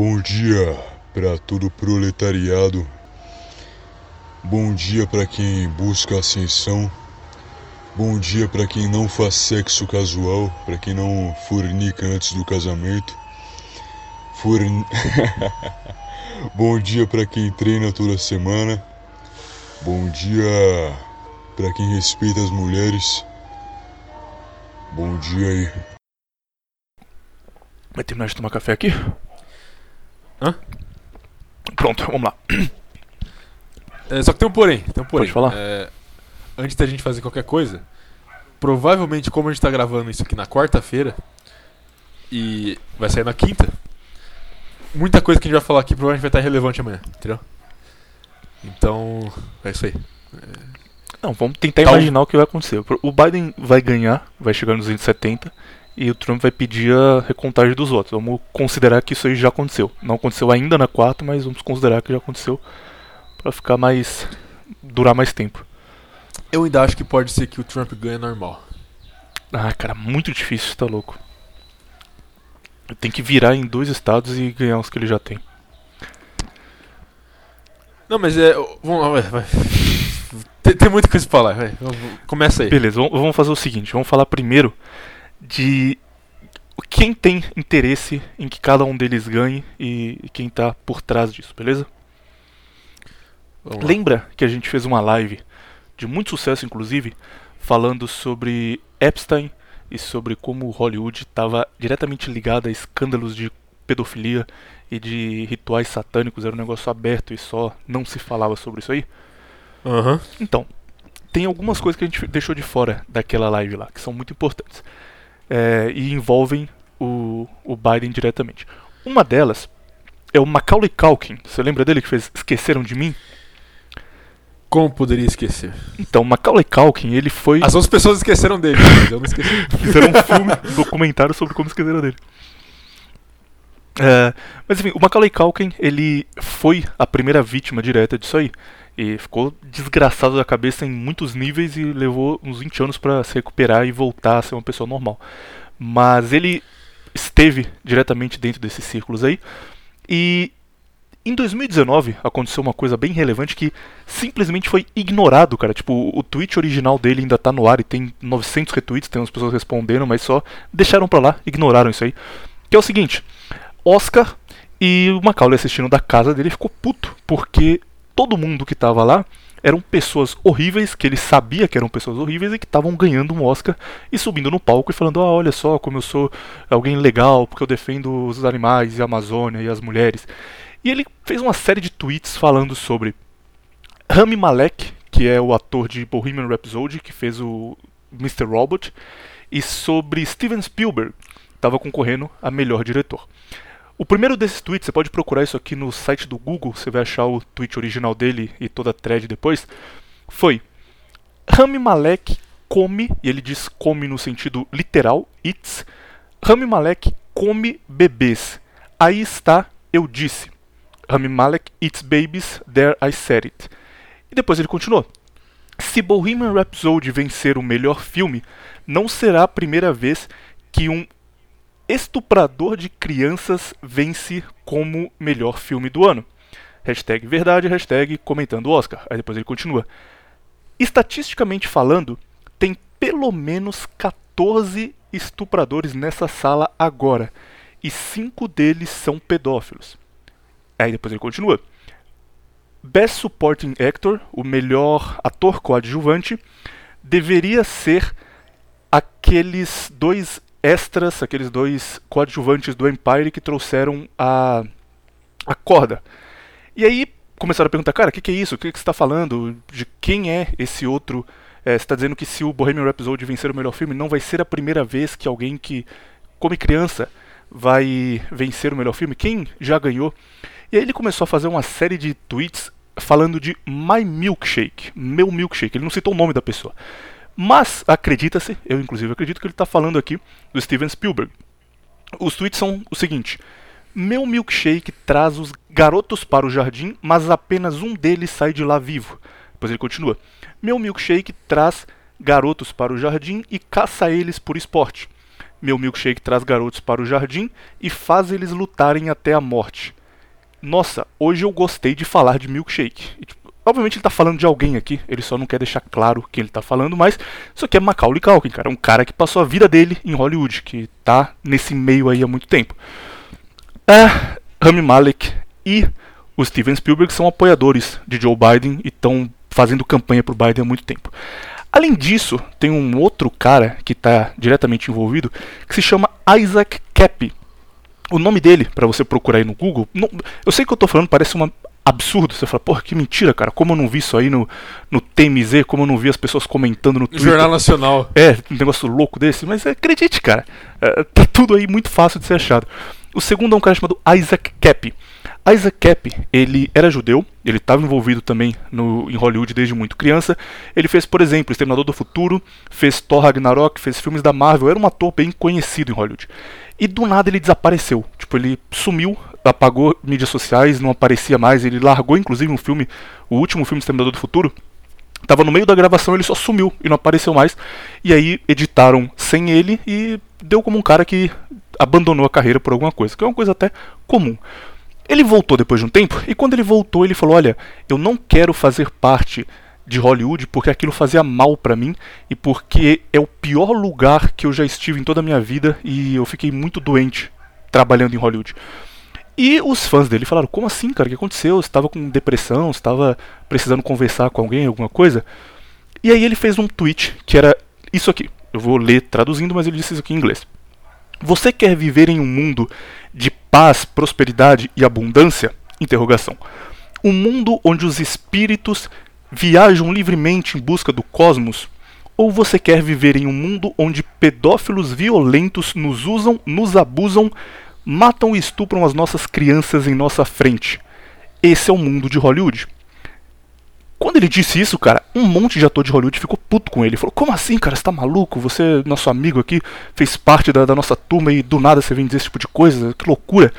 Bom dia para todo proletariado. Bom dia para quem busca ascensão. Bom dia para quem não faz sexo casual, para quem não fornica antes do casamento. Forn... Bom dia para quem treina toda semana. Bom dia para quem respeita as mulheres. Bom dia aí. Vai terminar de tomar café aqui? Hã? Pronto, vamos lá. É, só que tem um porém. Tem um porém. Pode falar. É, antes da gente fazer qualquer coisa, provavelmente, como a gente tá gravando isso aqui na quarta-feira e vai sair na quinta, muita coisa que a gente vai falar aqui provavelmente vai estar irrelevante amanhã, entendeu? Então, é isso aí. Não, vamos tentar Tal- imaginar o que vai acontecer. O Biden vai ganhar, vai chegar nos 270 e o Trump vai pedir a recontagem dos votos. Vamos considerar que isso aí já aconteceu. Não aconteceu ainda na quarta, mas vamos considerar que já aconteceu pra ficar mais durar mais tempo. Eu ainda acho que pode ser que o Trump ganhe normal. Ah, cara, muito difícil, tá louco. Tem que virar em dois estados e ganhar os que ele já tem. Não, mas é. Vamos lá, vai. Tem, tem muita coisa pra falar, vai. Começa aí. Beleza, vamos fazer o seguinte, vamos falar primeiro de quem tem interesse em que cada um deles ganhe e quem tá por trás disso, beleza? Vamos lá. Lembra que a gente fez uma live de muito sucesso, inclusive, falando sobre Epstein e sobre como Hollywood estava diretamente ligado a escândalos de pedofilia e de rituais satânicos, era um negócio aberto e só não se falava sobre isso aí? Aham. Então, tem algumas coisas que a gente deixou de fora daquela live lá, que são muito importantes. É, e envolvem o, o Biden diretamente. Uma delas é o Macaulay Culkin. Você lembra dele que fez Esqueceram de Mim? Como poderia esquecer? Então, Macaulay Culkin, ele foi... As outras pessoas esqueceram dele, mas eu não esqueci. Fizeram um filme, um documentário sobre como esqueceram dele. É, mas enfim, o Macaulay Culkin, ele foi a primeira vítima direta disso aí. E ficou desgraçado da cabeça em muitos níveis e levou uns 20 anos pra se recuperar e voltar a ser uma pessoa normal. Mas ele esteve diretamente dentro desses círculos aí. E em 2019 aconteceu uma coisa bem relevante que simplesmente foi ignorado, cara. Tipo, o tweet original dele ainda tá no ar e tem 900 retweets, tem umas pessoas respondendo, mas só deixaram pra lá, ignoraram isso aí. Que é o seguinte: Oscar e o Macaulay assistindo da casa dele ficou puto, porque todo mundo que tava lá eram pessoas horríveis, que ele sabia que eram pessoas horríveis e que estavam ganhando um Oscar e subindo no palco e falando: "Ah, olha só como eu sou alguém legal, porque eu defendo os animais e a Amazônia e as mulheres". E ele fez uma série de tweets falando sobre Rami Malek, que é o ator de Bohemian Rhapsody, que fez o Mr. Robot, e sobre Steven Spielberg, que estava concorrendo a melhor diretor. O primeiro desses tweets, você pode procurar isso aqui no site do Google, você vai achar o tweet original dele e toda a thread depois, foi Rami Malek come, e ele diz come no sentido literal, eats, Rami Malek come bebês. Aí está, eu disse. Rami Malek eats babies, there I said it. E depois ele continuou. Se Bohemian Rhapsody vencer o melhor filme, não será a primeira vez que um estuprador de crianças vence como melhor filme do ano. Hashtag verdade, hashtag comentando Oscar. Aí depois ele continua. Estatisticamente falando, tem pelo menos 14 estupradores nessa sala agora. E cinco deles são pedófilos. Aí depois ele continua. Best Supporting Actor, o melhor ator coadjuvante, deveria ser aqueles dois extras, aqueles dois coadjuvantes do Empire que trouxeram a, a corda. E aí começaram a perguntar, cara, o que, que é isso? O que, que você está falando? De quem é esse outro? É, você está dizendo que se o Bohemian Rhapsody vencer o melhor filme, não vai ser a primeira vez que alguém que come criança vai vencer o melhor filme? Quem já ganhou? E aí ele começou a fazer uma série de tweets falando de My Milkshake, meu milkshake. Ele não citou o nome da pessoa. Mas acredita-se, eu inclusive acredito que ele está falando aqui do Steven Spielberg. Os tweets são o seguinte: Meu milkshake traz os garotos para o jardim, mas apenas um deles sai de lá vivo. Depois ele continua: Meu milkshake traz garotos para o jardim e caça eles por esporte. Meu milkshake traz garotos para o jardim e faz eles lutarem até a morte. Nossa, hoje eu gostei de falar de milkshake. E, tipo, obviamente ele tá falando de alguém aqui, ele só não quer deixar claro quem ele tá falando, mas isso aqui é Macaulay Culkin, cara. É um cara que passou a vida dele em Hollywood, que tá nesse meio aí há muito tempo. Ah, Rami Malek e o Steven Spielberg são apoiadores de Joe Biden e estão fazendo campanha pro Biden há muito tempo. Além disso, tem um outro cara que está diretamente envolvido que se chama Isaac Cappy. O nome dele, para você procurar aí no Google, não, eu sei que eu estou falando, parece um absurdo. Você fala, porra, que mentira, cara. Como eu não vi isso aí no, no TMZ, como eu não vi as pessoas comentando no Twitter. Jornal Nacional. É, um negócio louco desse, mas acredite, cara. É, tá tudo aí muito fácil de ser achado. O segundo é um cara chamado Isaac Cappy. Isaac Cap, ele era judeu, ele estava envolvido também no, em Hollywood desde muito criança. Ele fez, por exemplo, Exterminador do Futuro, fez Thor Ragnarok, fez filmes da Marvel, era um ator bem conhecido em Hollywood. E do nada ele desapareceu. Tipo, ele sumiu, apagou mídias sociais, não aparecia mais. Ele largou, inclusive, um filme, o último filme Exterminador do Futuro. Tava no meio da gravação, ele só sumiu e não apareceu mais. E aí editaram sem ele e deu como um cara que abandonou a carreira por alguma coisa, que é uma coisa até comum. Ele voltou depois de um tempo e quando ele voltou ele falou: "Olha, eu não quero fazer parte de Hollywood porque aquilo fazia mal para mim e porque é o pior lugar que eu já estive em toda a minha vida e eu fiquei muito doente trabalhando em Hollywood". E os fãs dele falaram: "Como assim, cara? O que aconteceu? Você estava com depressão? Você estava precisando conversar com alguém, alguma coisa?" E aí ele fez um tweet que era isso aqui. Eu vou ler traduzindo, mas ele disse isso aqui em inglês. Você quer viver em um mundo de paz, prosperidade e abundância? Interrogação. Um mundo onde os espíritos viajam livremente em busca do cosmos? Ou você quer viver em um mundo onde pedófilos violentos nos usam, nos abusam, matam e estupram as nossas crianças em nossa frente? Esse é o mundo de Hollywood. Quando ele disse isso, cara, um monte de ator de Hollywood ficou puto com ele. Falou: Como assim, cara? Você tá maluco? Você, nosso amigo aqui, fez parte da, da nossa turma e do nada você vem dizer esse tipo de coisa? Que loucura.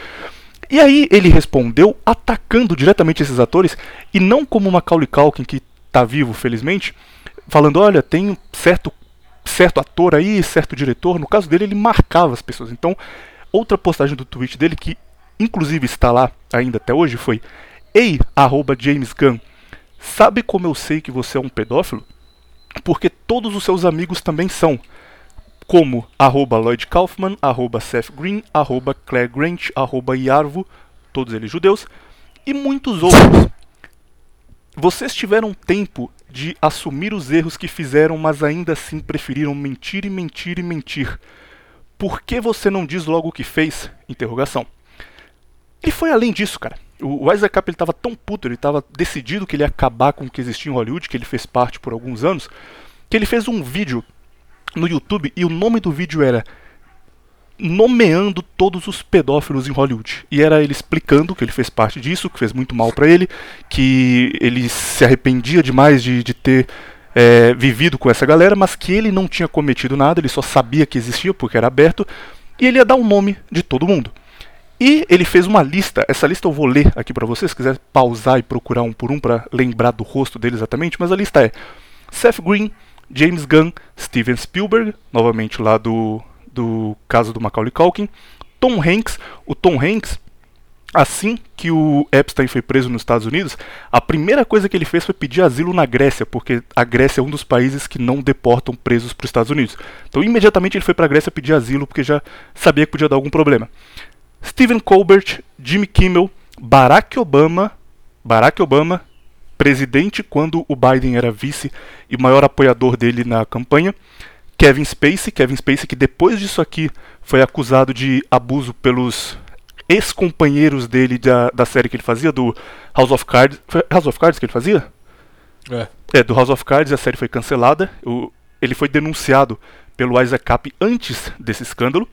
E aí ele respondeu atacando diretamente esses atores e não como Macaulay Culkin que tá vivo, felizmente, falando: olha, tem certo certo ator aí, certo diretor. No caso dele, ele marcava as pessoas. Então, outra postagem do tweet dele que inclusive está lá ainda até hoje foi: Ei, arroba James Gunn, Sabe como eu sei que você é um pedófilo? Porque todos os seus amigos também são. Como arroba Lloyd Kaufman, arroba Seth Green, arroba Claire Grant, arroba Yarvo, todos eles judeus, e muitos outros. Vocês tiveram tempo de assumir os erros que fizeram, mas ainda assim preferiram mentir e mentir e mentir. Por que você não diz logo o que fez? Interrogação. Ele foi além disso, cara. O Isaac Cap estava tão puto, ele estava decidido que ele ia acabar com o que existia em Hollywood, que ele fez parte por alguns anos, que ele fez um vídeo no YouTube e o nome do vídeo era nomeando todos os pedófilos em Hollywood. E era ele explicando que ele fez parte disso, que fez muito mal para ele, que ele se arrependia demais de, de ter é, vivido com essa galera, mas que ele não tinha cometido nada, ele só sabia que existia porque era aberto, e ele ia dar o nome de todo mundo. E ele fez uma lista, essa lista eu vou ler aqui para vocês, se quiser pausar e procurar um por um para lembrar do rosto dele exatamente, mas a lista é Seth Green, James Gunn, Steven Spielberg, novamente lá do, do caso do Macaulay Culkin, Tom Hanks, o Tom Hanks, assim que o Epstein foi preso nos Estados Unidos, a primeira coisa que ele fez foi pedir asilo na Grécia, porque a Grécia é um dos países que não deportam presos para os Estados Unidos. Então imediatamente ele foi para a Grécia pedir asilo porque já sabia que podia dar algum problema. Stephen Colbert, Jimmy Kimmel, Barack Obama, Barack Obama, presidente quando o Biden era vice e maior apoiador dele na campanha, Kevin Spacey, Kevin Spacey que depois disso aqui foi acusado de abuso pelos ex-companheiros dele da, da série que ele fazia, do House of Cards. Foi House of Cards que ele fazia? É. É, do House of Cards, a série foi cancelada. O, ele foi denunciado pelo Isaac Cap antes desse escândalo.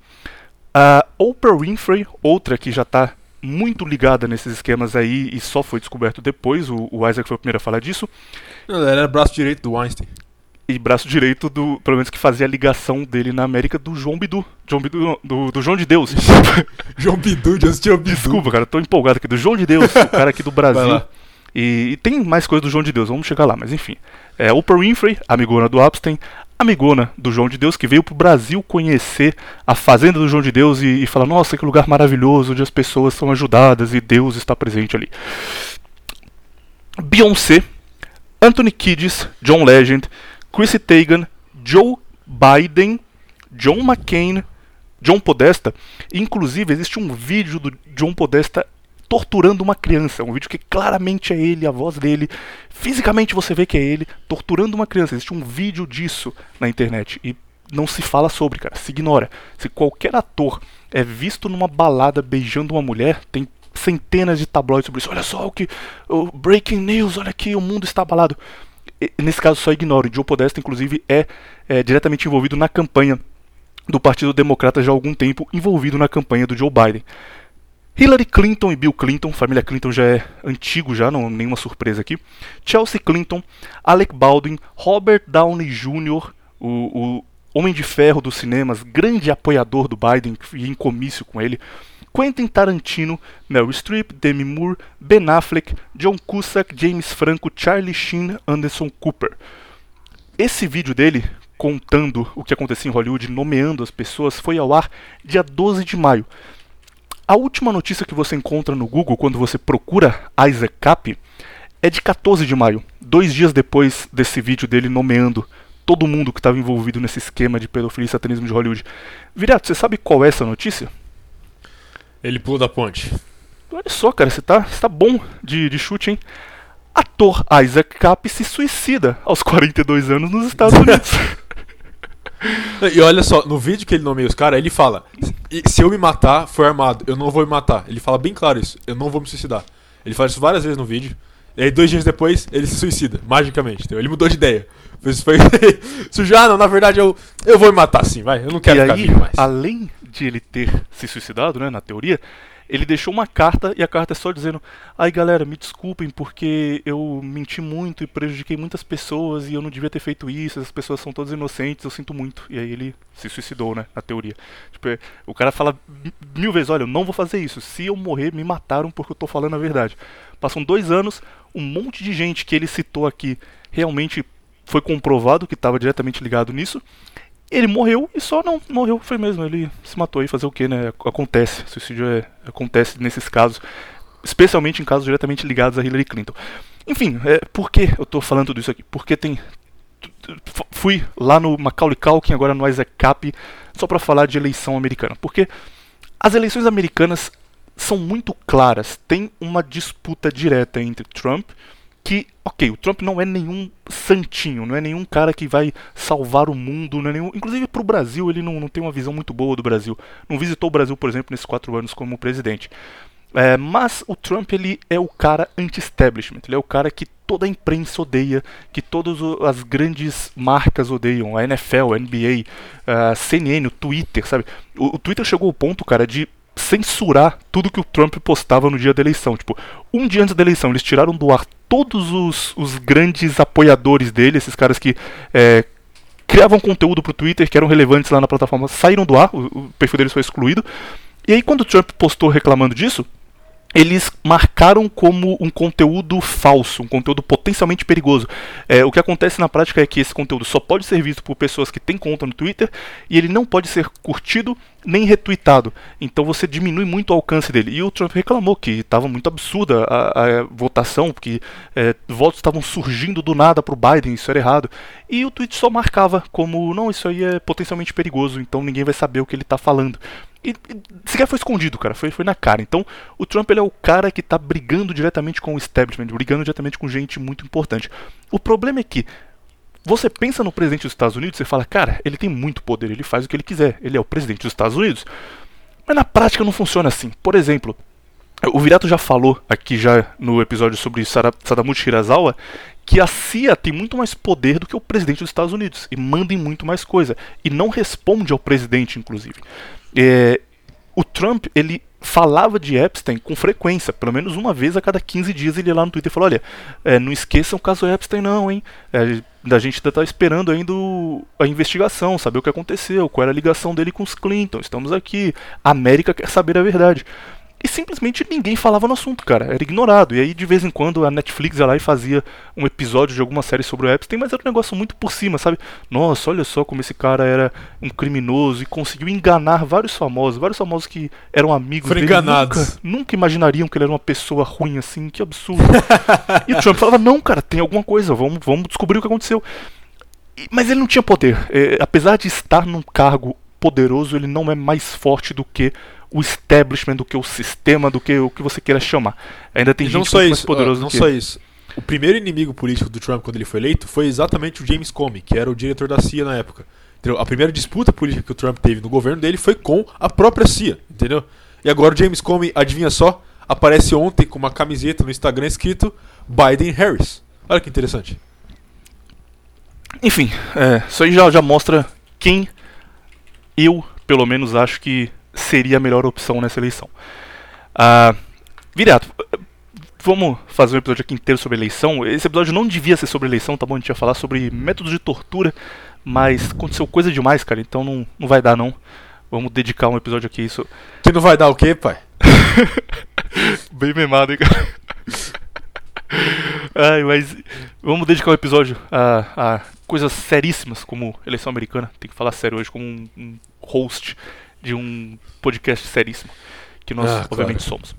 A Oprah Winfrey, outra que já está muito ligada nesses esquemas aí e só foi descoberto depois, o, o Isaac foi o primeiro a falar disso. Não, ela era braço direito do Weinstein. E braço direito do, pelo menos que fazia a ligação dele na América do João Bidu. João Bidu do, do João de Deus. João Bidu, assistiu Bidu. Desculpa, cara, tô empolgado aqui. Do João de Deus, o cara aqui do Brasil. E, e, tem mais coisa do João de Deus, vamos chegar lá, mas enfim. É, Oprah Winfrey, amigona do Epstein, amigona do João de Deus, que veio pro Brasil conhecer a fazenda do João de Deus e, e falar: Nossa, que lugar maravilhoso, onde as pessoas são ajudadas e Deus está presente ali. Beyoncé, Anthony Kiddis, John Legend, Chrissy Teigen, Joe Biden, John McCain, John Podesta. Inclusive, existe um vídeo do John Podesta torturando uma criança. Um vídeo que claramente é ele, a voz dele. Fisicamente você vê que é ele torturando uma criança. Existe um vídeo disso na internet. E não se fala sobre, cara. Se ignora. Se qualquer ator é visto numa balada beijando uma mulher, tem centenas de tabloides sobre isso. Olha só o que. O breaking news, olha aqui, o mundo está abalado. Nesse caso, só ignoro. Joe Podesta, inclusive, é, é diretamente envolvido na campanha do Partido Democrata já há algum tempo, envolvido na campanha do Joe Biden. Hillary Clinton e Bill Clinton, família Clinton já é antigo já, não nenhuma surpresa aqui. Chelsea Clinton, Alec Baldwin, Robert Downey Jr., o, o Homem de Ferro dos cinemas, grande apoiador do Biden e em comício com ele. Quentin Tarantino, Meryl Streep, Demi Moore, Ben Affleck, John Cusack, James Franco, Charlie Sheen, Anderson Cooper. Esse vídeo dele, contando o que acontecia em Hollywood, nomeando as pessoas, foi ao ar dia 12 de maio. A última notícia que você encontra no Google quando você procura Isaac Cap é de 14 de maio, dois dias depois desse vídeo dele nomeando todo mundo que estava envolvido nesse esquema de pedofilia e satanismo de Hollywood. Virato, você sabe qual é essa notícia? Ele pulou da ponte. Olha só, cara, você tá, você tá bom de, de chute, hein? Ator Isaac Cap se suicida aos 42 anos nos Estados Unidos. E olha só, no vídeo que ele nomeia os caras, ele fala: se eu me matar, foi armado, eu não vou me matar. Ele fala bem claro isso, eu não vou me suicidar. Ele fala isso várias vezes no vídeo. E aí, dois dias depois, ele se suicida, magicamente. Entendeu? Ele mudou de ideia. Isso foi. Isso já, não, na verdade, eu, eu vou me matar sim, vai. Eu não quero e ficar aí, vivo mais. além ele ter se suicidado, né, na teoria, ele deixou uma carta e a carta é só dizendo: "Ai, galera, me desculpem porque eu menti muito e prejudiquei muitas pessoas e eu não devia ter feito isso. As pessoas são todas inocentes, eu sinto muito". E aí ele se suicidou, né, na teoria. Tipo, é, o cara fala mil vezes: "Olha, eu não vou fazer isso. Se eu morrer, me mataram porque eu tô falando a verdade". Passam dois anos, um monte de gente que ele citou aqui realmente foi comprovado que estava diretamente ligado nisso. Ele morreu e só não morreu, foi mesmo. Ele se matou e fazer o que, né? Acontece. Suicídio é, acontece nesses casos, especialmente em casos diretamente ligados a Hillary Clinton. Enfim, é, por que eu estou falando tudo isso aqui? Porque tem. Fui lá no Macaulay Culkin, agora no Isaac Cap, só para falar de eleição americana. Porque as eleições americanas são muito claras. Tem uma disputa direta entre Trump que, ok, o Trump não é nenhum santinho, não é nenhum cara que vai salvar o mundo, não é nenhum, inclusive para o Brasil ele não, não tem uma visão muito boa do Brasil. Não visitou o Brasil, por exemplo, nesses quatro anos como presidente. É, mas o Trump ele é o cara anti-establishment, ele é o cara que toda a imprensa odeia, que todas as grandes marcas odeiam, a NFL, a NBA, a CNN, o Twitter, sabe? O, o Twitter chegou ao ponto, cara, de censurar tudo que o Trump postava no dia da eleição. Tipo, um dia antes da eleição, eles tiraram do ar todos os, os grandes apoiadores dele, esses caras que é, criavam conteúdo pro Twitter, que eram relevantes lá na plataforma, saíram do ar, o, o perfil deles foi excluído. E aí, quando o Trump postou reclamando disso, eles marcaram como um conteúdo falso, um conteúdo potencialmente perigoso. É, o que acontece na prática é que esse conteúdo só pode ser visto por pessoas que têm conta no Twitter e ele não pode ser curtido nem retweetado. Então você diminui muito o alcance dele. E o Trump reclamou que estava muito absurda a, a votação, porque é, votos estavam surgindo do nada para o Biden, isso era errado. E o tweet só marcava como, não, isso aí é potencialmente perigoso, então ninguém vai saber o que ele está falando. E, e sequer foi escondido, cara. Foi, foi na cara. Então, o Trump ele é o cara que tá brigando diretamente com o establishment, brigando diretamente com gente muito importante. O problema é que você pensa no presidente dos Estados Unidos e fala, cara, ele tem muito poder, ele faz o que ele quiser, ele é o presidente dos Estados Unidos. Mas na prática não funciona assim. Por exemplo, o Virato já falou aqui já no episódio sobre Sadamushi Hirasawa que a CIA tem muito mais poder do que o presidente dos Estados Unidos e manda em muito mais coisa e não responde ao presidente, inclusive. É, o Trump, ele falava de Epstein com frequência, pelo menos uma vez a cada 15 dias ele ia lá no Twitter e falou, olha, é, não esqueçam o caso Epstein não, hein, é, a gente ainda está esperando ainda a investigação, saber o que aconteceu, qual era a ligação dele com os Clinton, estamos aqui, a América quer saber a verdade. E simplesmente ninguém falava no assunto, cara. Era ignorado. E aí, de vez em quando, a Netflix ia lá e fazia um episódio de alguma série sobre o Epstein, mas era um negócio muito por cima, sabe? Nossa, olha só como esse cara era um criminoso e conseguiu enganar vários famosos, vários famosos que eram amigos Foram dele. enganados. Nunca, nunca imaginariam que ele era uma pessoa ruim assim, que absurdo. e o Trump falava, não, cara, tem alguma coisa, vamos, vamos descobrir o que aconteceu. E- Mas ele não tinha poder. É, apesar de estar num cargo poderoso, ele não é mais forte do que o establishment, do que o sistema, do que o que você queira chamar. Ainda tem E gente não só muito mais isso, poderosa ah, não do que só ele. isso. O primeiro inimigo político do Trump quando ele foi eleito foi exatamente o James Comey, que era o diretor da CIA na época. Entendeu? A primeira disputa política que o Trump teve no governo dele foi com a própria CIA, entendeu? E agora o James Comey, adivinha só, aparece ontem com uma camiseta no Instagram escrito Biden Harris. Olha que interessante. Enfim, é, isso aí já, já mostra quem eu, pelo menos, acho que seria a melhor opção nessa eleição. Ah, Viriato, vamos fazer um episódio aqui inteiro sobre eleição. Esse episódio não devia ser sobre eleição, tá bom? A gente ia falar sobre métodos de tortura, mas aconteceu coisa demais, cara, então não, não vai dar não. Vamos dedicar um episódio aqui a isso. Que não vai dar o quê, pai? Bem memado, hein, cara? Ai, mas vamos dedicar um episódio a, a coisas seríssimas como eleição americana. Tem que falar sério hoje como um, um host de um podcast seríssimo. Que nós, Ah, obviamente, claro. somos.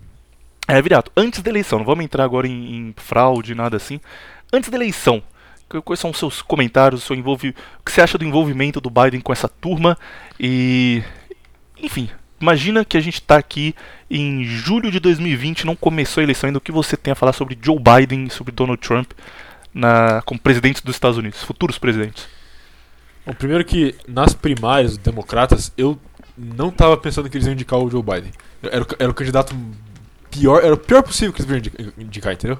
É, Virato, antes da eleição, não vamos entrar agora em, em fraude, nada assim. Antes da eleição, quais são os seus comentários, o, seu envolvi... o que você acha do envolvimento do Biden com essa turma? E. Enfim, imagina que a gente tá aqui em julho de 2020, não começou a eleição ainda. O que você tem a falar sobre Joe Biden e sobre Donald Trump na, como presidentes dos Estados Unidos, futuros presidentes? Bom, primeiro que nas primárias dos democratas, eu não tava pensando que eles iam indicar o Joe Biden. Era, o- era o candidato pior, era o pior possível que eles podiam indicar, entendeu?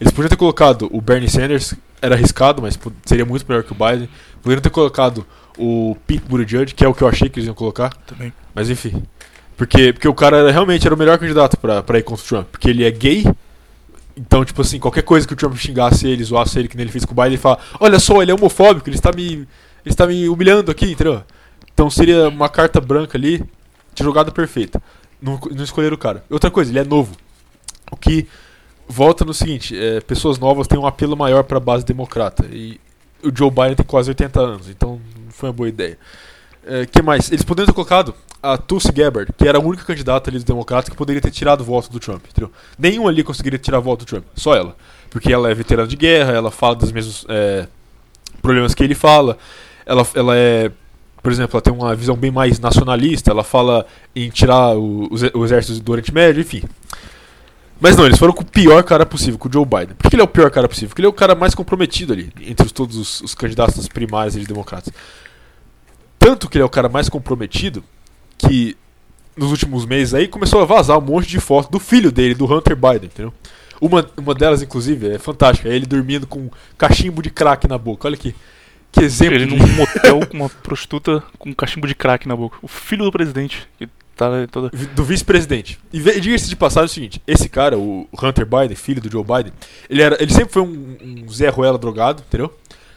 Eles podiam ter colocado o Bernie Sanders, era arriscado, mas seria muito melhor que o Biden. Poderiam ter colocado o Pete Buttigieg, que é o que eu achei que eles iam colocar. Também. Mas enfim. Porque, porque o cara era- realmente era o melhor candidato pra, pra ir contra o Trump. Porque ele é gay. Então, tipo assim, qualquer coisa que o Trump xingasse ele, zoasse ele, que nem ele fez com o Biden, ele fala: Olha só, ele é homofóbico, ele está me, ele está me humilhando aqui, entendeu? Então seria uma carta branca ali, de jogada perfeita. Não, não escolheram o cara. Outra coisa, ele é novo. O que volta no seguinte: é, pessoas novas têm um apelo maior pra base democrata. E o Joe Biden tem quase 80 anos, então não foi uma boa ideia. É, que mais? Eles poderiam ter colocado a Tulsi Gabbard, que era a única candidata ali dos democratas que poderia ter tirado o voto do Trump, entendeu? Nenhum ali conseguiria tirar o voto do Trump, só ela. Porque ela é veterana de guerra, ela fala dos mesmos é, problemas que ele fala, ela, ela é, por exemplo, ela tem uma visão bem mais nacionalista, ela fala em tirar o, o, exército do Oriente Médio, enfim. Mas não, eles foram com o pior cara possível, com o Joe Biden. Por que ele é o pior cara possível? Porque ele é o cara mais comprometido ali, entre os- todos os, os candidatos das primárias de democratas. Tanto que ele é o cara mais comprometido que nos últimos meses aí começou a vazar um monte de foto do filho dele, do Hunter Biden, entendeu? Uma, uma delas, inclusive, é fantástica. É ele dormindo com um cachimbo de crack na boca. Olha que, que exemplo. Ele num motel com uma prostituta com um cachimbo de crack na boca. O filho do presidente, que tá toda. do vice-presidente. E diga-se de passagem o seguinte: esse cara, o Hunter Biden, filho do Joe Biden, ele, era, ele sempre foi um, um Zé Ruela drogado, entendeu?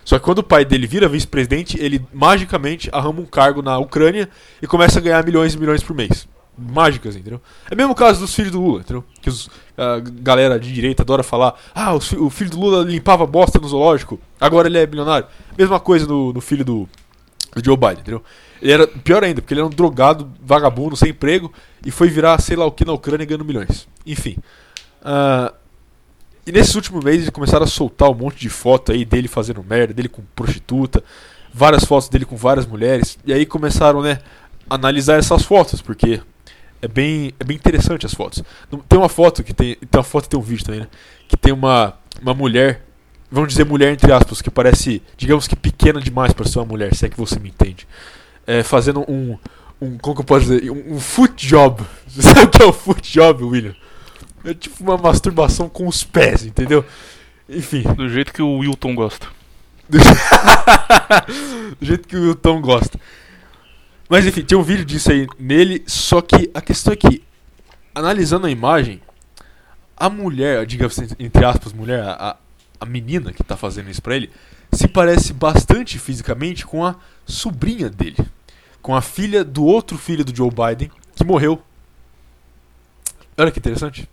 Só que quando o pai dele vira vice-presidente, ele magicamente arruma um cargo na Ucrânia e começa a ganhar milhões e milhões por mês. Mágicas, entendeu? É o mesmo caso dos filhos do Lula, entendeu? Que os, a galera de direita adora falar: ah, fi- o filho do Lula limpava bosta no zoológico, agora ele é bilionário. Mesma coisa no, no filho do, do Joe Biden, entendeu? Ele era pior ainda, porque ele era um drogado, vagabundo, sem emprego, e foi virar sei lá o que na Ucrânia ganhando milhões. Enfim. Ah, e nesses últimos meses eles começaram a soltar um monte de foto aí dele fazendo merda, dele com prostituta, várias fotos dele com várias mulheres, e aí começaram, né, a analisar essas fotos, porque é bem, é bem interessante as fotos. Tem uma foto que tem. Tem uma foto e tem um vídeo também, né? Que tem uma, uma mulher, vamos dizer mulher entre aspas, que parece, digamos que pequena demais para ser uma mulher, se é que você me entende. É, fazendo um, um. Como que eu posso dizer? Um, um foot job. Você sabe o que é o foot job, William? É tipo uma masturbação com os pés, entendeu? Enfim. Do jeito que o Wilton gosta. Do, do jeito que o Wilton gosta. Mas enfim, tem um vídeo disso aí nele, só que a questão é que, analisando a imagem, a mulher, diga entre aspas, mulher, a, a menina que tá fazendo isso pra ele, se parece bastante fisicamente com a sobrinha dele. Com a filha do outro filho do Joe Biden, que morreu. Olha que interessante.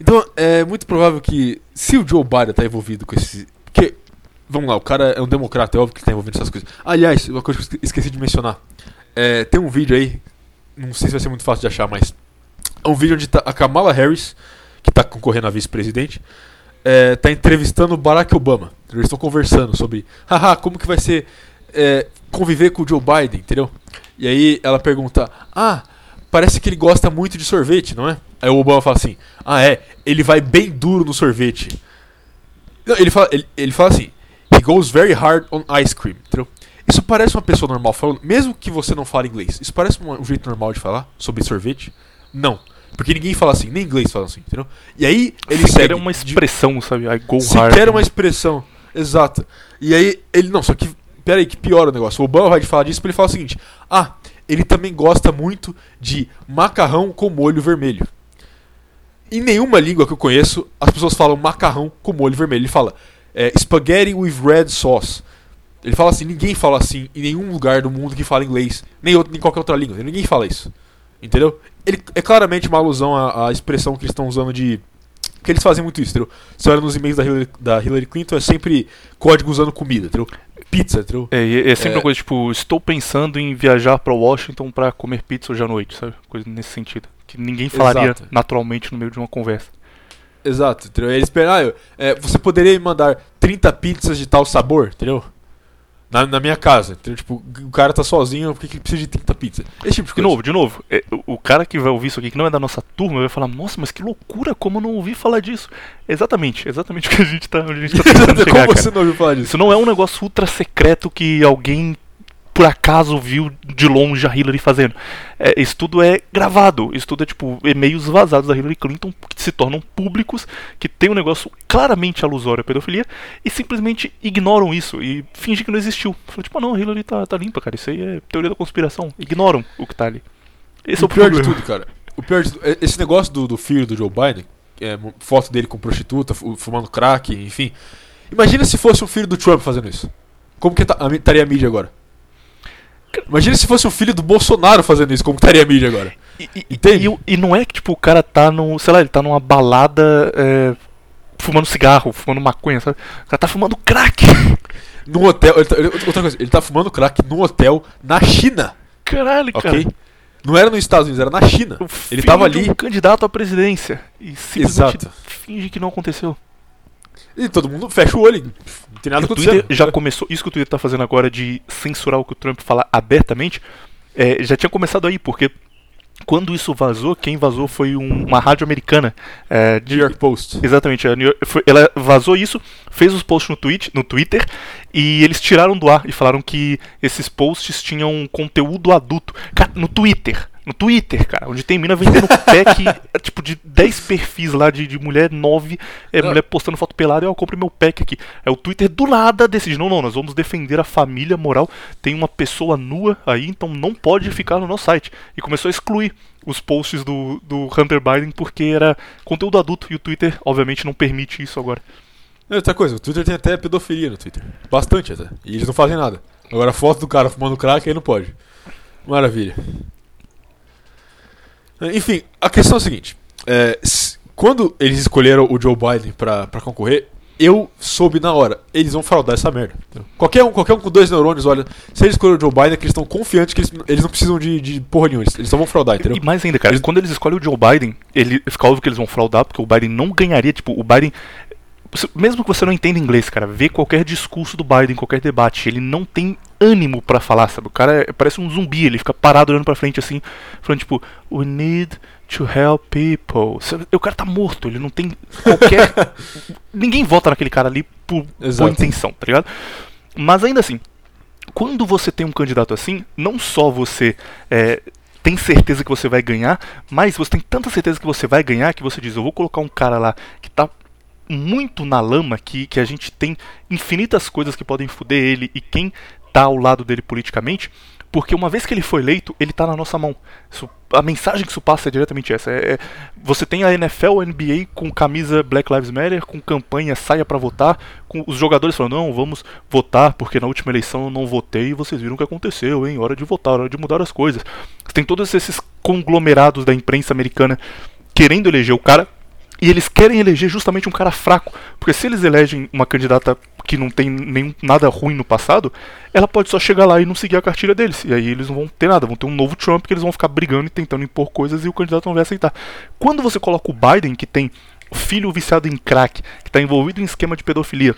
Então, é muito provável que, se o Joe Biden tá envolvido com esse. Vamos lá, o cara é um democrata, é óbvio que ele tá envolvido nessas coisas. Aliás, uma coisa que eu esqueci de mencionar. É, tem um vídeo aí, não sei se vai ser muito fácil de achar, mas. É um vídeo onde tá a Kamala Harris, que tá concorrendo a vice-presidente, é, tá entrevistando o Barack Obama. Eles estão conversando sobre, haha, como que vai ser é, conviver com o Joe Biden, entendeu? E aí ela pergunta, ah, parece que ele gosta muito de sorvete, não é? Aí o Obama fala assim, ah é, ele vai bem duro no sorvete. Não, ele, fala, ele, ele fala assim, he goes very hard on ice cream, entendeu? Isso parece uma pessoa normal falando, mesmo que você não fale inglês, isso parece um, jeito normal de falar sobre sorvete? Não. Porque ninguém fala assim, nem inglês fala assim, entendeu? E aí ele Sequer segue. é uma de- expressão, sabe? I go Sequer hard. uma expressão. Exato. E aí ele. Não, só que. Pera aí, que piora o negócio. O Obama vai falar disso pra ele falar o seguinte: Ah, ele também gosta muito de macarrão com molho vermelho. Em nenhuma língua que eu conheço, as pessoas falam macarrão com molho vermelho. Ele fala é, spaghetti with red sauce. Ele fala assim, ninguém fala assim em nenhum lugar do mundo que fala inglês, nem outro, nem qualquer outra língua. Ninguém fala isso. Entendeu? Ele é claramente uma alusão à, à expressão que eles estão usando de. Que eles fazem muito isso, entendeu? Você olha nos e-mails da Hillary, da Hillary Clinton, é sempre código usando comida, entendeu? Pizza, entendeu? É, e é sempre É. uma coisa tipo, estou pensando em viajar pra Washington pra comer pizza hoje à noite, sabe? Coisa nesse sentido. Que ninguém falaria Exato. naturalmente no meio de uma conversa. Exato, entendeu? Eles esperam, ah, é, você poderia me mandar 30 pizzas de tal sabor, entendeu? Na, na minha casa, entendeu? Tipo, o cara tá sozinho, por que que ele precisa de 30 pizzas? Esse tipo de De novo, de novo, é, o- cara que vai ouvir isso aqui, que não é da nossa turma, vai falar, nossa, mas que loucura, como eu não ouvi falar disso. Exatamente, exatamente o que a gente tá, a gente tá tentando chegar, Como cara. você não ouviu falar disso? Isso não é um negócio ultra secreto que alguém por acaso viu de longe a Hillary fazendo. É, isso tudo é gravado. Isso tudo é tipo e-mails vazados da Hillary Clinton que se tornam públicos, que tem um negócio claramente alusório à pedofilia e simplesmente ignoram isso e fingem que não existiu. Falam, tipo, ah, não, a Hillary tá, tá limpa, cara. Isso aí é teoria da conspiração. Ignoram o que tá ali. Esse é o o pior de problema. tudo, cara. O pior de tudo, esse negócio do, do filho do Joe Biden, é, foto dele com prostituta, fu- fumando crack, enfim. Imagina se fosse um filho do Trump fazendo isso. Como que tá- estaria a mídia agora? Imagina se fosse um filho do Bolsonaro fazendo isso, como estaria a mídia agora? E, e- Entende? e o- e não é que tipo o cara tá no, sei lá, ele tá numa balada é, fumando cigarro, fumando maconha, sabe? O cara tá fumando crack. Num hotel. ele tá- ele- outra coisa, ele tá fumando crack num hotel na China, Caralho, cara. ok? Não era nos Estados Unidos, era na China. O Ele tava ali. um candidato à presidência e simplesmente Exato. finge que não aconteceu. E todo mundo fecha o olho. Tem nada o. Twitter já começou, isso que o Twitter tá fazendo agora de censurar o que o Trump fala abertamente, é, já tinha começado aí, porque quando isso vazou, quem vazou foi um- uma rádio americana. é, de- New York Post. Exatamente, York- foi- ela vazou isso, fez os posts no, tweet, no Twitter e eles tiraram do ar e falaram que esses posts tinham conteúdo adulto. Cara, no Twitter, no Twitter, cara, onde tem mina vendendo pack, é, tipo, de 10 perfis lá de, de mulher, 9, é, mulher postando foto pelada, eu compro meu pack aqui. É o Twitter do nada decide, não, não, nós vamos defender a família moral, tem uma pessoa nua aí, então não pode ficar no nosso site. E começou a excluir os posts do, do Hunter Biden porque era conteúdo adulto e o Twitter, obviamente, não permite isso agora. E outra coisa, o Twitter tem até pedofilia no Twitter. Bastante até. E eles não fazem nada. Agora a foto do cara fumando crack aí não pode. Maravilha. Enfim, a questão é a seguinte. é, quando eles escolheram o Joe Biden pra, pra concorrer, eu soube na hora. Eles vão fraudar essa merda. Qualquer um, qualquer um com dois neurônios, olha. Se eles escolheram o Joe Biden, é que eles estão confiantes que eles, eles não precisam de, de porra nenhuma. Eles, eles só vão fraudar, entendeu? E mais ainda, cara, Eles- quando eles escolhem o Joe Biden, ele fica óbvio que eles vão fraudar, porque o Biden não ganharia, tipo, o Biden. Mesmo que você não entenda inglês, cara, vê qualquer discurso do Biden, qualquer debate, ele não tem ânimo pra falar, sabe? O cara é- parece um zumbi, ele fica parado olhando pra frente assim, falando tipo, we need to help people. O cara tá morto, ele não tem qualquer. Ninguém vota naquele cara ali por boa intenção, tá ligado? Mas ainda assim, quando você tem um candidato assim, não só você é, tem certeza que você vai ganhar, mas você tem tanta certeza que você vai ganhar que você diz, eu vou colocar um cara lá que tá muito na lama que, que a gente tem infinitas coisas que podem foder ele e quem tá ao lado dele politicamente, porque uma vez que ele foi eleito, ele tá na nossa mão. Isso- a mensagem que isso passa é diretamente essa. É, é- você tem a NFL, NBA com camisa Black Lives Matter, com campanha saia pra votar, com os jogadores falando, não, vamos votar porque na última eleição eu não votei e vocês viram o que aconteceu, hein? Hora de votar, hora de mudar as coisas. Você tem todos esses conglomerados da imprensa americana querendo eleger o cara e eles querem eleger justamente um cara fraco, porque se eles elegem uma candidata que não tem nem nada ruim no passado, ela pode só chegar lá e não seguir a cartilha deles. E aí eles não vão ter nada, vão ter um novo Trump que eles vão ficar brigando e tentando impor coisas e o candidato não vai aceitar. Quando você coloca o Biden, que tem filho viciado em crack, que está envolvido em esquema de pedofilia,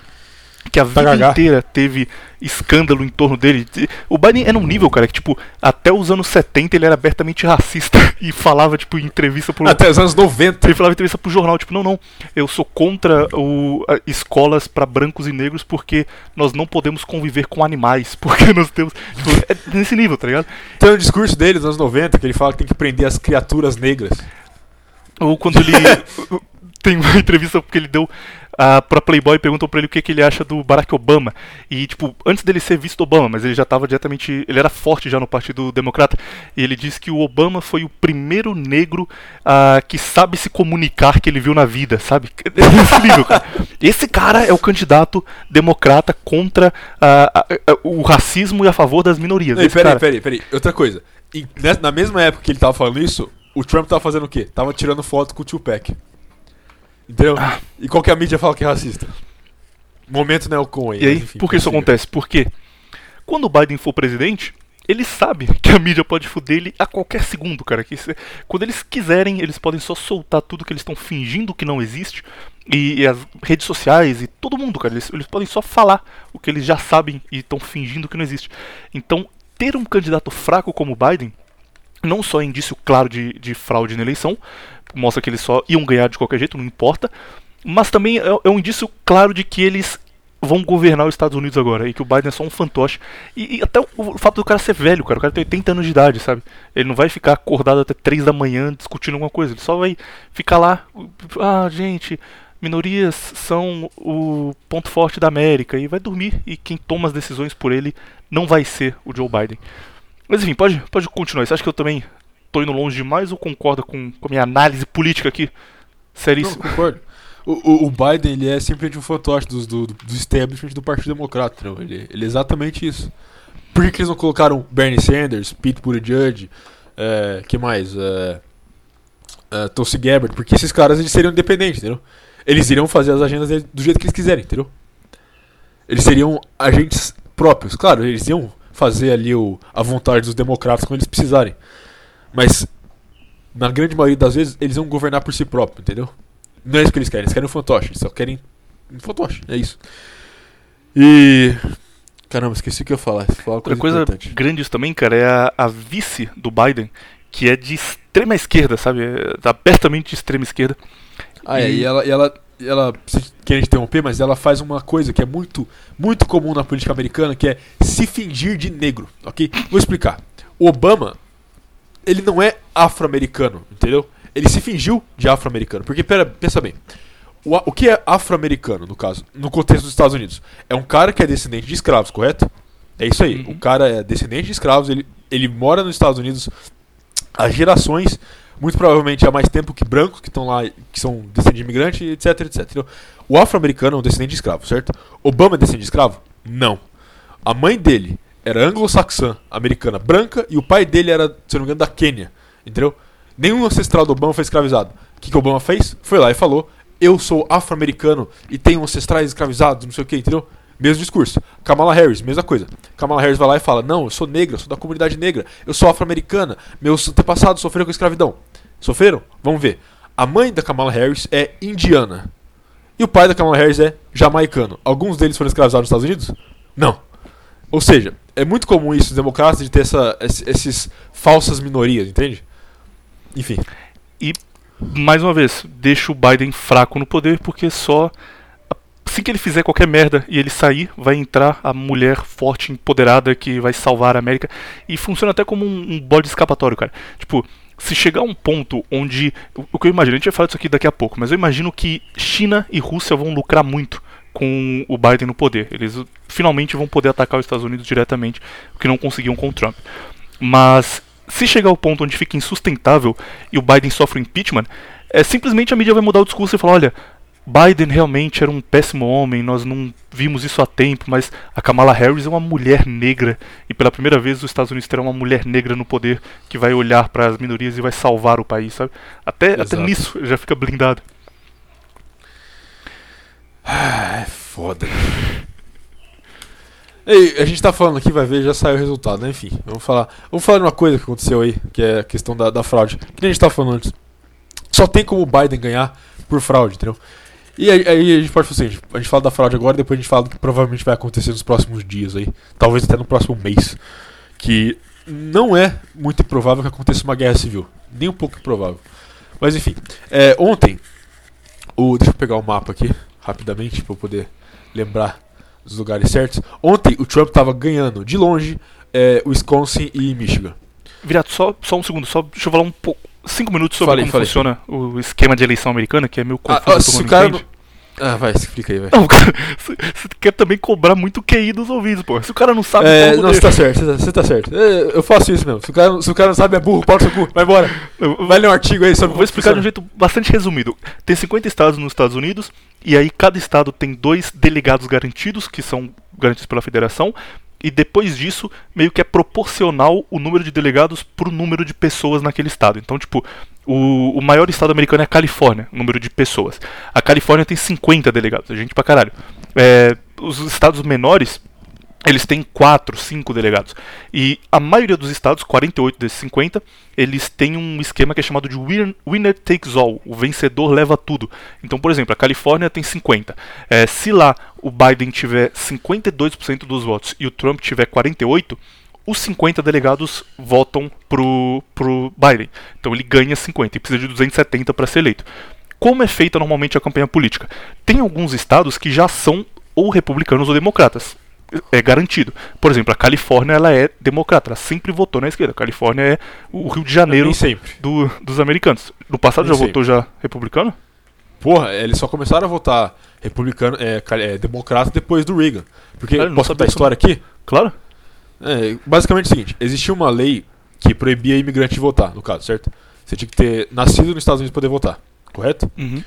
que a vida inteira teve escândalo em torno dele. O Biden é num nível, cara, que, tipo, até os anos 70 ele era abertamente racista e falava, tipo, em entrevista pro. Até os anos 90. Ele falava em entrevista pro jornal, tipo, não, não, eu sou contra o, a- escolas para brancos e negros porque nós não podemos conviver com animais, porque nós temos. Tipo, é nesse nível, tá ligado? Tem um discurso dele dos anos 90 que ele fala que tem que prender as criaturas negras. Ou quando ele. tem uma entrevista que ele deu ah, pra Playboy perguntou pra ele o que, que ele acha do Barack Obama. E, tipo, antes dele ser visto Obama, mas ele já tava diretamente. Ele era forte já no Partido Democrata. E ele disse que o Obama foi o primeiro negro ah, que sabe se comunicar que ele viu na vida, sabe? Nesse nível, cara. Esse cara é o candidato democrata contra ah, ah, o racismo e a favor das minorias. Esse peraí, cara- peraí, peraí. Outra coisa. E nessa- na mesma época que ele tava falando isso, o Trump tava fazendo o quê? Tava tirando foto com o Tupac. Entendeu? Ah. E qual que a mídia fala que é racista? Momento Neo Cohen. E aí, enfim, por que isso acontece? Porque quando o Biden for presidente, ele sabe que a mídia pode foder ele a qualquer segundo, cara. Que se- quando eles quiserem, eles podem só soltar tudo que eles estão fingindo que não existe. E, e as redes sociais e todo mundo, cara, eles, eles podem só falar o que eles já sabem e estão fingindo que não existe. Então, ter um candidato fraco como o Biden não só é indício claro de, de fraude na eleição, mostra que eles só iam ganhar de qualquer jeito, não importa, mas também é, é um indício claro de que eles vão governar os Estados Unidos agora e que o Biden é só um fantoche. E, e até o, fato do cara ser velho, cara, o cara tem 80 anos de idade, sabe? Ele não vai ficar acordado até 3 da manhã discutindo alguma coisa, ele só vai ficar lá, ah, gente, minorias são o ponto forte da América e vai dormir e quem toma as decisões por ele não vai ser o Joe Biden. Mas enfim, pode, pode continuar. Você acha que eu também tô indo longe demais ou concorda com, com a minha análise política aqui? Não, Seríssimo. concordo. O, o, o Biden, ele é simplesmente um fantoche dos, do, do establishment do Partido Democrata, entendeu? Ele, ele é exatamente isso. Por que, eles não colocaram Bernie Sanders, Pete Buttigieg, é, que mais? É, é, Tulsi Gabbard, porque esses caras eles seriam independentes, entendeu? Eles iriam fazer as agendas do jeito que eles quiserem, entendeu? Eles seriam agentes próprios. Claro, eles iam fazer ali o, a vontade dos democratas quando eles precisarem. Mas, na grande maioria das vezes, eles vão governar por si próprios, entendeu? Não é isso que eles querem, eles querem um fantoche, eles só querem um fantoche, é isso. E. Caramba, esqueci o que eu ia falar. Uma Outra coisa, importante. grande isso também, cara, é a, a vice do Biden, que é de extrema esquerda, sabe? É abertamente de extrema esquerda. Ah, é, E- ela, e ela, e ela se quer interromper, mas ela faz uma coisa que é muito, muito comum na política americana, que é se fingir de negro, ok? Vou explicar. O Obama, ele não é afro-americano, entendeu? Ele se fingiu de afro-americano, porque pera, pensa bem. O, o que é afro-americano, no caso, no contexto dos Estados Unidos? É um cara que é descendente de escravos, correto? É isso aí. Uhum. O cara é descendente de escravos, ele, ele mora nos Estados Unidos há gerações, muito provavelmente há mais tempo que brancos que estão lá, que são descendentes de imigrante, etc, etc. entendeu? O afro-americano é um descendente de escravo, certo? Obama é descendente de escravo? Não. A mãe dele era anglo-saxã, americana, branca, e o pai dele era, se não me engano, da Quênia, entendeu? Nenhum ancestral do Obama foi escravizado. O que, que o Obama fez? Foi lá e falou: Eu sou afro-americano e tenho ancestrais escravizados, não sei o que, entendeu? Mesmo discurso. Kamala Harris, mesma coisa. Kamala Harris vai lá e fala: Não, eu sou negra, sou da comunidade negra, eu sou afro-americana, meus antepassados sofreram com escravidão. Sofreram? Vamos ver. A mãe da Kamala Harris é indiana. E o pai da Kamala Harris é jamaicano. Alguns deles foram escravizados nos Estados Unidos? Não. Ou seja, é muito comum isso, democratas, de ter essa, esse- esses falsas minorias, entende? Enfim. Mais uma vez, deixa o Biden fraco no poder, porque só assim que ele fizer qualquer merda e ele sair, vai entrar a mulher forte, empoderada que vai salvar a América. E funciona até como um, um bode escapatório, cara. Tipo, se chegar a um ponto onde. O que eu imagino, a gente vai falar disso aqui daqui a pouco, mas eu imagino que China e Rússia vão lucrar muito com o Biden no poder. Eles finalmente vão poder atacar os Estados Unidos diretamente, o que não conseguiam com o Trump. Mas se chegar ao ponto onde fica insustentável e o Biden sofre impeachment, é simplesmente a mídia vai mudar o discurso e falar, olha, Biden realmente era um péssimo homem, nós não vimos isso há tempo, mas a Kamala Harris é uma mulher negra e pela primeira vez os Estados Unidos terão uma mulher negra no poder que vai olhar para as minorias e vai salvar o país, sabe? Até, até nisso já fica blindado. Ah, é foda. Ei, a gente tá falando aqui, vai ver, já saiu o resultado, né? Enfim, vamos falar. Vamos falar de uma coisa que aconteceu aí, que é a questão da, da fraude. Que nem a gente tava falando antes. Só tem como o Biden ganhar por fraude, entendeu? E aí, aí a gente pode fazer assim, a gente fala da fraude agora, depois a gente fala do que provavelmente vai acontecer nos próximos dias aí. Talvez até no próximo mês. Que não é muito improvável que aconteça uma guerra civil. Nem um pouco improvável. Mas enfim, é, ontem, o, deixa eu pegar o mapa aqui rapidamente para eu poder lembrar dos lugares certos. Ontem o Trump estava ganhando de longe é, Wisconsin e Michigan. Virato, só, só um segundo, só deixa eu falar um pouco. Cinco minutos sobre Falei, como falei. funciona o esquema de eleição americana, que é meio Ah, confuso. ah, todo se o cara Ah, vai, explica aí, vai. Não, cara, você quer também cobrar muito QI dos ouvidos, pô. Se o cara não sabe, É, como não, você tá certo, você tá, tá certo. É, eu faço isso mesmo. Se o, cara, se o cara não sabe, é burro, pau no seu cu, vai embora. Vai ler um artigo aí sobre vou explicar de um jeito bastante resumido. Tem 50 estados nos Estados Unidos, e aí cada estado tem dois delegados garantidos, que são garantidos pela federação, e depois disso, meio que é proporcional o número de delegados pro número de pessoas naquele estado. Então, tipo, o, o maior estado americano é a Califórnia, o número de pessoas. A Califórnia tem 50 delegados, é gente pra caralho. É, os estados menores eles têm 4, 5 delegados. E a maioria dos estados, 48 desses 50, eles têm um esquema que é chamado de win- winner takes all. O vencedor leva tudo. Então, por exemplo, a Califórnia tem 50. É, se lá o Biden tiver 52% dos votos e o Trump tiver 48%, os 50 delegados votam pro, pro Biden. Então ele ganha 50 e precisa de 270 para ser eleito. Como é feita normalmente a campanha política? Tem alguns estados que já são ou republicanos ou democratas é garantido. Por exemplo, a Califórnia ela é democrata, ela sempre votou na esquerda. A Califórnia é o Rio de Janeiro do- dos americanos. No passado Nem já sempre. votou já republicano? Porra, eles só começaram a votar republicano, é, é, democrata depois do Reagan. Porque, não posso contar a história aqui? Claro. É, basicamente é o seguinte: existia uma lei que proibia imigrante de votar, no caso, certo? Você tinha que ter nascido nos Estados Unidos para poder votar, correto? Uhum.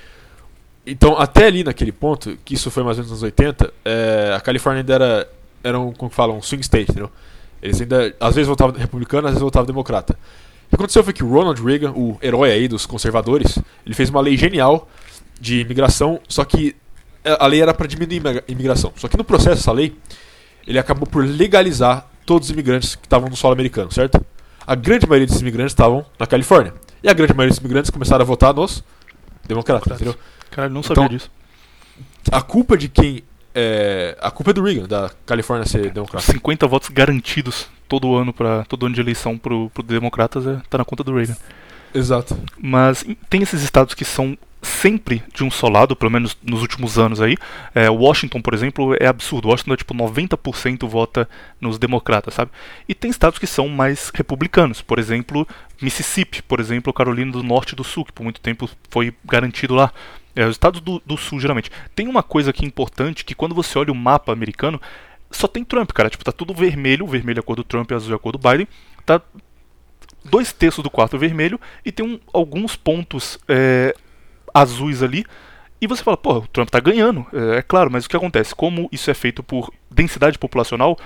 Então, até ali naquele ponto, que isso foi mais ou menos nos anos 80, é, a Califórnia ainda era, era um, como que fala, um swing state, entendeu? Eles ainda, às vezes votavam republicano, às vezes votavam democrata. O que aconteceu foi que o Ronald Reagan, o herói aí dos conservadores, ele fez uma lei genial de imigração, só que a lei era para diminuir a imigração. Só que no processo dessa lei, ele acabou por legalizar todos os imigrantes que estavam no solo americano, certo? A grande maioria desses imigrantes estavam na Califórnia. E a grande maioria desses imigrantes começaram a votar nos democratas, entendeu? Caralho, não sabia Então- disso. a culpa de quem. É, a culpa é do Reagan, da Califórnia ser democrata. 50 votos garantidos todo ano para todo ano de eleição pro, pro democratas é, tá na conta do Reagan. Exato. Mas em- tem esses estados que são sempre de um só lado, pelo menos nos últimos anos aí. É, Washington, por exemplo, é absurdo. Washington é tipo 90% vota nos democratas, sabe? E tem estados que são mais republicanos. Por exemplo, Mississippi, por exemplo, Carolina do Norte e do Sul, que por muito tempo foi garantido lá. É, os estados do, do Sul, geralmente. Tem uma coisa aqui importante, que quando você olha o mapa americano, só tem Trump, cara. Tipo, tá tudo vermelho, o vermelho é a cor do Trump azul é a cor do Biden. Tá dois terços do quarto vermelho e tem um- alguns pontos é, azuis ali. E você fala, pô, o Trump tá ganhando, é, é claro, mas o que acontece? Como isso é feito por densidade populacional,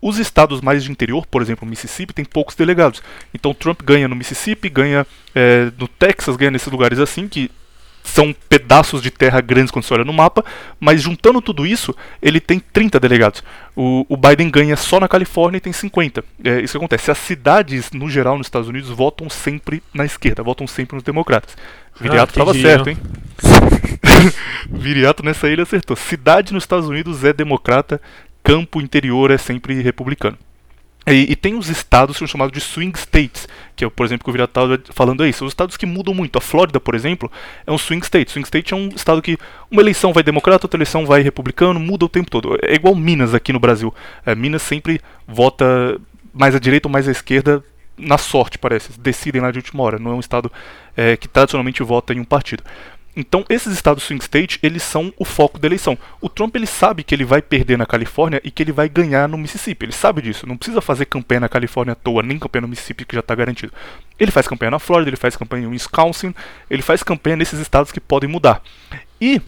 os estados mais de interior, por exemplo, o Mississippi, tem poucos delegados. Então Trump ganha no Mississippi, ganha é, no Texas, ganha nesses lugares assim, que são pedaços de terra grandes quando você olha no mapa, mas juntando tudo isso, ele tem 30 delegados. O, o Biden ganha só na Califórnia e tem 50. É isso que acontece. As cidades, no geral, nos Estados Unidos, votam sempre na esquerda, votam sempre nos democratas. Viriato Ah, estava entendi, certo, hein? Viriato nessa ilha acertou. Cidade nos Estados Unidos é democrata, campo interior é sempre republicano. E, e tem os estados que são chamados de swing states, que é, por exemplo, que o estava falando aí. São os estados que mudam muito. A Flórida, por exemplo, é um swing state. Swing state é um estado que uma eleição vai democrata, outra eleição vai republicano, muda o tempo todo. É igual Minas aqui no Brasil. É, Minas sempre vota mais à direita ou mais à esquerda na sorte, parece. Decidem lá de última hora. Não é um estado é, que tradicionalmente vota em um partido. Então, esses estados swing state, eles são o foco da eleição. O Trump, ele sabe que ele vai perder na Califórnia e que ele vai ganhar no Mississippi. Ele sabe disso. Não precisa fazer campanha na Califórnia à toa, nem campanha no Mississippi, que já está garantido. Ele faz campanha na Flórida, ele faz campanha em Wisconsin, ele faz campanha nesses estados que podem mudar. E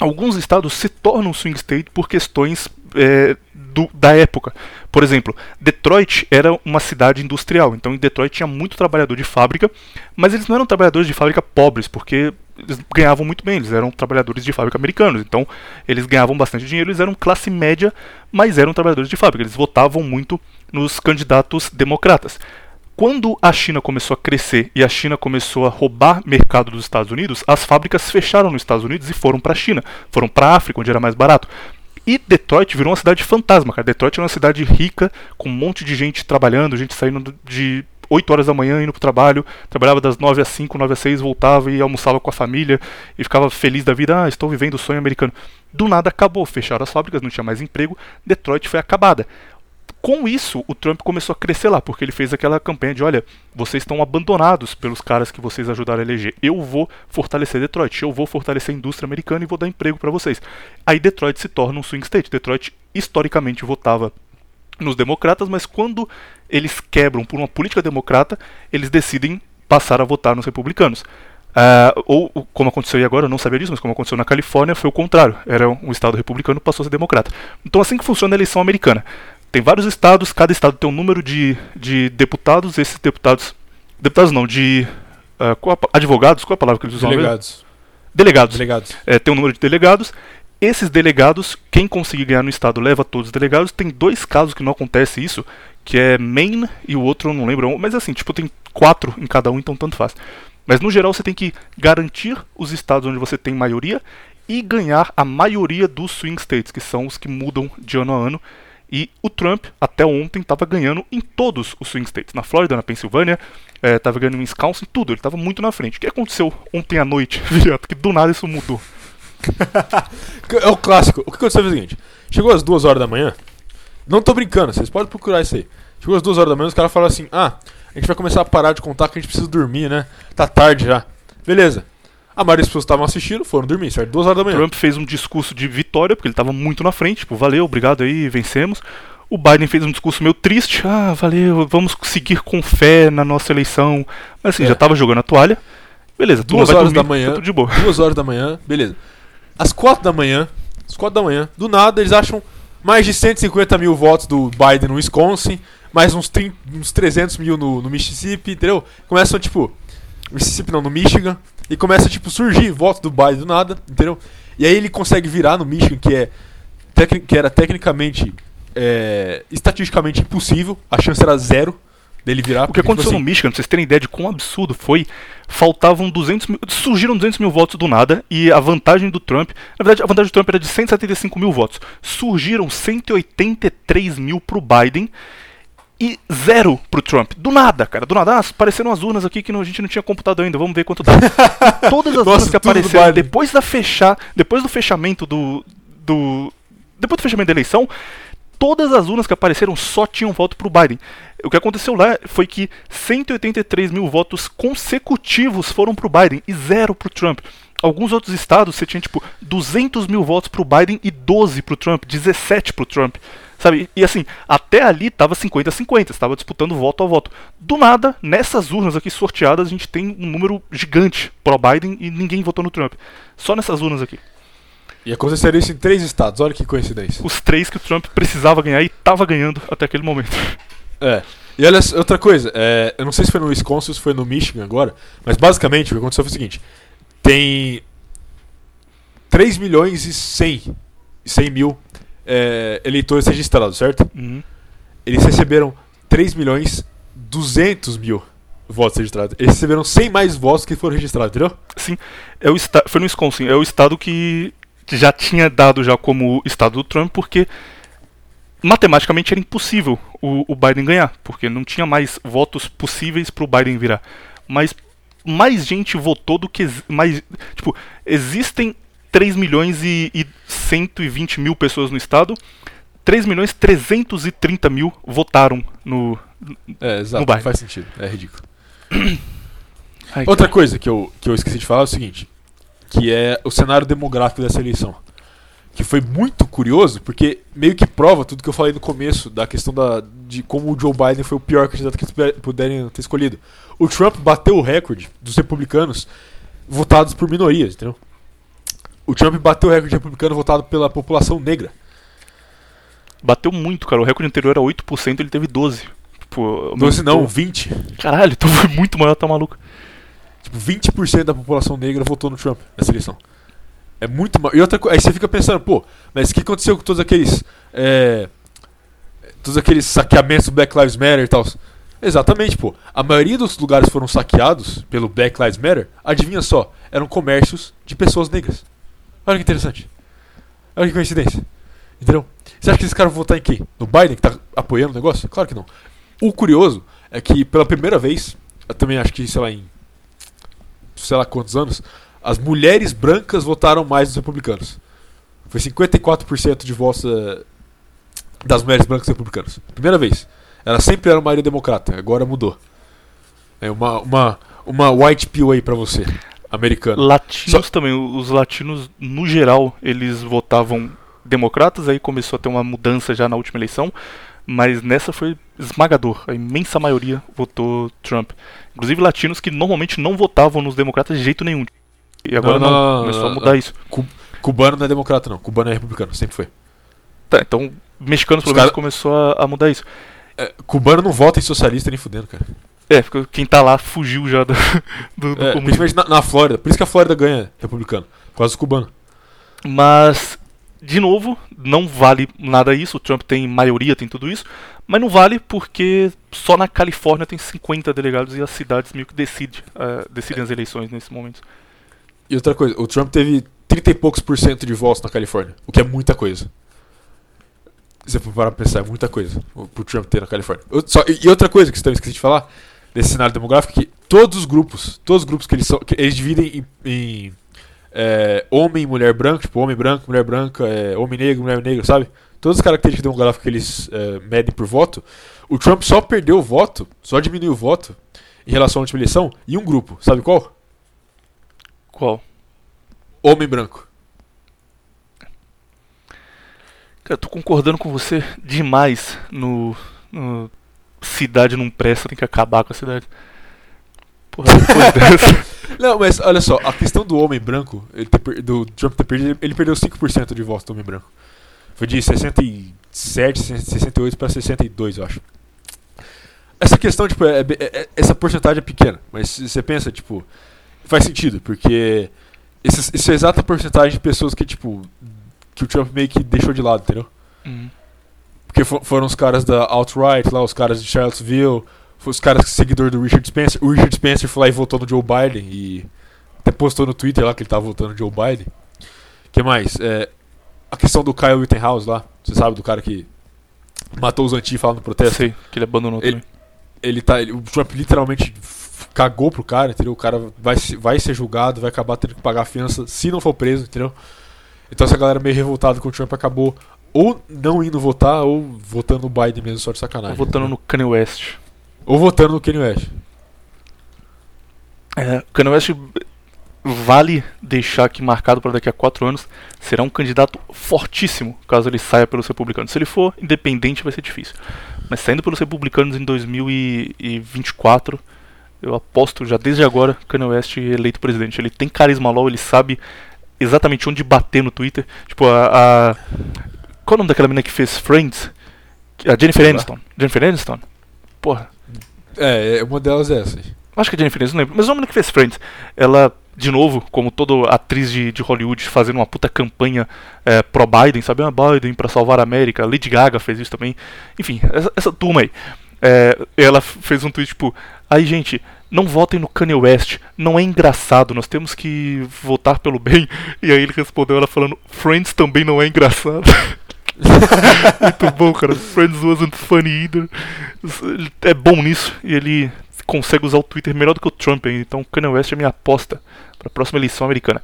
alguns estados se tornam swing state por questões é, do, da época. Por exemplo, Detroit era uma cidade industrial, então em Detroit tinha muito trabalhador de fábrica, mas eles não eram trabalhadores de fábrica pobres, porque eles ganhavam muito bem, eles eram trabalhadores de fábrica americanos, então eles ganhavam bastante dinheiro, eles eram classe média, mas eram trabalhadores de fábrica, eles votavam muito nos candidatos democratas. Quando a China começou a crescer e a China começou a roubar mercado dos Estados Unidos, as fábricas fecharam nos Estados Unidos e foram para a China, foram para a África, onde era mais barato. E Detroit virou uma cidade fantasma, cara. Detroit era uma cidade rica, com um monte de gente trabalhando, gente saindo de 8 horas da manhã indo pro trabalho, trabalhava das 9 às 5, 9 às 6, voltava e almoçava com a família e ficava feliz da vida. Ah, estou vivendo o sonho americano. Do nada acabou, fecharam as fábricas, não tinha mais emprego, Detroit foi acabada. Com isso, o Trump começou a crescer lá, porque ele fez aquela campanha de: olha, vocês estão abandonados pelos caras que vocês ajudaram a eleger. Eu vou fortalecer Detroit, eu vou fortalecer a indústria americana e vou dar emprego para vocês. Aí Detroit se torna um swing state. Detroit historicamente votava nos democratas, mas quando eles quebram por uma política democrata, eles decidem passar a votar nos republicanos. Uh, ou, como aconteceu e agora, eu não sabia disso, mas como aconteceu na Califórnia, foi o contrário. Era um estado republicano passou a ser democrata. Então, assim que funciona a eleição americana. Tem vários estados, cada estado tem um número de, de deputados, esses deputados. Deputados não, de. Uh, qual a, advogados, qual a palavra que eles usam? Delegados. Delegados. Delegados. É, tem um número de delegados. Esses delegados, quem conseguir ganhar no estado leva todos os delegados. Tem dois casos que não acontece isso, que é Maine e o outro eu não lembro. Mas assim, tipo, tem quatro em cada um, então tanto faz. Mas no geral você tem que garantir os estados onde você tem maioria e ganhar a maioria dos swing states, que são os que mudam de ano a ano. E o Trump, até ontem, estava ganhando em todos os swing states. Na Flórida, na Pensilvânia, estava é, ganhando em Wisconsin, tudo. Ele estava muito na frente. O que aconteceu ontem à noite, Porque do nada isso mudou. é o clássico. O que aconteceu foi o seguinte: chegou às duas horas da manhã. Não tô brincando, vocês podem procurar isso aí. Chegou às duas horas da manhã, os caras falaram assim: ah, a gente vai começar a parar de contar que a gente precisa dormir, né? Tá tarde já. Beleza. A maioria das pessoas estavam assistindo foram dormir, certo? Duas horas da manhã. Trump fez um discurso de vitória, porque ele estava muito na frente, tipo, valeu, obrigado aí, vencemos. O Biden fez um discurso meio triste, ah, valeu, vamos seguir com fé na nossa eleição. Mas assim, é. já estava jogando a toalha. Beleza, duas horas dormir, da manhã. Tá de boa. Duas horas da manhã, beleza. Às quatro da manhã, às quatro da manhã, do nada eles acham mais de 150 mil votos do Biden no Wisconsin, mais uns, 30, uns 300 mil no, no Mississippi, entendeu? Começam, tipo, Mississippi não, no Michigan, e começa, tipo, surgir votos do Biden do nada, entendeu? E aí ele consegue virar no Michigan, que é que era tecnicamente, é, estatisticamente impossível, a chance era zero dele virar. O que aconteceu tipo assim, no Michigan, pra vocês terem ideia de quão absurdo foi, faltavam 200 mil, surgiram 200 mil votos do nada, e a vantagem do Trump, na verdade a vantagem do Trump era de 175 mil votos, surgiram 183 mil pro Biden, e zero pro Trump. Do nada, cara. Do nada. Ah, apareceram as urnas aqui que a gente não tinha computado ainda. Vamos ver quanto dá. Todas as Nossa, urnas que apareceram depois da fechar, depois do fechamento do, do depois do fechamento da eleição, todas as urnas que apareceram só tinham voto pro Biden. O que aconteceu lá foi que 183 mil votos consecutivos foram pro Biden e zero pro Trump. Alguns outros estados você tinha tipo 200 mil votos pro Biden e 12 pro Trump, 17 pro Trump. Sabe? E assim, até ali tava 50-50, estava disputando voto a voto. Do nada, nessas urnas aqui sorteadas, a gente tem um número gigante pro Biden e ninguém votou no Trump. Só nessas urnas aqui. E aconteceria isso em três estados, olha que coincidência. Os três que o Trump precisava ganhar e estava ganhando até aquele momento. É. E olha outra coisa, é, eu não sei se foi no Wisconsin ou se foi no Michigan agora, mas basicamente o que aconteceu foi o seguinte: tem 3 milhões e 100, 100 mil é, eleitores registrados, certo? Uhum. Eles receberam 3 milhões 200 mil votos registrados. Eles receberam 100 mais votos que foram registrados, entendeu? Sim. É o foi no Wisconsin. É o estado que já tinha dado já como estado do Trump, porque matematicamente era impossível o, o Biden ganhar, porque não tinha mais votos possíveis para o Biden virar. Mas mais gente votou do que mais, tipo, existem 3 milhões e, e 120 mil pessoas no estado, 3 milhões 330 mil votaram no, é, exato, no bairro. faz sentido, é ridículo. Ai, Outra cara. coisa que eu, que eu esqueci de falar é o seguinte, que é o cenário demográfico dessa eleição. Que foi muito curioso, porque meio que prova tudo que eu falei no começo da questão da, de como o Joe Biden foi o pior candidato que eles puderem ter escolhido. O Trump bateu o recorde dos republicanos votados por minorias, entendeu? O Trump bateu o recorde republicano votado pela população negra. Bateu muito, cara. O recorde anterior era 8%, ele teve 12%. Pô, 12 não, aumentou. 20. Caralho, então foi muito maior, tá maluco. Tipo, 20% da população negra votou no Trump nessa eleição. É muito maior. E outra coisa, aí você fica pensando, pô, mas o que aconteceu com todos aqueles. é, todos aqueles saqueamentos do Black Lives Matter e tal? Exatamente, pô. A maioria dos lugares foram saqueados pelo Black Lives Matter, adivinha só, eram comércios de pessoas negras. Olha que interessante. Olha que coincidência. Entendeu? Você acha que esses caras vão votar em quem? No Biden, que tá apoiando o negócio? Claro que não. O curioso é que pela primeira vez, eu também acho que, sei lá, em sei lá quantos anos, as mulheres brancas votaram mais dos republicanos. Foi 54% de votos eh, das mulheres brancas republicanas. Primeira vez. Ela sempre era maioria democrata, agora mudou. É uma, uma, uma white pill aí pra você, americano. Latinos também, os latinos, no geral, eles votavam democratas, aí começou a ter uma mudança já na última eleição, mas nessa foi esmagador. A imensa maioria votou Trump. Inclusive latinos que normalmente não votavam nos democratas de jeito nenhum. E agora Não, não, não, começou não, a mudar isso. Cu- Cubano não é democrata, não. Cubano é republicano, sempre foi. Tá, então mexicanos pelo Os menos cara- começou a, a mudar isso. É, cubano não vota em socialista nem fudendo, cara. É, porque quem tá lá fugiu já do, do, do É, principalmente na, na Flórida. Por isso que a Flórida ganha republicano. Dos cubanos. Mas, de novo, não vale nada isso. O Trump tem maioria, tem tudo isso. Mas não vale porque só na Califórnia tem 50 delegados e as cidades meio que decide, eh, decidem as eleições nesse momento. E outra coisa, o Trump teve 30 e poucos por cento de votos na Califórnia. O que é muita coisa. Se você for parar pra pensar, é muita coisa pro Trump ter na Califórnia. Só- e outra coisa que você também esqueci de falar, desse cenário demográfico, que todos os grupos, todos os grupos que eles são, que eles dividem em, em, é, homem e mulher branco, tipo homem branco, mulher branca, é, homem negro, mulher negra, sabe? Todas as características demográficas que eles é, medem por voto, o Trump só perdeu o voto, só diminuiu o voto em relação à última eleição em um grupo, sabe qual? Qual? Homem branco. Cara, eu tô concordando com você demais no, no cidade não presta, tem que acabar com a cidade. Porra, depois dessa. Não, mas olha só, a questão do homem branco, ter do Trump ter perdido, ele perdeu 5% de votos do homem branco. Foi de 67, 68 para 62, eu acho. Essa questão, tipo, é, é- é- essa porcentagem é pequena, mas você pensa, tipo, faz sentido, porque esse, essa é exata porcentagem de pessoas que, tipo, que o Trump meio que deixou de lado, entendeu? Hum. Porque fo- foram os caras da alt-right lá, os caras de Charlottesville, os caras seguidor do Richard Spencer. O Richard Spencer foi lá e votou no Joe Biden e até postou no Twitter lá que ele tava votando no Joe Biden. que mais? É, a questão do Kyle Rittenhouse lá, você sabe, do cara que matou os antifas lá no protesto. Sei, que ele abandonou Ele- também. Ele tá, ele- o Trump literalmente cagou pro cara, entendeu? O cara vai, vai ser julgado, vai acabar tendo que pagar a fiança se não for preso, entendeu? Então essa galera meio revoltada com o Trump acabou ou não indo votar ou votando no Biden mesmo, só de sacanagem. Votando entendeu? no Kanye West. Ou votando no Kanye West. É, Kanye West vale deixar aqui marcado para daqui a quatro anos. Será um candidato fortíssimo caso ele saia pelos republicanos. Se ele for independente, vai ser difícil. Mas saindo pelos republicanos em 2024, eu aposto já desde agora Kanye West eleito presidente. Ele tem carisma LOL, ele sabe exatamente onde bater no Twitter. Tipo, a. a- Qual o nome daquela menina que fez Friends? A Jennifer. Aniston. Jennifer Aniston? Porra. É, é, uma delas é essa. Acho que é Jennifer Aniston, não lembro. Mas o menino que fez Friends, ela, de novo, como toda atriz de, de Hollywood, fazendo uma puta campanha é, pró-Biden, sabe? Ah, Biden pra salvar a América. Lady Gaga fez isso também. Enfim, essa, essa turma aí. É, ela fez um tweet tipo: Aí, gente, não votem no Kanye West. Não é engraçado. Nós temos que votar pelo bem. E aí ele respondeu ela falando: Friends também não é engraçado. Muito bom, cara. Friends wasn't funny either. Ele é bom nisso e ele consegue usar o Twitter melhor do que o Trump ainda. Então, Kanye West é minha aposta para a próxima eleição americana.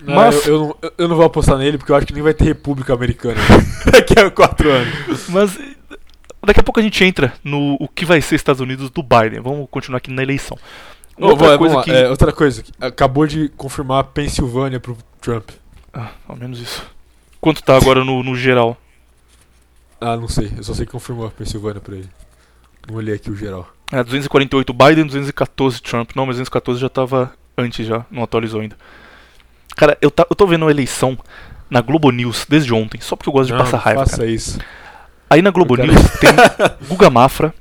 Não, Mas- eu, eu não, eu- não vou apostar nele porque eu acho que nem vai ter República Americana daqui a quatro anos. Mas daqui a pouco a gente entra no o que vai ser Estados Unidos do Biden. Vamos continuar aqui na eleição. Outra vai, coisa que. é, outra coisa, acabou de confirmar a Pensilvânia pro Trump. Ah, ao menos isso. Quanto tá agora no, no geral? Ah, não sei, eu só sei que confirmou a Pensilvânia pra ele. Não olhei aqui o geral. É, 248 Biden, 214 Trump. Não, mas 214 já tava antes já, não atualizou ainda. Cara, eu, tá, eu tô vendo a eleição na Globo News desde ontem, só porque eu gosto de Não, passar não raiva. faça cara. isso. Aí na Globo News tem Guga Mafra,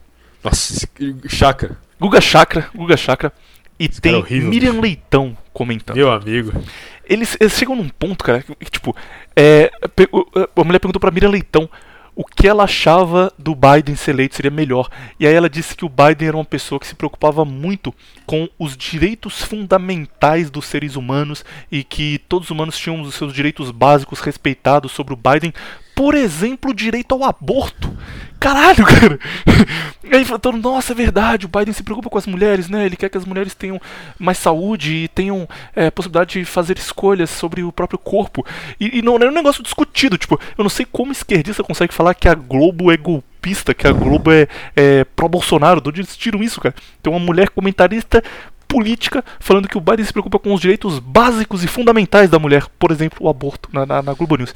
Nossa, esse- Chakra, Guga Chakra, Guga Chakra, e cara tem é horrível, Miriam bicho. Leitão comentando. meu amigo. Eles, eles chegam num ponto, cara, que, tipo, é, a mulher perguntou pra Miriam Leitão o que ela achava do Biden ser eleito seria melhor. E aí ela disse que o Biden era uma pessoa que se preocupava muito com os direitos fundamentais dos seres humanos e que todos os humanos tinham os seus direitos básicos respeitados sobre o Biden. Por exemplo, o direito ao aborto. Caralho, cara. E aí falando, nossa, é verdade, o Biden se preocupa com as mulheres, né? Ele quer que as mulheres tenham mais saúde e tenham é, possibilidade de fazer escolhas sobre o próprio corpo. E, e não é um negócio discutido, tipo, eu não sei como esquerdista consegue falar que a Globo é golpista, que a Globo é, é pró-Bolsonaro. De onde eles tiram isso, cara? Tem uma mulher comentarista política falando que o Biden se preocupa com os direitos básicos e fundamentais da mulher, por exemplo, o aborto, na, na, na Globo News.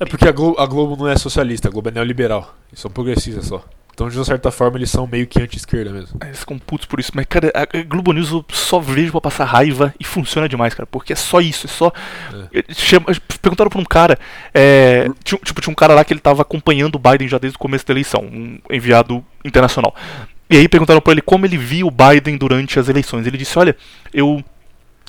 É porque a Globo, a Globo não é socialista, a Globo é neoliberal. Eles são progressistas só. Então, de uma certa forma, eles são meio que anti-esquerda mesmo. Eles ficam putos por isso. Mas, cara, a Globo News eu só vejo pra passar raiva e funciona demais, cara. Porque é só isso, é só. Eles chama- Perguntaram pra um cara. é, tipo, tinha um cara lá que ele tava acompanhando o Biden já desde o começo da eleição, um enviado internacional. E aí perguntaram pra ele como ele via o Biden durante as eleições. Ele disse: Olha, eu.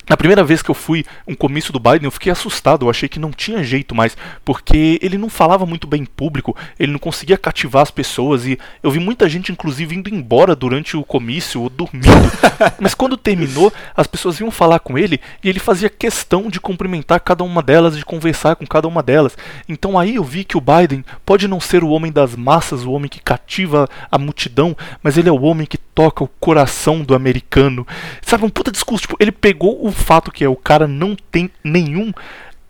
Na primeira vez que eu fui um comício do Biden, eu fiquei assustado, eu achei que não tinha jeito mais, porque ele não falava muito bem em público, ele não conseguia cativar as pessoas e eu vi muita gente inclusive indo embora durante o comício ou dormindo. Mas quando terminou, as pessoas iam falar com ele e ele fazia questão de cumprimentar cada uma delas, de conversar com cada uma delas. Então aí eu vi que o Biden pode não ser o homem das massas, o homem que cativa a multidão, mas ele é o homem que toca o coração do americano. Sabe, um puta discurso. Tipo, ele pegou o fato que é o cara não tem nenhum.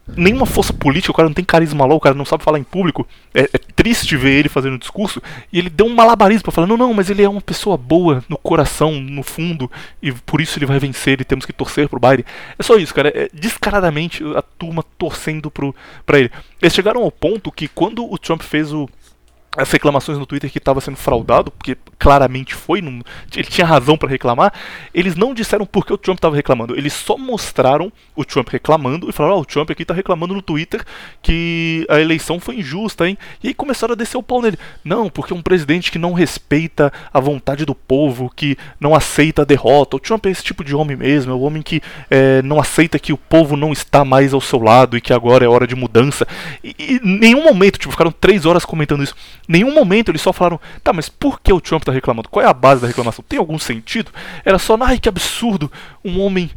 Nenhuma força política, o cara não tem carisma lá, o cara não sabe falar em público. É, é triste ver ele fazendo discurso. E ele deu um malabarismo pra falar: não, não, mas ele é uma pessoa boa no coração, no fundo, e por isso ele vai vencer e temos que torcer pro Biden. É só isso, cara. É descaradamente a turma torcendo pro, pra ele. Eles chegaram ao ponto que quando o Trump fez o, as reclamações no Twitter que estava sendo fraudado, porque claramente foi, não- ele tinha razão para reclamar, eles não disseram por que o Trump estava reclamando, eles só mostraram o Trump reclamando e falaram: Ó, o Trump aqui tá reclamando no Twitter que a eleição foi injusta, hein? E aí começaram a descer o pau nele. Não, porque é um presidente que não respeita a vontade do povo, que não aceita a derrota. O Trump é esse tipo de homem mesmo, é o homem que é, não aceita que o povo não está mais ao seu lado e que agora é hora de mudança. E, e em nenhum momento, tipo, ficaram três horas comentando isso. Nenhum momento eles só falaram, tá, mas por que o Trump tá reclamando? Qual é a base da reclamação? Tem algum sentido? Era só, ai, que absurdo, um homem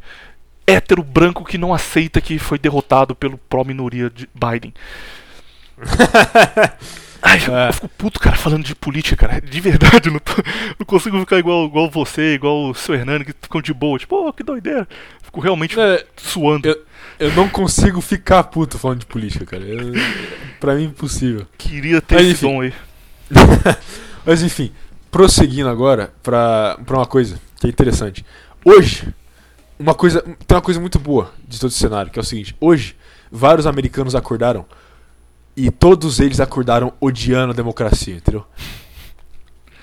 hétero branco que não aceita que foi derrotado pelo pró-minoria de Biden. Ai, eu, É. eu fico puto, cara, falando de política, cara. De verdade, eu não, tô- não consigo ficar igual, igual você, igual o seu Hernani, que ficam de boa. Tipo, oh, que doideira. Fico realmente É, suando. eu, eu não consigo ficar puto falando de política, cara. Eu, pra mim, impossível. Queria ter Mas, esse enfim. dom aí. Mas enfim, prosseguindo agora pra, pra uma coisa que é interessante. Hoje, uma coisa, tem uma coisa muito boa de todo esse cenário, que é o seguinte: hoje, vários americanos acordaram e todos eles acordaram odiando a democracia, entendeu?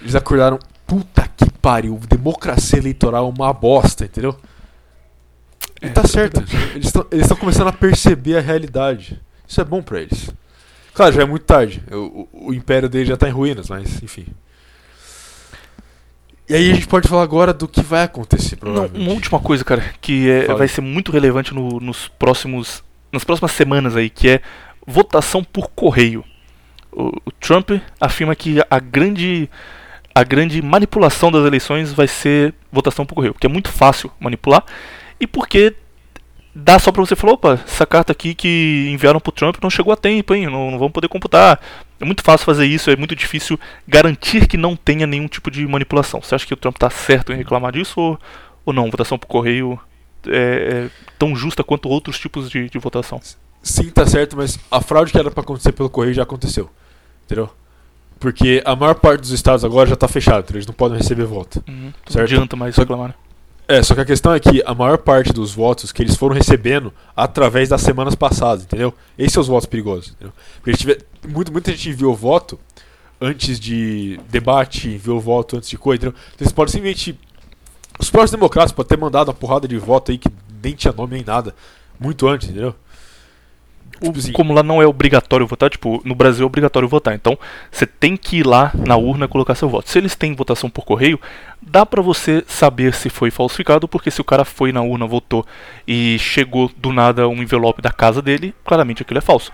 Eles acordaram, puta que pariu, democracia eleitoral é uma bosta, entendeu? E É, tá é certo, eles estão começando a perceber a realidade. Isso é bom pra eles. Claro, já é muito tarde. O, o, o império dele já tá em ruínas, mas enfim. E aí a gente pode falar agora do que vai acontecer, Não, provavelmente. uma última coisa, cara, que é- vai ser muito relevante no- nos próximos, nas próximas semanas aí, que é votação por correio. O, o Trump afirma que a grande, a grande manipulação das eleições vai ser votação por correio, porque é muito fácil manipular e porque dá só pra você falar, opa, essa carta aqui que enviaram pro Trump não chegou a tempo, hein, não, não vamos poder computar. É muito fácil fazer isso, é muito difícil garantir que não tenha nenhum tipo de manipulação. Você acha que o Trump tá certo em reclamar disso ou, ou não? Votação por correio é, é tão justa quanto outros tipos de, de votação. Sim, tá certo, mas a fraude que era pra acontecer pelo correio já aconteceu. Entendeu? Porque a maior parte dos estados agora já tá fechado, eles não podem receber voto. Uhum, não Certo. adianta mais reclamar. É, só que a questão é que a maior parte dos votos que eles foram recebendo através das semanas passadas, entendeu? Esses são os votos perigosos, entendeu? Porque muito, muita gente enviou voto antes de debate, enviou voto antes de coisa, entendeu? Então eles podem simplesmente. Os próprios democratas podem ter mandado uma porrada de voto aí que nem tinha nome nem nada, muito antes, entendeu? O- Tipo assim- como lá não é obrigatório votar, tipo, no Brasil é obrigatório votar. Então, você tem que ir lá na urna colocar seu voto. Se eles têm votação por correio, dá pra você saber se foi falsificado, porque se o cara foi na urna, votou e chegou do nada um envelope da casa dele, claramente aquilo é falso.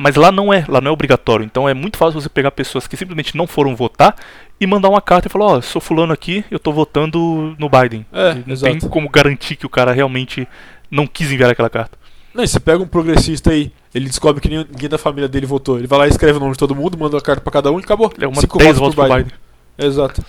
Mas lá não é, lá não é obrigatório. Então é muito fácil você pegar pessoas que simplesmente não foram votar e mandar uma carta e falar, ó, sou fulano aqui, eu tô votando no Biden. É, não exato. tem como garantir que o cara realmente não quis enviar aquela carta. Não, e você pega um progressista aí, ele descobre que ninguém da família dele votou. Ele vai lá e escreve o nome de todo mundo, manda a carta pra cada um e acabou. É uma Cinco 10 votos pro pro Biden. Exato.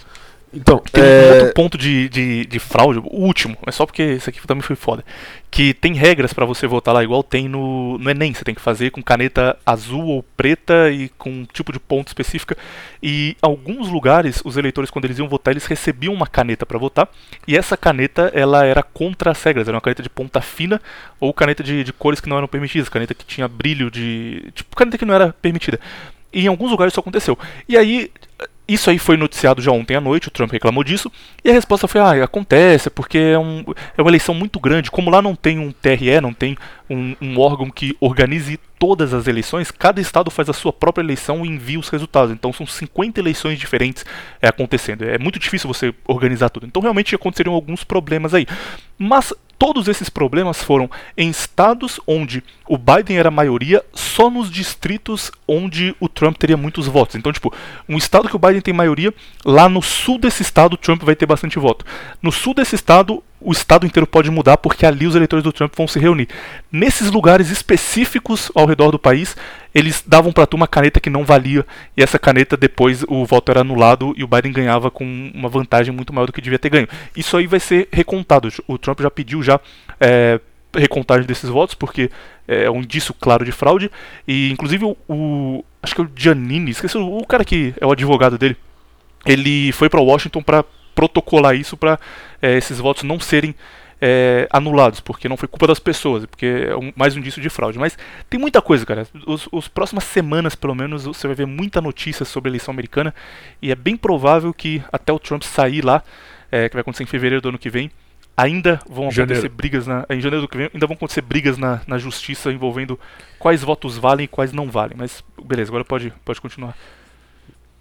Então, Tem um é... outro ponto de, de, de fraude, o último, é só porque esse aqui também foi foda. Que tem regras pra você votar lá, igual tem no, no Enem. Você tem que fazer com caneta azul ou preta e com um tipo de ponto específica. E alguns lugares, os eleitores, quando eles iam votar, eles recebiam uma caneta pra votar. E essa caneta, ela era contra as regras. Era uma caneta de ponta fina ou caneta de, de cores que não eram permitidas. Caneta que tinha brilho de. Tipo, caneta que não era permitida. E em alguns lugares isso aconteceu. E aí, isso aí foi noticiado já ontem à noite, o Trump reclamou disso, e a resposta foi, ah, acontece, porque é, um, é uma eleição muito grande. Como lá não tem um TRE, não tem um, um órgão que organize todas as eleições, cada estado faz a sua própria eleição e envia os resultados. Então são 50 eleições diferentes é, acontecendo. É muito difícil você organizar tudo. Então realmente aconteceriam alguns problemas aí. Mas todos esses problemas foram em estados onde o Biden era maioria, só nos distritos onde o Trump teria muitos votos. Então, tipo, um estado que o Biden tem maioria, lá no sul desse estado o Trump vai ter bastante voto. No sul desse estado, o estado inteiro pode mudar porque ali os eleitores do Trump vão se reunir. Nesses lugares específicos ao redor do país, eles davam pra tu uma caneta que não valia e essa caneta depois o voto era anulado e o Biden ganhava com uma vantagem muito maior do que devia ter ganho. Isso aí vai ser recontado. O Trump já pediu já é, recontagem desses votos porque é um indício claro de fraude e inclusive o, o acho que é o Giannini, esqueci o, o cara que é o advogado dele. Ele foi para Washington para protocolar isso para é, esses votos não serem é, anulados, porque não foi culpa das pessoas, porque é um- mais um indício de fraude. Mas tem muita coisa, cara. Os, os próximas semanas, pelo menos, você vai ver muita notícia sobre a eleição americana e é bem provável que até o Trump sair lá, é, que vai acontecer em fevereiro do ano que vem, ainda vão Janeiro. acontecer brigas na, em janeiro do que vem, ainda vão acontecer brigas na, na justiça envolvendo quais votos valem e quais não valem. Mas beleza, agora pode, pode continuar.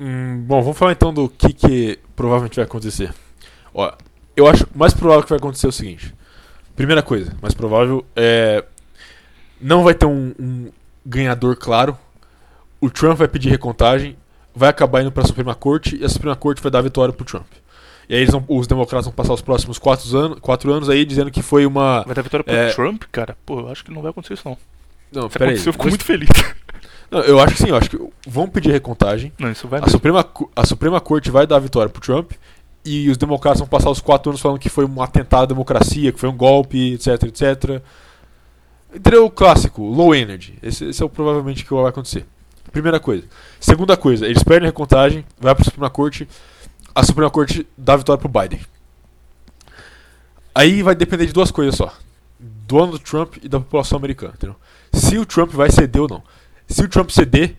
Hum, bom, vamos falar então do que, que provavelmente vai acontecer. Ó, eu acho mais provável que vai acontecer é o seguinte. Primeira coisa, mais provável é. Não vai ter um, um ganhador claro. O Trump vai pedir recontagem, vai acabar indo para a Suprema Corte e a Suprema Corte vai dar a vitória pro Trump. E aí eles vão- os democratas vão passar os próximos quatro anos, quatro anos aí dizendo que foi uma. Vai dar vitória pro É. Trump, cara? Pô, eu acho que não vai acontecer isso não. Não, peraí. eu fico muito feliz. Não, eu acho que sim, eu acho que vão pedir recontagem. Não, isso vai A mesmo. Suprema, a Suprema Corte vai dar a vitória pro Trump e os democratas vão passar os quatro anos falando que foi um atentado à democracia, que foi um golpe, etc, etc. Entendeu? O clássico, low energy. Esse, esse é o provavelmente que vai acontecer. Primeira coisa. Segunda coisa, eles perdem a recontagem, vai pra Suprema Corte, a Suprema Corte dá a vitória pro Biden. Aí vai depender de duas coisas só. Do Donald Trump e da população americana, entendeu? Se o Trump vai ceder ou não. Se o Trump ceder,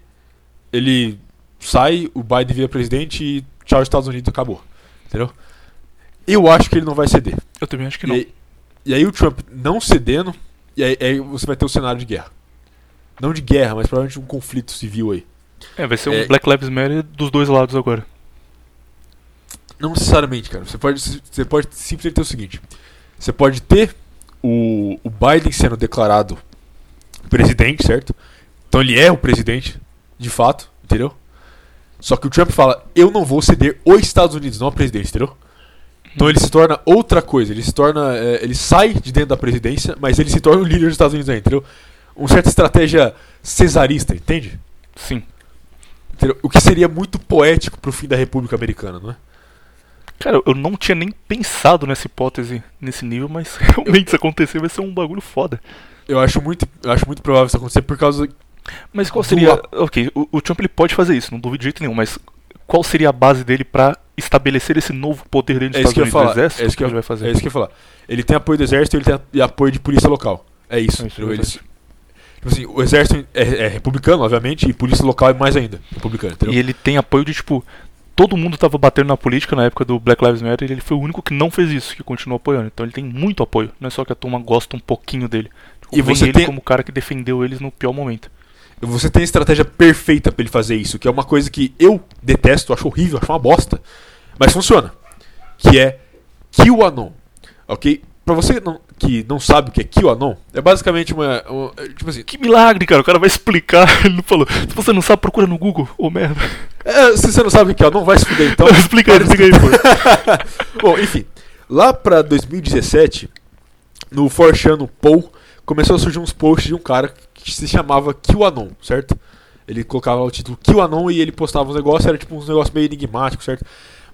ele sai, o Biden vira presidente e tchau Estados Unidos acabou. Entendeu? Eu acho que ele não vai ceder. Eu também acho que E não. aí, e aí o Trump não cedendo, e aí, aí você vai ter o cenário de guerra. Não de guerra, mas provavelmente um conflito civil aí. É, vai ser um É. Black Lives Matter dos dois lados agora. Não necessariamente, cara. Você pode, você pode simplesmente ter o seguinte: você pode ter o, o Biden sendo declarado presidente, certo? Então ele é o presidente, de fato, entendeu? Só que o Trump fala: eu não vou ceder os Estados Unidos, não a presidência, entendeu? Então ele se torna outra coisa. Ele se torna, é, ele sai de dentro da presidência, mas ele se torna o líder dos Estados Unidos, aí, entendeu? Uma certa estratégia cesarista, entende? Sim. Entendeu? O que seria muito poético pro fim da República Americana, não é? Cara, eu não tinha nem pensado nessa hipótese nesse nível, mas realmente se acontecer vai ser um bagulho foda. Eu acho muito, eu acho muito provável isso acontecer por causa Mas qual Do seria. la- Ok, o, o Trump ele pode fazer isso, não duvido de jeito nenhum, mas qual seria a base dele pra estabelecer esse novo poder dentro dos É isso Estados que eu ia Unidos? falar. Do exército? É isso que eu, ele vai fazer? é isso que eu ia falar. Ele tem apoio do exército e ele tem e apoio de polícia local. É isso. É isso, é tipo assim, o exército é, é republicano, obviamente, e polícia local é mais ainda republicano. Entendeu? E ele tem apoio de, tipo, todo mundo tava batendo na política na época do Black Lives Matter e ele foi o único que não fez isso, que continuou apoiando. Então ele tem muito apoio. Não é só que a turma gosta um pouquinho dele. E Vem você ele tem- como o cara que defendeu eles no pior momento. Você tem a estratégia perfeita pra ele fazer isso, que é uma coisa que eu detesto, acho horrível, acho uma bosta, mas funciona. Que é QAnon. Ok? Pra você não- que não sabe o que é QAnon, é basicamente uma. uma- tipo assim. Que milagre, cara. O cara vai explicar. Ele não falou. Se você não sabe, procura no Google. Ô merda. é, se você não sabe o que é QAnon, vai se fuder então. explica aí, explica aí, pô. Bom, enfim. Lá pra 2017, no Forchan, no Paul, começou a surgir uns posts de um cara que se chamava QAnon, certo? Ele colocava o título QAnon e ele postava uns negócios, era tipo uns negócios meio enigmáticos, certo?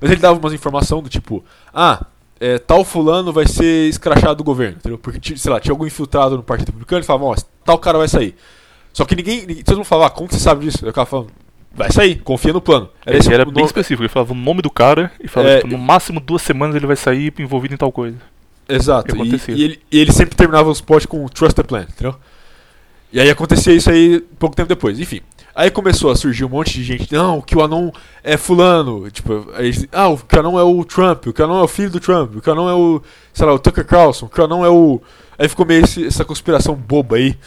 Mas ele dava umas informações do tipo, ah, é, tal fulano vai ser escrachado do governo, entendeu? Porque, sei lá, tinha algum infiltrado no Partido Republicano e falava, ó, tal cara vai sair. Só que ninguém, ninguém todo mundo falava, ah, como que você sabe disso? O cara falando, vai sair, confia no plano. Ele esse era bem nome- específico. Ele falava o nome do cara e falava, É, tipo, no máximo duas semanas ele vai sair envolvido em tal coisa. Exato. E, e ele, e ele sempre terminava os posts com Trust the Plan, entendeu? E aí acontecia isso aí pouco tempo depois. Enfim. Aí começou a surgir um monte de gente. Não, o QAnon é fulano. Tipo, aí, ah, o QAnon é o Trump, o QAnon é o filho do Trump, o QAnon é o, sei lá, o Tucker Carlson, o QAnon é o... Aí ficou meio esse- essa conspiração boba aí.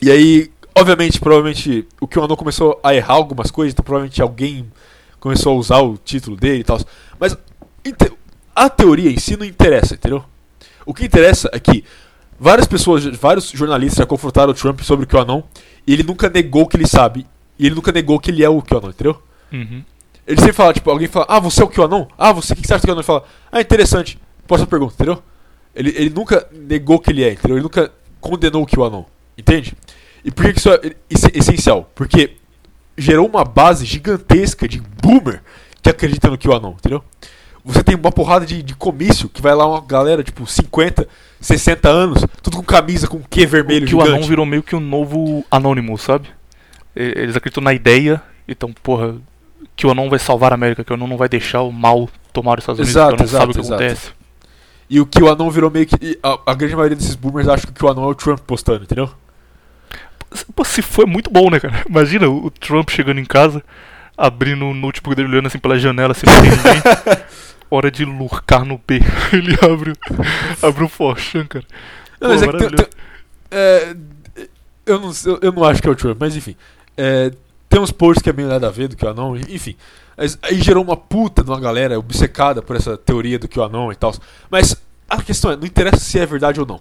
E aí, obviamente, provavelmente, o QAnon começou a errar algumas coisas, então provavelmente alguém começou a usar o título dele e tal. Mas a teoria em si não interessa, entendeu? O que interessa é que várias pessoas, vários jornalistas já confrontaram o Trump sobre o QAnon e ele nunca negou que ele sabe. E ele nunca negou que ele é o QAnon, entendeu? Uhum. Ele sempre fala, tipo, alguém fala, ah, você é o QAnon? Ah, você, o que você acha do QAnon? Ele fala, ah, interessante, próxima pergunta, entendeu? Ele, ele nunca negou que ele é, entendeu? Ele nunca condenou o QAnon, entende? E por que isso é es- essencial? Porque gerou uma base gigantesca de boomer que acredita no QAnon, entendeu? Você tem uma porrada de, de comício que vai lá uma galera, tipo, 50, 60 anos, tudo com camisa com Q vermelho que o gigante. Anon virou meio que um novo Anonymous, sabe? Eles acreditam na ideia, então, porra, que o Anon vai salvar a América, que o Anon não vai deixar o mal tomar os Estados Unidos, Exato, que o Anon sabe o que exato, exato. acontece. E o QAnon virou meio que. A, a grande maioria desses boomers acha que o QAnon é o Trump postando, entendeu? Pô, se foi muito bom, né, cara? Imagina o o Trump chegando em casa, abrindo o notebook dele, olhando assim pela janela, ninguém. Hora de lurcar no B. Ele abre, o- abre o Forchan, cara. Não, mas é que tem- é, eu, não, eu, eu não acho que é o Trump, mas enfim. É, tem uns posts que é meio nada a ver do QAnon, enfim. Mas aí gerou uma puta de uma galera obcecada por essa teoria do QAnon e tal. Mas a questão é, não interessa se é verdade ou não.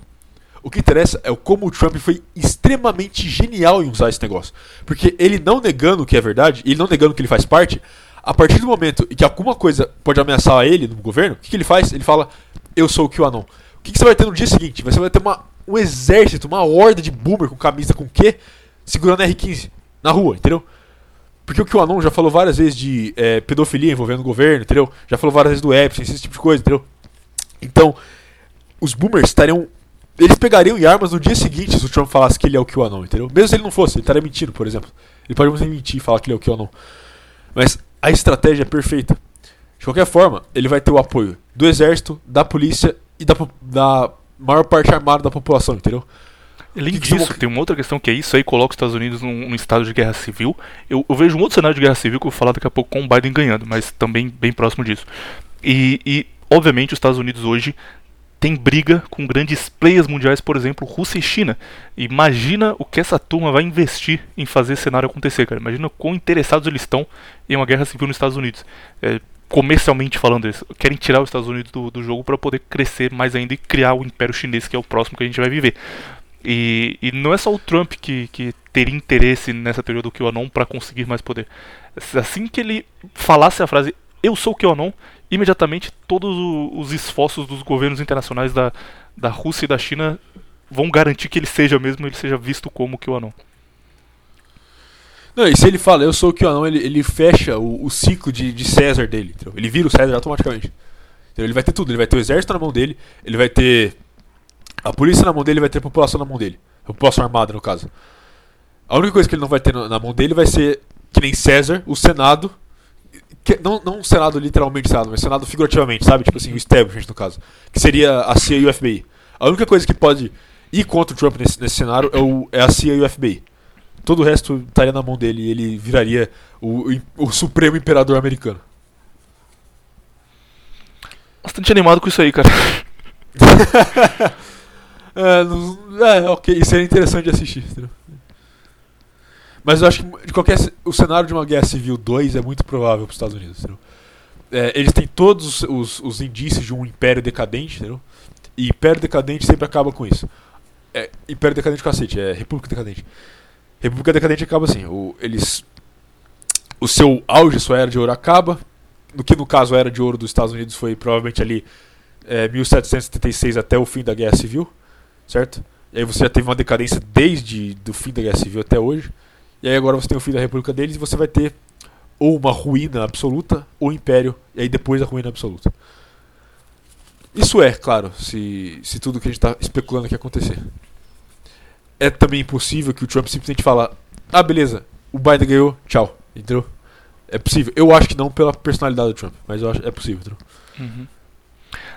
O que interessa é o como o Trump foi extremamente genial em usar esse negócio. Porque ele não negando que é verdade, ele não negando que ele faz parte, a partir do momento em que alguma coisa pode ameaçar ele no governo, o que, que ele faz? Ele fala, eu sou o QAnon. O que, que você vai ter no dia seguinte? Você vai ter uma, um exército, uma horda de boomer com camisa com Q segurando R15 na rua, entendeu? Porque o QAnon já falou várias vezes de é, pedofilia envolvendo o governo, entendeu? Já falou várias vezes do Epstein, esse tipo de coisa, entendeu? Então, os boomers estariam. Eles pegariam em armas no dia seguinte se o Trump falasse que ele é o QAnon, entendeu? Mesmo se ele não fosse, ele estaria mentindo, por exemplo. Ele pode mentir e falar que ele é o QAnon. Mas a estratégia é perfeita. De qualquer forma, ele vai ter o apoio do exército, da polícia e da, da maior parte armada da população, entendeu? Além disso, tem uma outra questão que é isso aí coloca os Estados Unidos num, num estado de guerra civil. Eu, eu vejo um outro cenário de guerra civil que eu vou falar daqui a pouco com o Biden ganhando, mas também bem próximo disso. E, e, obviamente, os Estados Unidos hoje tem briga com grandes players mundiais, por exemplo, Rússia e China. Imagina o que essa turma vai investir em fazer esse cenário acontecer, cara. Imagina quão interessados eles estão em uma guerra civil nos Estados Unidos. É, comercialmente falando, eles querem tirar os Estados Unidos do, do jogo para poder crescer mais ainda e criar o Império Chinês, que é o próximo que a gente vai viver. E, e não é só o Trump que, que teria interesse nessa teoria do QAnon para conseguir mais poder. Assim que ele falasse a frase eu sou o QAnon, imediatamente todos os esforços dos governos internacionais da, da Rússia e da China vão garantir que ele seja mesmo, ele seja visto como QAnon. Não, e se ele fala, eu sou o QAnon, ele, ele fecha o, o ciclo de, de César dele? Ele vira o César automaticamente. Ele vai ter tudo, ele vai ter o exército na mão dele, ele vai ter a polícia na mão dele, ele vai ter a população na mão dele. A população armada, no caso. A única coisa que ele não vai ter na, na mão dele vai ser, que nem César, o Senado. Que- não, não o Senado literalmente Senado, mas Senado figurativamente, sabe? Tipo assim, o establishment, no caso. Que seria a CIA e o FBI. A única coisa que pode ir contra o Trump nesse, nesse cenário é, o, é a CIA e o FBI. todo o resto estaria na mão dele e ele viraria o, o Supremo Imperador Americano. Bastante animado com isso aí, cara. é, não, é, ok, isso é interessante de assistir. Entendeu? Mas eu acho que de qualquer, o cenário de uma guerra civil 2 é muito provável para os Estados Unidos. É, eles têm todos os, os, indícios de um império decadente, entendeu? e império decadente sempre acaba com isso. É, império decadente cacete, é república decadente. República decadente acaba assim, o, eles o seu auge, sua era de ouro acaba, no que no caso a era de ouro dos Estados Unidos foi provavelmente ali é, 1776 até o fim da Guerra Civil, certo? E aí você já teve uma decadência desde do fim da Guerra Civil até hoje. E aí agora você tem o fim da República deles e você vai ter ou uma ruína absoluta ou império, e aí depois a ruína absoluta. Isso é, claro, se, se tudo que a gente está especulando aqui acontecer. É também impossível que o Trump simplesmente fala: ah, beleza, o Biden ganhou, tchau. Entendeu? É possível. Eu acho que não pela personalidade do Trump, mas eu acho é possível. Entendeu? Uhum.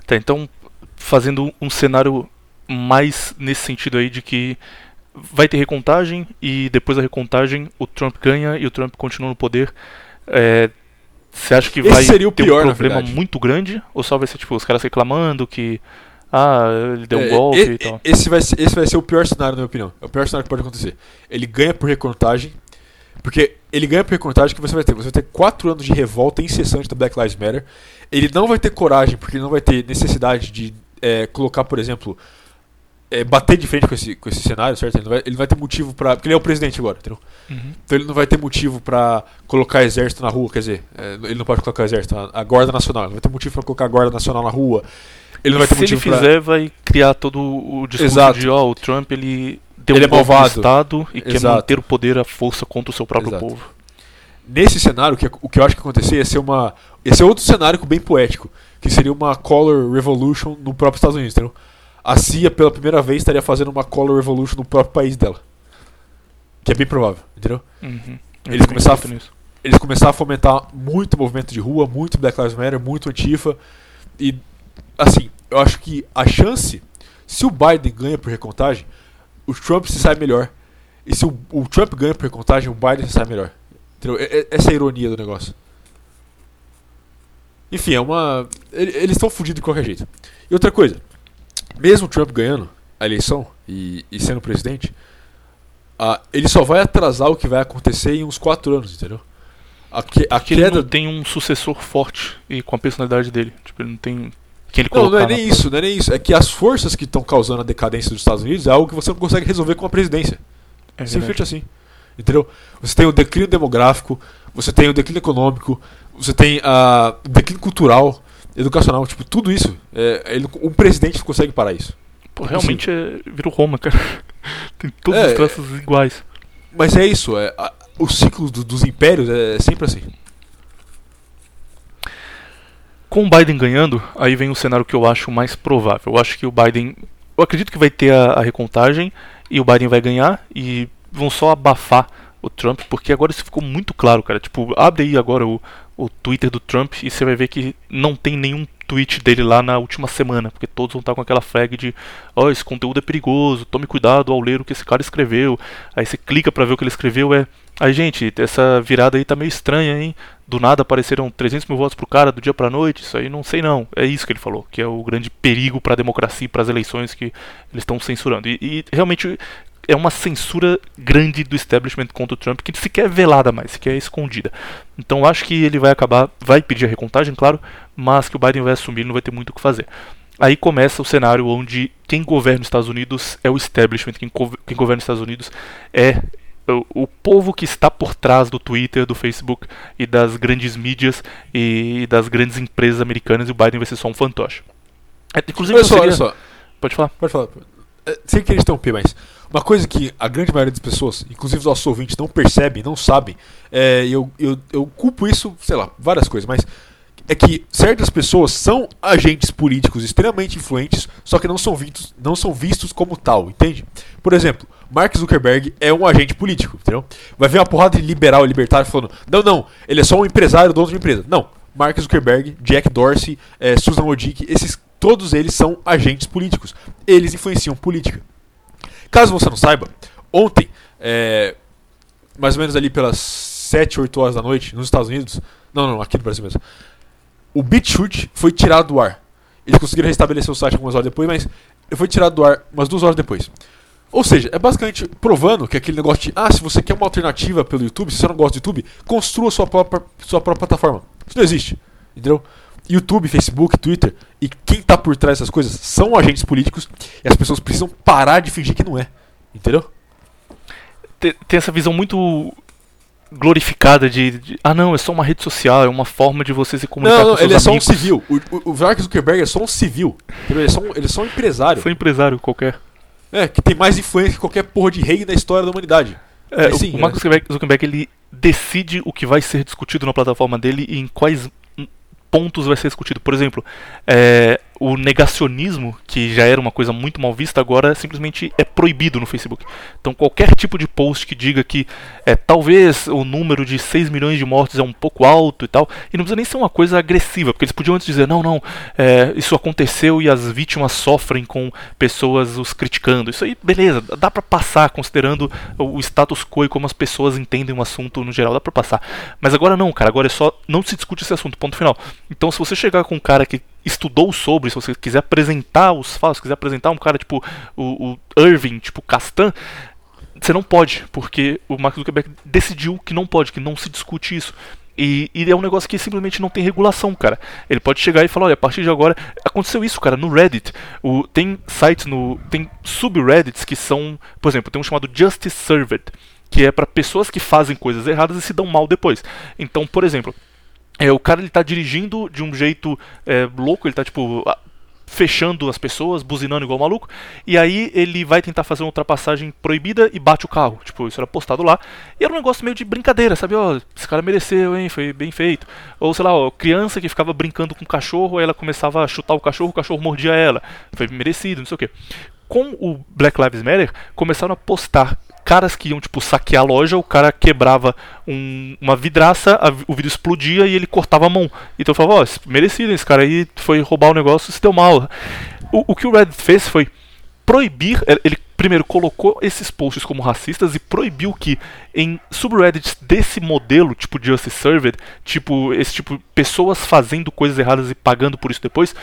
Tá, então, fazendo um cenário mais nesse sentido aí de que vai ter recontagem e depois da recontagem o Trump ganha e o Trump continua no poder. É, você acha que vai ter pior, um problema muito grande? Ou só vai ser tipo os caras reclamando que ah, ele deu um É, golpe e- e tal? Esse vai, ser, esse vai ser o pior cenário, na minha opinião. É o pior cenário que pode acontecer. Ele ganha por recontagem. Porque ele ganha por recontagem que você vai ter. Você vai ter quatro anos de revolta incessante da Black Lives Matter. Ele não vai ter coragem, porque ele não vai ter necessidade de é, colocar, por exemplo, é, bater de frente com esse, com esse cenário, certo? Ele não vai, ele vai ter motivo pra. Porque ele é o presidente agora, entendeu? Uhum. Então ele não vai ter motivo pra colocar exército na rua, quer dizer, é, ele não pode colocar exército, a, a guarda nacional, ele não vai ter motivo pra colocar a guarda nacional na rua. Ele não vai ter Se ele motivo pra... fizer, vai criar todo o discurso Exato. de ó, o Trump ele deu Ele um é malvado. Estado e quer Exato. manter o poder, a força contra o seu próprio Exato. povo. Nesse cenário, o que, o que eu acho que ia acontecer ia ser uma. Esse é outro cenário bem poético, que seria uma Color Revolution no próprio Estados Unidos, entendeu? A CIA, pela primeira vez, estaria fazendo uma Color Revolution no próprio país dela. Que é bem provável, entendeu? Uhum. Eles começaram a-. Eles começaram a fomentar muito movimento de rua, muito Black Lives Matter, muito Antifa. E, assim, eu acho que a chance, se o Biden ganha por recontagem, o Trump se sai melhor. E se o, o Trump ganha por recontagem, o Biden se sai melhor. Entendeu? Essa é a ironia do negócio. Enfim, é uma. ele- Eles estão fodidos de qualquer jeito. E outra coisa, mesmo Trump ganhando a eleição e, e sendo presidente, ah, ele só vai atrasar o que vai acontecer em uns 4 anos, entendeu? A, que, a Porque ele queda. não tem um sucessor forte e com a personalidade dele. Tipo, ele não tem quem ele Não, não é na- nem isso, não é nem isso. É que as forças que estão causando a decadência dos Estados Unidos é algo que você não consegue resolver com a presidência. É. Simplesmente assim. Entendeu? Você tem o declínio demográfico, você tem o declínio econômico, você tem o declínio cultural, educacional, tipo, tudo isso. É, ele, um presidente consegue parar isso. Pô, realmente é, virou Roma, cara. tem todos É, os traços iguais. Mas é isso, é, a- o ciclo do- dos impérios é sempre assim. Com o Biden ganhando, aí vem o cenário que eu acho mais provável. Eu acho que o Biden. Eu acredito que vai ter a, a recontagem e o Biden vai ganhar e vão só abafar o Trump, porque agora isso ficou muito claro, cara. Tipo, abre aí agora o, o Twitter do Trump e você vai ver que não tem nenhum tweet dele lá na última semana, porque todos vão estar com aquela flag de ó, esse conteúdo é perigoso, tome cuidado ao ler o que esse cara escreveu. Aí você clica pra ver o que ele escreveu, é. Aí, gente, essa virada aí tá meio estranha, hein? Do nada apareceram 300 mil votos pro cara do dia pra noite. Isso aí não sei não. É isso que ele falou, que é o grande perigo pra democracia e pras eleições que eles estão censurando. E, e realmente é uma censura grande do establishment contra o Trump que sequer é velada mais, sequer é escondida. Então eu acho que ele vai acabar, vai pedir a recontagem, claro, mas que o Biden vai assumir, não vai ter muito o que fazer. Aí começa o cenário onde quem governa os Estados Unidos é o establishment, quem, quem governa os Estados Unidos é o, povo que está por trás do Twitter, do Facebook e das grandes mídias e das grandes empresas americanas e o Biden vai ser só um fantoche. É, Inclusive, Olha só, seria- olha só. Pode falar. Pode falar. É, Sem querer interromper, mas uma coisa que a grande maioria das pessoas, inclusive os nossos ouvintes, não percebem, não sabem, é, eu, eu, eu culpo isso, sei lá, várias coisas, mas é que certas pessoas são agentes políticos extremamente influentes, só que não são vistos, não são vistos como tal, entende? Por exemplo, Mark Zuckerberg é um agente político, entendeu? Vai ver uma porrada de liberal e libertário falando: não, não, ele é só um empresário, dono de uma empresa. Não, Mark Zuckerberg, Jack Dorsey, eh, Susan Wojcicki, esses, todos eles são agentes políticos. Eles influenciam política. Caso você não saiba, ontem, eh, mais ou menos ali pelas 7, 8 horas da noite, nos Estados Unidos. Não, não, aqui no Brasil mesmo. O BitChute foi tirado do ar. Eles conseguiram restabelecer o site algumas horas depois, mas foi tirado do ar umas duas horas depois. Ou seja, é basicamente provando que aquele negócio de ah, se você quer uma alternativa pelo YouTube, se você não gosta do YouTube, construa sua própria, sua própria plataforma. Isso não existe. Entendeu? YouTube, Facebook, Twitter e quem tá por trás dessas coisas são agentes políticos e as pessoas precisam parar de fingir que não é. Entendeu? Tem, tem essa visão muito glorificada de, de, ah não, é só uma rede social, é uma forma de você se comunicar Não, não com seus ele é só um amigos. civil. O, o, o Mark Zuckerberg é só um civil. Ele é só um, ele é só um empresário. Foi um empresário qualquer. É, que tem mais influência que qualquer porra de rei na história da humanidade. É, Mas sim, o Mark Zuckerberg, Zuckerberg ele decide o que vai ser discutido na plataforma dele e em quais pontos vai ser discutido. Por exemplo, é, o negacionismo, que já era uma coisa muito mal vista, agora simplesmente é proibido no Facebook. Então qualquer tipo de post que diga que é, talvez o número de 6 milhões de mortos é um pouco alto e tal, e não precisa nem ser uma coisa agressiva, porque eles podiam antes dizer, não, não, é, isso aconteceu e as vítimas sofrem com pessoas os criticando. Isso aí, beleza, dá pra passar, considerando o status quo e como as pessoas entendem o assunto no geral, dá pra passar. Mas agora não, cara, agora é só, não se discute esse assunto, ponto final. Então se você chegar com um cara que estudou sobre, se você quiser apresentar os fatos, se quiser apresentar um cara tipo o, o Irving, tipo Castan, você não pode, porque o Mark Zuckerberg decidiu que não pode, que não se discute isso. E, e, é um negócio que simplesmente não tem regulação, cara. Ele pode chegar e falar, olha, a partir de agora. Aconteceu isso, cara, no Reddit. O, tem sites no. Tem subreddits que são. Por exemplo, tem um chamado Justice Served, que é para pessoas que fazem coisas erradas e se dão mal depois. Então, por exemplo, é, o cara ele tá dirigindo de um jeito é, louco, ele tá tipo fechando as pessoas, buzinando igual maluco, e aí ele vai tentar fazer uma ultrapassagem proibida e bate o carro. Tipo, isso era postado lá. E era um negócio meio de brincadeira, sabe? Ó, esse cara mereceu, hein? Foi bem feito. Ou sei lá, ó, criança que ficava brincando com o cachorro, aí ela começava a chutar o cachorro, o cachorro mordia ela. Foi merecido, não sei o quê. Com o Black Lives Matter, começaram a postar caras que iam, tipo, saquear a loja, o cara quebrava um- uma vidraça, a o vidro explodia e ele cortava a mão. Então eu falava, ó, esse- merecido, esse cara aí foi roubar o negócio se deu mal. O, o que o Reddit fez foi proibir, ele primeiro colocou esses posts como racistas e proibiu que em subreddits desse modelo, tipo Justice Served, tipo esse tipo pessoas fazendo coisas erradas e pagando por isso depois,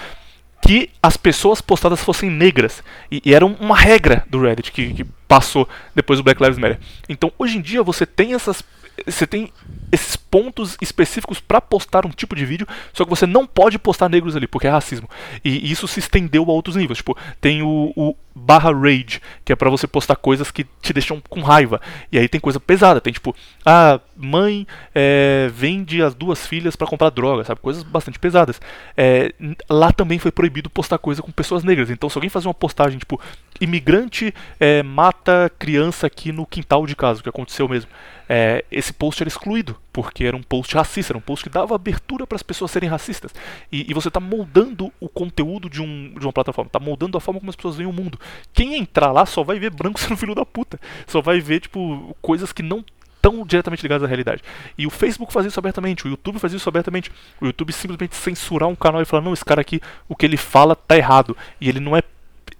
que as pessoas postadas fossem negras. E, e era um- uma regra do Reddit que, que passou depois do Black Lives Matter. Então, hoje em dia, você tem essas. Você tem esses pontos específicos para postar um tipo de vídeo, só que você não pode postar negros ali, porque é racismo. E isso se estendeu a outros níveis. Tipo, tem o, o barra rage, que é para você postar coisas que te deixam com raiva. E aí tem coisa pesada, tem tipo, a mãe é, vende as duas filhas para comprar droga, sabe? Coisas bastante pesadas. É, lá também foi proibido postar coisa com pessoas negras. Então, se alguém fazer uma postagem tipo, imigrante é, mata criança aqui no quintal de casa, o que aconteceu mesmo. É, esse post era excluído, porque era um post racista, era um post que dava abertura para as pessoas serem racistas. E, e você está moldando o conteúdo de, um, de uma plataforma, está moldando a forma como as pessoas veem o mundo. Quem entrar lá só vai ver branco sendo filho da puta. Só vai ver, tipo, coisas que não estão diretamente ligadas à realidade. E o Facebook fazia isso abertamente, o YouTube fazia isso abertamente. O YouTube simplesmente censurar um canal e falar, não, esse cara aqui, o que ele fala tá errado. E ele não é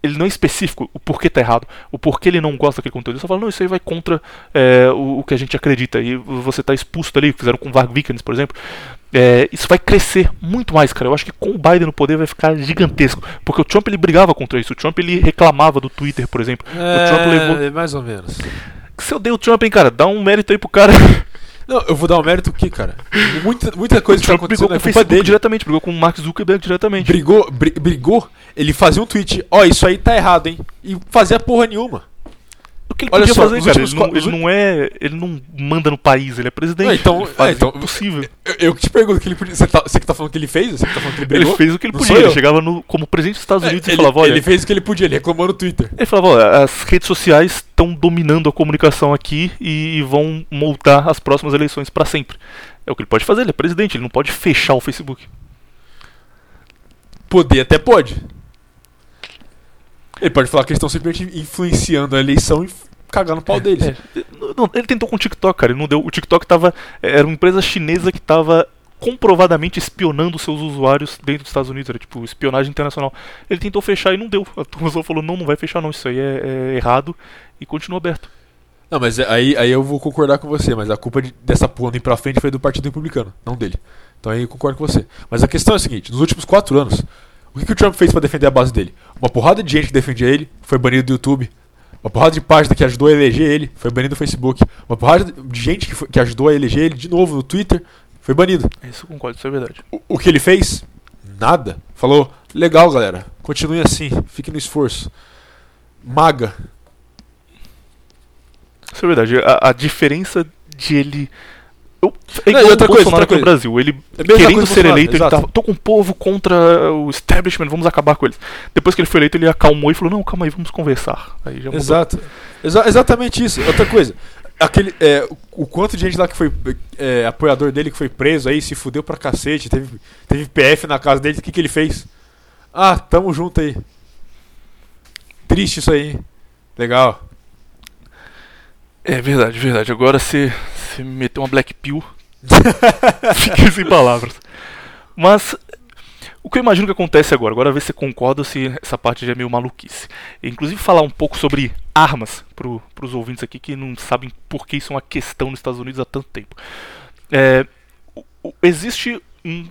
ele não é específico o porquê tá errado, o porquê ele não gosta daquele conteúdo. Ele só fala, não, isso aí vai contra é, o, o que a gente acredita. E você tá expulso dali, fizeram com o Varg Vikernes, por exemplo. É, isso vai crescer muito mais, cara. Eu acho que com o Biden no poder vai ficar gigantesco. Porque o Trump ele brigava contra isso. O Trump ele reclamava do Twitter, por exemplo. O Trump levou. É, mais ou menos. Se eu dei o Trump, hein, cara, dá um mérito aí pro cara. Não, eu vou dar um mérito aqui, cara. Muita, muita coisa o que tá Trump brigou com é o culpa Facebook dele. diretamente, brigou com o Mark Zuckerberg diretamente. Brigou, bri- brigou, ele fazia um tweet, ó, isso aí tá errado, hein? E fazia porra nenhuma. Que ele Olha podia só, fazer, cara? Ele não, ele não é. Ele não manda no país, ele é presidente. Não, então- ele é, então- o possível. Eu, te pergunto, que ele podia, você, tá, você que tá falando que ele fez? Você que tá falando que ele brigou? Ele fez o que ele Não podia. Ele chegava no, como presidente dos Estados É, Unidos ele, e falava: olha. ele fez o que ele podia, ele reclamou no Twitter. Ele falava: olha, as redes sociais estão dominando a comunicação aqui e, vão moldar as próximas eleições pra sempre. É o que ele pode fazer, ele é presidente, ele não pode fechar o Facebook. Poder até pode. Ele pode falar que eles estão simplesmente influenciando a eleição cagar no pau deles. É, não, ele tentou com o TikTok, cara. Ele não deu. O TikTok tava. Era uma empresa chinesa que tava comprovadamente espionando seus usuários dentro dos Estados Unidos. Era tipo espionagem internacional. Ele tentou fechar e não deu. A turma só falou: não, não vai fechar, não. Isso aí é, é errado. E continua aberto. Não, mas aí, aí eu vou concordar com você, mas a culpa de- dessa porra não ir pra frente foi do Partido Republicano, não dele. Então aí eu concordo com você. Mas a questão é a seguinte: nos últimos quatro anos, o que, que o Trump fez pra defender a base dele? Uma porrada de gente que defendia ele foi banido do YouTube. Uma porrada de página que ajudou a eleger ele foi banido do Facebook. Uma porrada de gente que, foi- que ajudou a eleger ele de novo no Twitter foi banido. Isso concordo, isso é verdade. O, o que ele fez? Nada. Falou: legal, galera, continue assim, fique no esforço. Maga. Isso é verdade. A, a diferença de ele. Eu, é Não, igual e outra coisa, outra aqui no coisa. Brasil. Ele É querendo coisa do ser eleito, ele tava. Tô com o povo contra o establishment, vamos acabar com eles. Depois que ele foi eleito, ele acalmou e falou: Não, calma aí, vamos conversar. Aí já mudou. Exato. Exa- exatamente isso. Outra coisa. Aquele, é, o, o quanto de gente lá que foi é, apoiador dele que foi preso aí, se fudeu pra cacete, teve, teve PF na casa dele, o que, que ele fez? Ah, tamo junto aí. Triste isso aí. Legal. É verdade, verdade. Agora você você me meteu uma black pill. Fiquei sem palavras. Mas o que eu imagino que acontece agora, agora ver se você concorda ou se essa parte já é meio maluquice. Inclusive falar um pouco sobre armas para os ouvintes aqui que não sabem por que isso é uma questão nos Estados Unidos há tanto tempo. É, o- o- existe um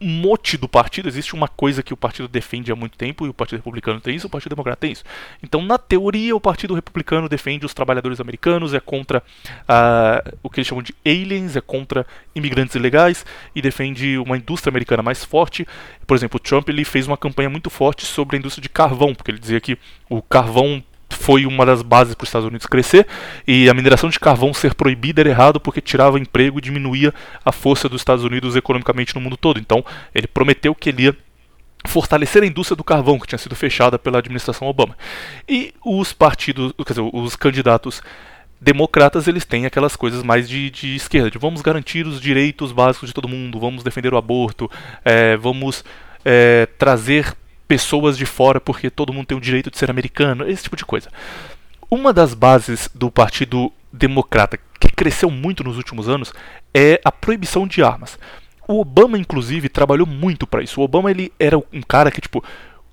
mote do partido, existe uma coisa que o partido defende há muito tempo e o Partido Republicano tem isso, o Partido Democrata tem isso. Então, na teoria, o Partido Republicano defende os trabalhadores americanos, é contra ah, o que eles chamam de aliens, é contra imigrantes ilegais e defende uma indústria americana mais forte. Por exemplo, o Trump ele fez uma campanha muito forte sobre a indústria de carvão, porque ele dizia que o carvão foi uma das bases para os Estados Unidos crescer e a mineração de carvão ser proibida era errado porque tirava emprego e diminuía a força dos Estados Unidos economicamente no mundo todo. Então, ele prometeu que ele ia fortalecer a indústria do carvão que tinha sido fechada pela administração Obama. E os partidos, quer dizer, os candidatos democratas, eles têm aquelas coisas mais de, de esquerda, de vamos garantir os direitos básicos de todo mundo, vamos defender o aborto, eh, vamos eh, trazer pessoas de fora porque todo mundo tem o direito de ser americano, esse tipo de coisa. Uma das bases do Partido Democrata, que cresceu muito nos últimos anos, é a proibição de armas. O Obama, inclusive, trabalhou muito para isso. O Obama ele era um cara que, tipo,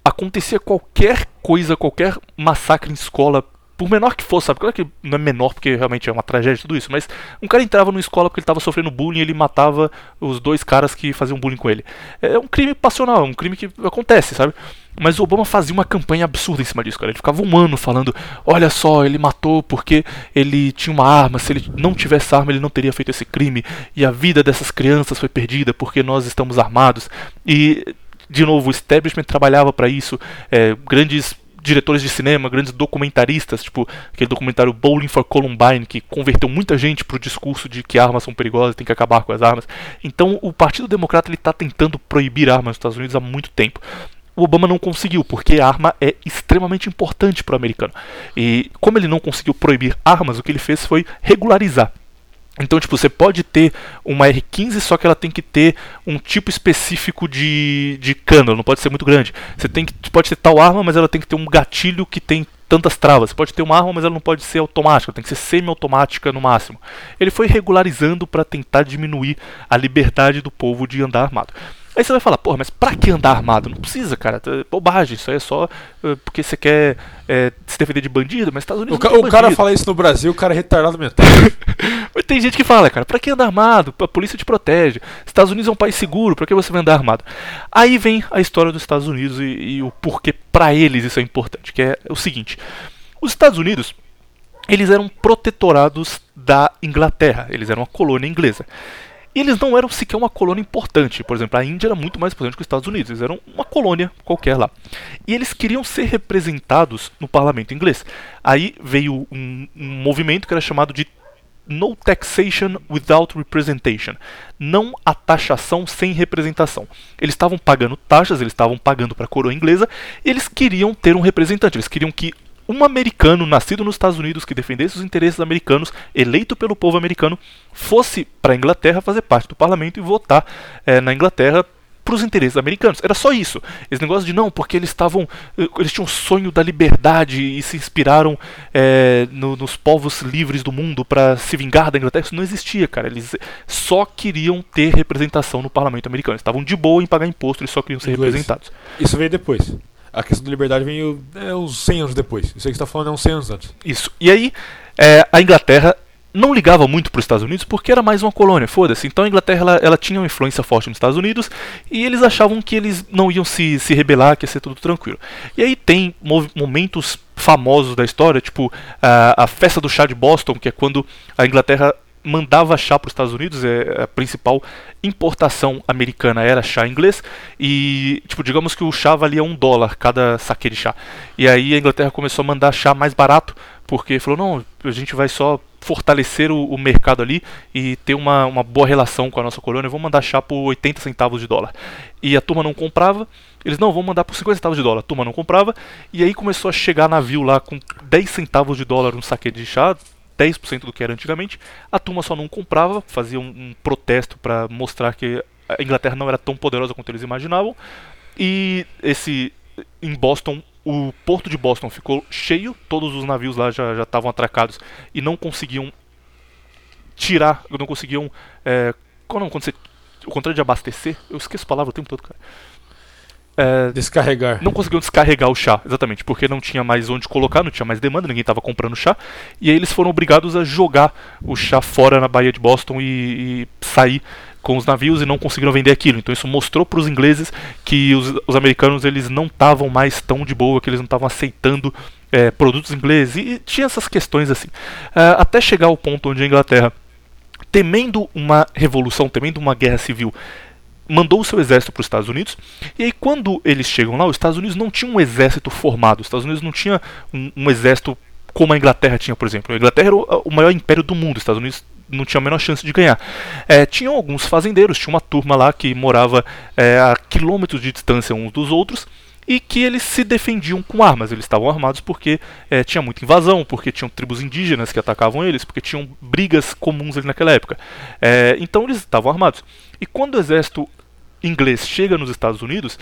acontecia qualquer coisa, qualquer massacre em escola, por menor que fosse, sabe? Claro que não é menor porque realmente é uma tragédia tudo isso, mas um cara entrava numa escola porque ele estava sofrendo bullying e ele matava os dois caras que faziam bullying com ele. É um crime passional, é um crime que acontece, sabe? Mas o Obama fazia uma campanha absurda em cima disso, cara. Ele ficava um ano falando: olha só, ele matou porque ele tinha uma arma. Se ele não tivesse arma, ele não teria feito esse crime. E a vida dessas crianças foi perdida porque nós estamos armados. E, de novo, o establishment trabalhava para isso. É, grandes diretores de cinema, grandes documentaristas, tipo aquele documentário Bowling for Columbine, que converteu muita gente pro discurso de que armas são perigosas, tem que acabar com as armas. Então, o Partido Democrata ele tá tentando proibir armas nos Estados Unidos há muito tempo o Obama não conseguiu, porque a arma é extremamente importante para o americano. E como ele não conseguiu proibir armas, o que ele fez foi regularizar. Então, tipo, você pode ter uma R15, só que ela tem que ter um tipo específico de, de cano, não pode ser muito grande. Você tem que, pode ter tal arma, mas ela tem que ter um gatilho que tem tantas travas. Você pode ter uma arma, mas ela não pode ser automática, tem que ser semi-automática no máximo. Ele foi regularizando para tentar diminuir a liberdade do povo de andar armado. Aí você vai falar, porra, mas pra que andar armado? Não precisa, cara. É bobagem. Isso aí é só uh, porque você quer é, se defender de bandido, mas Estados Unidos O, ca- o cara fala isso no Brasil, o cara é retardado mental. Mas tem gente que fala, cara, pra que andar armado? A polícia te protege. Estados Unidos é um país seguro, pra que você vai andar armado? Aí vem a história dos Estados Unidos e, e o porquê pra eles isso é importante, que é o seguinte. Os Estados Unidos, eles eram protetorados da Inglaterra, eles eram uma colônia inglesa. E eles não eram sequer uma colônia importante. Por exemplo, a Índia era muito mais importante que os Estados Unidos. Eles eram uma colônia qualquer lá. E eles queriam ser representados no parlamento inglês. Aí veio um, um movimento que era chamado de No Taxation Without Representation. Não a taxação sem representação. Eles estavam pagando taxas, eles estavam pagando para a coroa inglesa, e eles queriam ter um representante. Eles queriam que um americano nascido nos Estados Unidos que defendesse os interesses americanos, eleito pelo povo americano, fosse para a Inglaterra fazer parte do parlamento e votar eh, na Inglaterra para os interesses americanos. Era só isso. Esse negócio de não, porque eles estavam. eh, Eles tinham um sonho da liberdade e se inspiraram eh, no- nos povos livres do mundo para se vingar da Inglaterra. Isso não existia, cara. Eles só queriam ter representação no parlamento americano. Eles estavam de boa em pagar imposto, eles só queriam ser Inglês. representados. Isso veio depois. A questão da liberdade veio é, uns 100 anos depois. Isso aí que você tá falando é uns 100 anos antes. Isso. E aí, é, a Inglaterra não ligava muito para os Estados Unidos porque era mais uma colônia, foda-se. Então a Inglaterra ela, ela, tinha uma influência forte nos Estados Unidos e eles achavam que eles não iam se, se rebelar, que ia ser tudo tranquilo. E aí tem momentos famosos da história, tipo a, a festa do chá de Boston, que é quando a Inglaterra mandava chá para os Estados Unidos, é a principal importação americana era chá inglês. E tipo digamos que o chá valia um dólar cada saque de chá. E aí a Inglaterra começou a mandar chá mais barato porque falou não a gente vai só fortalecer o, o, mercado ali e ter uma, uma boa relação com a nossa colônia, vamos mandar chá por 80 centavos de dólar. E a turma não comprava, eles não vão mandar por 50 centavos de dólar, a turma não comprava, e aí começou a chegar navio lá com 10 centavos de dólar um saque de chá, 10% do que era antigamente, a turma só não comprava, fazia um, um protesto para mostrar que a Inglaterra não era tão poderosa quanto eles imaginavam, e esse em Boston o porto de Boston ficou cheio, todos os navios lá já estavam atracados e não conseguiam tirar, não conseguiam. É, qual não, quando você. O contrário de abastecer, eu esqueço a palavra o tempo todo, cara. É, descarregar. Não conseguiam descarregar o chá, exatamente, porque não tinha mais onde colocar, não tinha mais demanda, ninguém estava comprando chá. E aí eles foram obrigados a jogar o chá fora na Baía de Boston e, e sair com os navios e não conseguiram vender aquilo. Então isso mostrou para os ingleses que os, os, americanos eles não estavam mais tão de boa, que eles não estavam aceitando é, produtos ingleses e, tinha essas questões assim. Uh, até chegar ao ponto onde a Inglaterra, temendo uma revolução, temendo uma guerra civil, mandou o seu exército para os Estados Unidos. E aí, quando eles chegam lá, os Estados Unidos não tinha um exército formado. Os Estados Unidos não tinha um, um exército como a Inglaterra tinha, por exemplo. A Inglaterra era o, o maior império do mundo. Os Estados Unidos não tinha a menor chance de ganhar. É, tinham alguns fazendeiros, tinha uma turma lá que morava é, a quilômetros de distância uns dos outros e que eles se defendiam com armas. Eles estavam armados porque é, tinha muita invasão, porque tinham tribos indígenas que atacavam eles, porque tinham brigas comuns ali naquela época. É, então eles estavam armados. E quando o exército inglês chega nos Estados Unidos,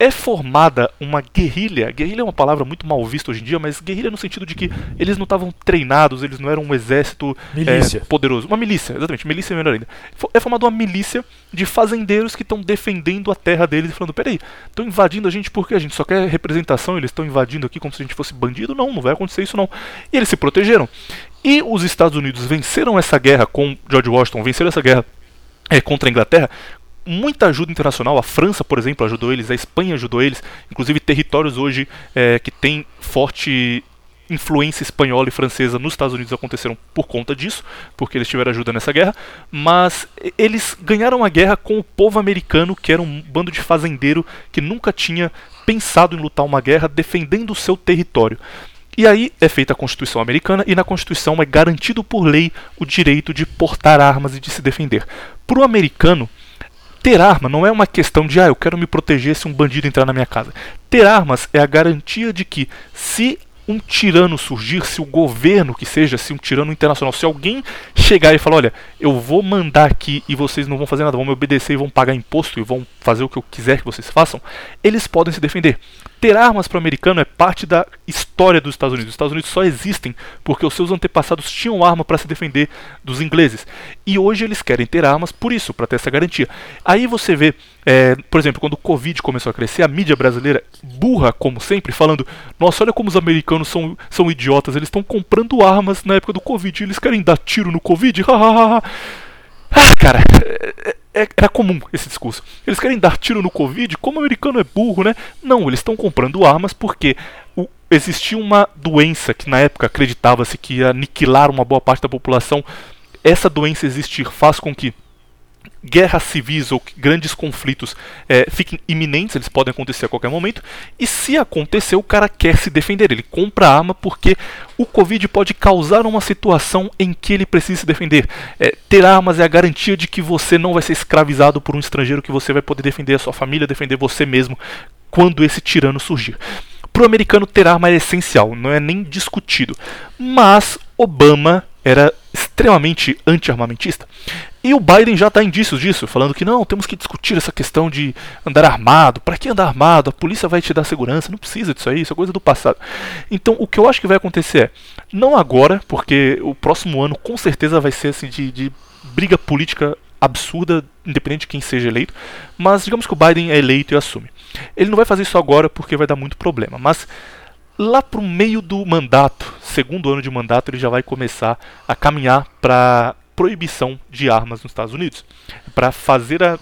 é formada uma guerrilha. Guerrilha é uma palavra muito mal vista hoje em dia, mas guerrilha no sentido de que eles não estavam treinados, eles não eram um exército é, poderoso. Uma milícia, exatamente, milícia é melhor ainda. É formada uma milícia de fazendeiros que estão defendendo a terra deles e falando: peraí, estão invadindo a gente porque a gente só quer representação, eles estão invadindo aqui como se a gente fosse bandido? Não, não vai acontecer isso não. E eles se protegeram. E os Estados Unidos venceram essa guerra com George Washington, venceram essa guerra é, contra a Inglaterra muita ajuda internacional. A França, por exemplo, ajudou eles, a Espanha ajudou eles, inclusive territórios hoje é, que têm forte influência espanhola e francesa nos Estados Unidos aconteceram por conta disso, porque eles tiveram ajuda nessa guerra, mas eles ganharam a guerra com o povo americano, que era um bando de fazendeiro que nunca tinha pensado em lutar uma guerra defendendo o seu território. E aí é feita a Constituição americana e na Constituição é garantido por lei o direito de portar armas e de se defender. Para o americano, ter arma não é uma questão de, ah, eu quero me proteger se um bandido entrar na minha casa. Ter armas é a garantia de que, se um tirano surgir, se o governo que seja, se um tirano internacional, se alguém chegar e falar, olha, eu vou mandar aqui e vocês não vão fazer nada, vão me obedecer e vão pagar imposto e vão fazer o que eu quiser que vocês façam, eles podem se defender. Ter armas para o americano é parte da história dos Estados Unidos. Os Estados Unidos só existem porque os seus antepassados tinham arma para se defender dos ingleses. E hoje eles querem ter armas por isso, para ter essa garantia. Aí você vê, é, por exemplo, quando o Covid começou a crescer, a mídia brasileira, burra como sempre, falando: Nossa, olha como os americanos são, são idiotas, eles estão comprando armas na época do Covid, eles querem dar tiro no Covid. ah, cara, é, é, era comum esse discurso. Eles querem dar tiro no Covid, como o americano é burro, né? Não, eles estão comprando armas porque o, existia uma doença que na época acreditava-se que ia aniquilar uma boa parte da população. Essa doença existir faz com que guerras civis ou grandes conflitos é, fiquem iminentes, eles podem acontecer a qualquer momento, e se acontecer, o cara quer se defender, ele compra arma porque o Covid pode causar uma situação em que ele precisa se defender. É, ter armas é a garantia de que você não vai ser escravizado por um estrangeiro, que você vai poder defender a sua família, defender você mesmo quando esse tirano surgir. Para o americano, ter arma é essencial, não é nem discutido. Mas Obama era extremamente anti-armamentista. E o Biden já está indícios disso, falando que não, temos que discutir essa questão de andar armado. Para que andar armado? A polícia vai te dar segurança, não precisa disso aí, isso é coisa do passado. Então, o que eu acho que vai acontecer é, não agora, porque o próximo ano com certeza vai ser assim de, de briga política absurda, independente de quem seja eleito, mas digamos que o Biden é eleito e assume. Ele não vai fazer isso agora porque vai dar muito problema, mas lá pro meio do mandato, segundo ano de mandato ele já vai começar a caminhar para proibição de armas nos Estados Unidos, para fazer a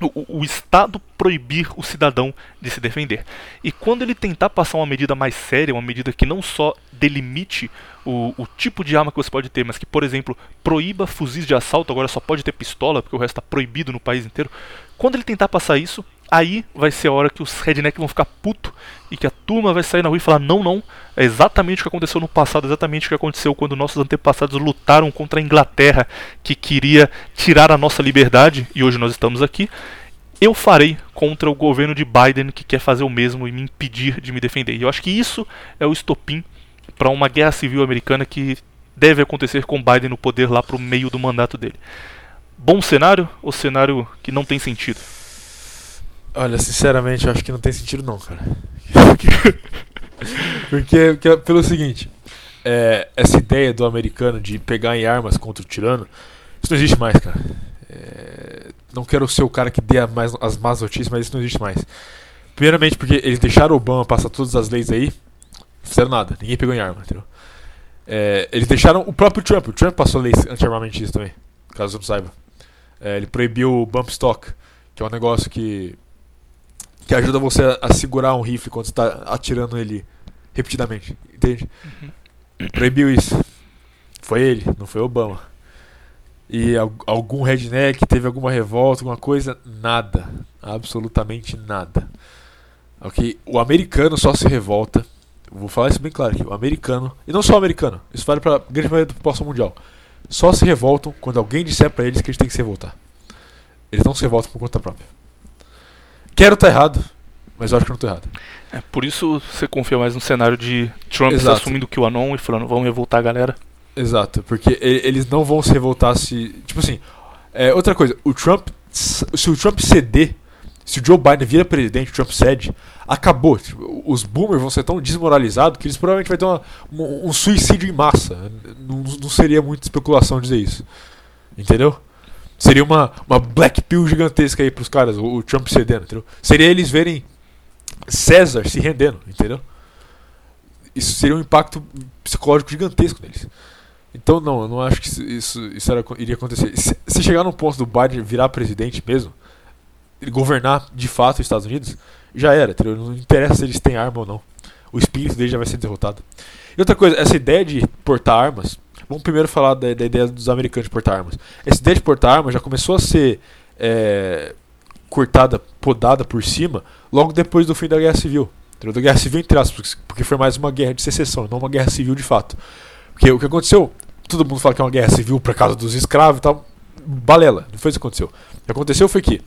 o, o, Estado proibir o cidadão de se defender. E quando ele tentar passar uma medida mais séria, uma medida que não só delimite o, o, tipo de arma que você pode ter, mas que, por exemplo, proíba fuzis de assalto, agora só pode ter pistola, porque o resto está proibido no país inteiro. Quando ele tentar passar isso, aí vai ser a hora que os redneck vão ficar puto e que a turma vai sair na rua e falar: não, não, é exatamente o que aconteceu no passado, exatamente o que aconteceu quando nossos antepassados lutaram contra a Inglaterra que queria tirar a nossa liberdade e hoje nós estamos aqui. Eu farei contra o governo de Biden que quer fazer o mesmo e me impedir de me defender. E eu acho que isso é o estopim para uma guerra civil americana que deve acontecer com Biden no poder lá para o meio do mandato dele. Bom cenário ou cenário que não tem sentido? Olha, sinceramente, eu acho que não tem sentido não, cara. porque, porque, pelo seguinte, é, essa ideia do americano de pegar em armas contra o tirano, isso não existe mais, cara. É, não quero ser o cara que dê mais, as más notícias, mas isso não existe mais. Primeiramente porque eles deixaram o Obama passar todas as leis aí, não fizeram nada, ninguém pegou em arma, entendeu? É, eles deixaram o próprio Trump, o Trump passou leis anti-armamentistas também, caso você não saiba. É, ele proibiu o bump stock, que é um negócio que que ajuda você a, segurar um rifle quando está atirando ele repetidamente, entende? Uhum. Proibiu isso. Foi ele, não foi Obama. E algum redneck teve alguma revolta, alguma coisa? Nada. Absolutamente nada. Ok? O americano só se revolta. Vou falar isso bem claro aqui. O americano, e não só o americano, isso vale para a grande maioria da população mundial. Só se revoltam quando alguém disser para eles que eles têm que se revoltar. Eles não se revoltam por conta própria. Quero estar tá errado, mas eu acho que não estou errado. É, por isso você confia mais no cenário de Trump Exato. assumindo que o Anon e falando, vamos revoltar a galera. Exato, porque eles não vão se revoltar se. Tipo assim, é, outra coisa, o Trump. Se o Trump ceder, se o Joe Biden vira presidente, o Trump cede, acabou. Tipo, os boomers vão ser tão desmoralizados que eles provavelmente vão ter uma, um, um suicídio em massa. Não, não seria muita especulação dizer isso. Entendeu? Seria uma, uma black pill gigantesca aí pros caras, o, Trump cedendo, entendeu? Seria eles verem César se rendendo, entendeu? Isso seria um impacto psicológico gigantesco neles. Então, não, eu não acho que isso, isso era, iria acontecer. Se, se, chegar no ponto do Biden virar presidente mesmo, ele governar de fato os Estados Unidos, já era, entendeu? Não interessa se eles têm arma ou não. O espírito dele já vai ser derrotado. E outra coisa, essa ideia de portar armas Vamos primeiro falar da, da, ideia dos americanos de portar armas. Essa ideia de portar armas já começou a ser é, cortada, podada por cima, logo depois do fim da Guerra Civil. Da Guerra Civil, entre aspas, porque foi mais uma guerra de secessão, não uma guerra civil de fato. Porque o que aconteceu, todo mundo fala que é uma guerra civil por causa dos escravos e tal, balela, não foi isso que aconteceu. O que aconteceu foi que